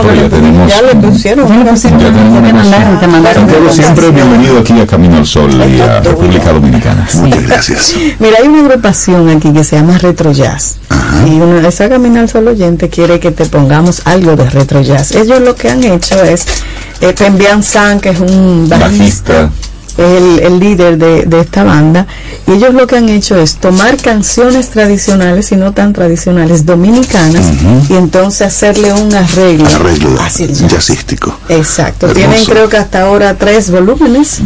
Pero ya tenemos, Ya le pusieron. Ya le pusieron, ya tenemos te te. Santiago siempre bienvenido aquí a Camino al Sol y a República Dominicana. Muchas gracias. Mira, hay una agrupación aquí que se llama Retro Jazz. Y una, esa Camino al Sol oyente quiere que te pongamos algo de Retro Jazz. Ellos lo que han hecho es, eh, Pembian San, que es un bajista, Bajista. El, el líder de, de esta banda, y ellos lo que han hecho es tomar canciones tradicionales y no tan tradicionales dominicanas y entonces hacerle un arreglo. Arreglo jazzístico. Exacto, Hermoso. tienen creo que hasta ahora tres volúmenes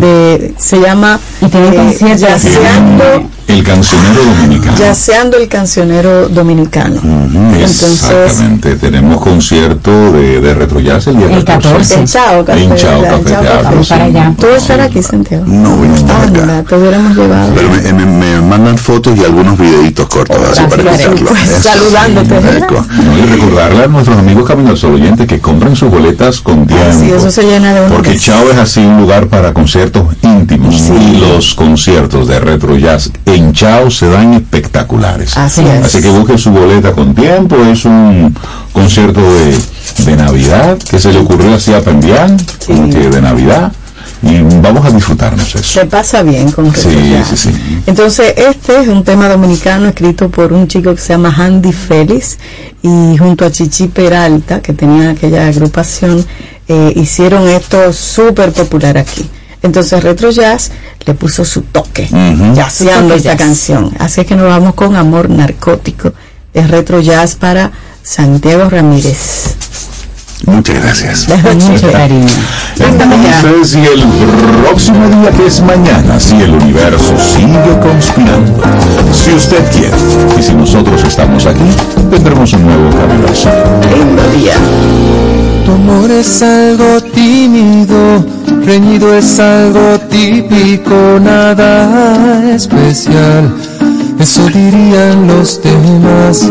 de se llama Y tienen conciertos. Yaceando, El cancionero dominicano. Yaceando el cancionero dominicano. Entonces, Exactamente, tenemos concierto de, de Retro Jazz el día El 14. en Chao, Café, En Chao, Café Chao, Café. para allá. ¿Tú estar aquí, Santiago? No voy a estar Anda, acá. te hubiéramos llevado. Pero me, me- me mandan fotos y algunos videitos cortos así para escucharlo. pues, [LAUGHS] saludándote. No, y recordarle a nuestros amigos Camino al Sol oyentes que compren sus boletas con tiempo. Sí, eso se llena de una Porque. Chao es así un lugar para conciertos íntimos y los conciertos de retro jazz en Chao se dan espectaculares. Así es. Así que busquen su boleta con tiempo. Es un concierto de, de Navidad que se le ocurrió así a Pendián, como que de Navidad. Y vamos a disfrutarnos eso. Se pasa bien con Retro Sí, Jazz. sí, sí. Entonces, este es un tema dominicano escrito por un chico que se llama Andy Félix y junto a Chichi Peralta, que tenía aquella agrupación, eh, hicieron esto súper popular aquí. Entonces, Retro Jazz le puso su toque, jazzeando Toque esta jazz. canción. Así es que nos vamos con Amor Narcótico de Retro Jazz para Santiago Ramírez. Muchas gracias. [LAUGHS] Mucho cariño. Entonces, y el próximo día que es mañana, si el universo sigue conspirando, si usted quiere, y si nosotros estamos aquí, tendremos un nuevo Camino al Sol. Lindo día. Tu amor es algo tímido, reñido es algo típico, nada especial. Eso dirían los demás.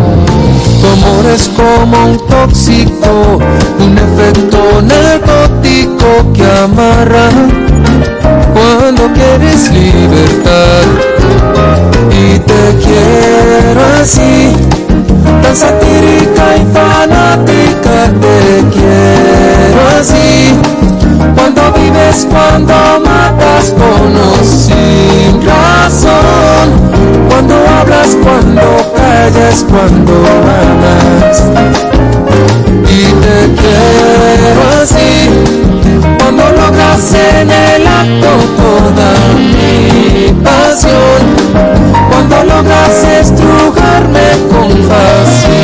Tu amor es como un tóxico, un efecto narcótico que amarra cuando quieres libertad. Y te quiero así, tan satírica y fanática, te quiero así cuando vives, cuando matas con o sin razón, cuando hablas, cuando callas, cuando amas. Y te quiero así, cuando logras en el acto toda mi pasión, cuando logras estrujarme con fascinación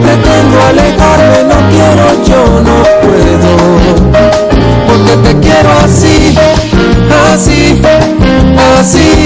pretendo alejarme, no quiero, yo no puedo. Porque te quiero así, así, así.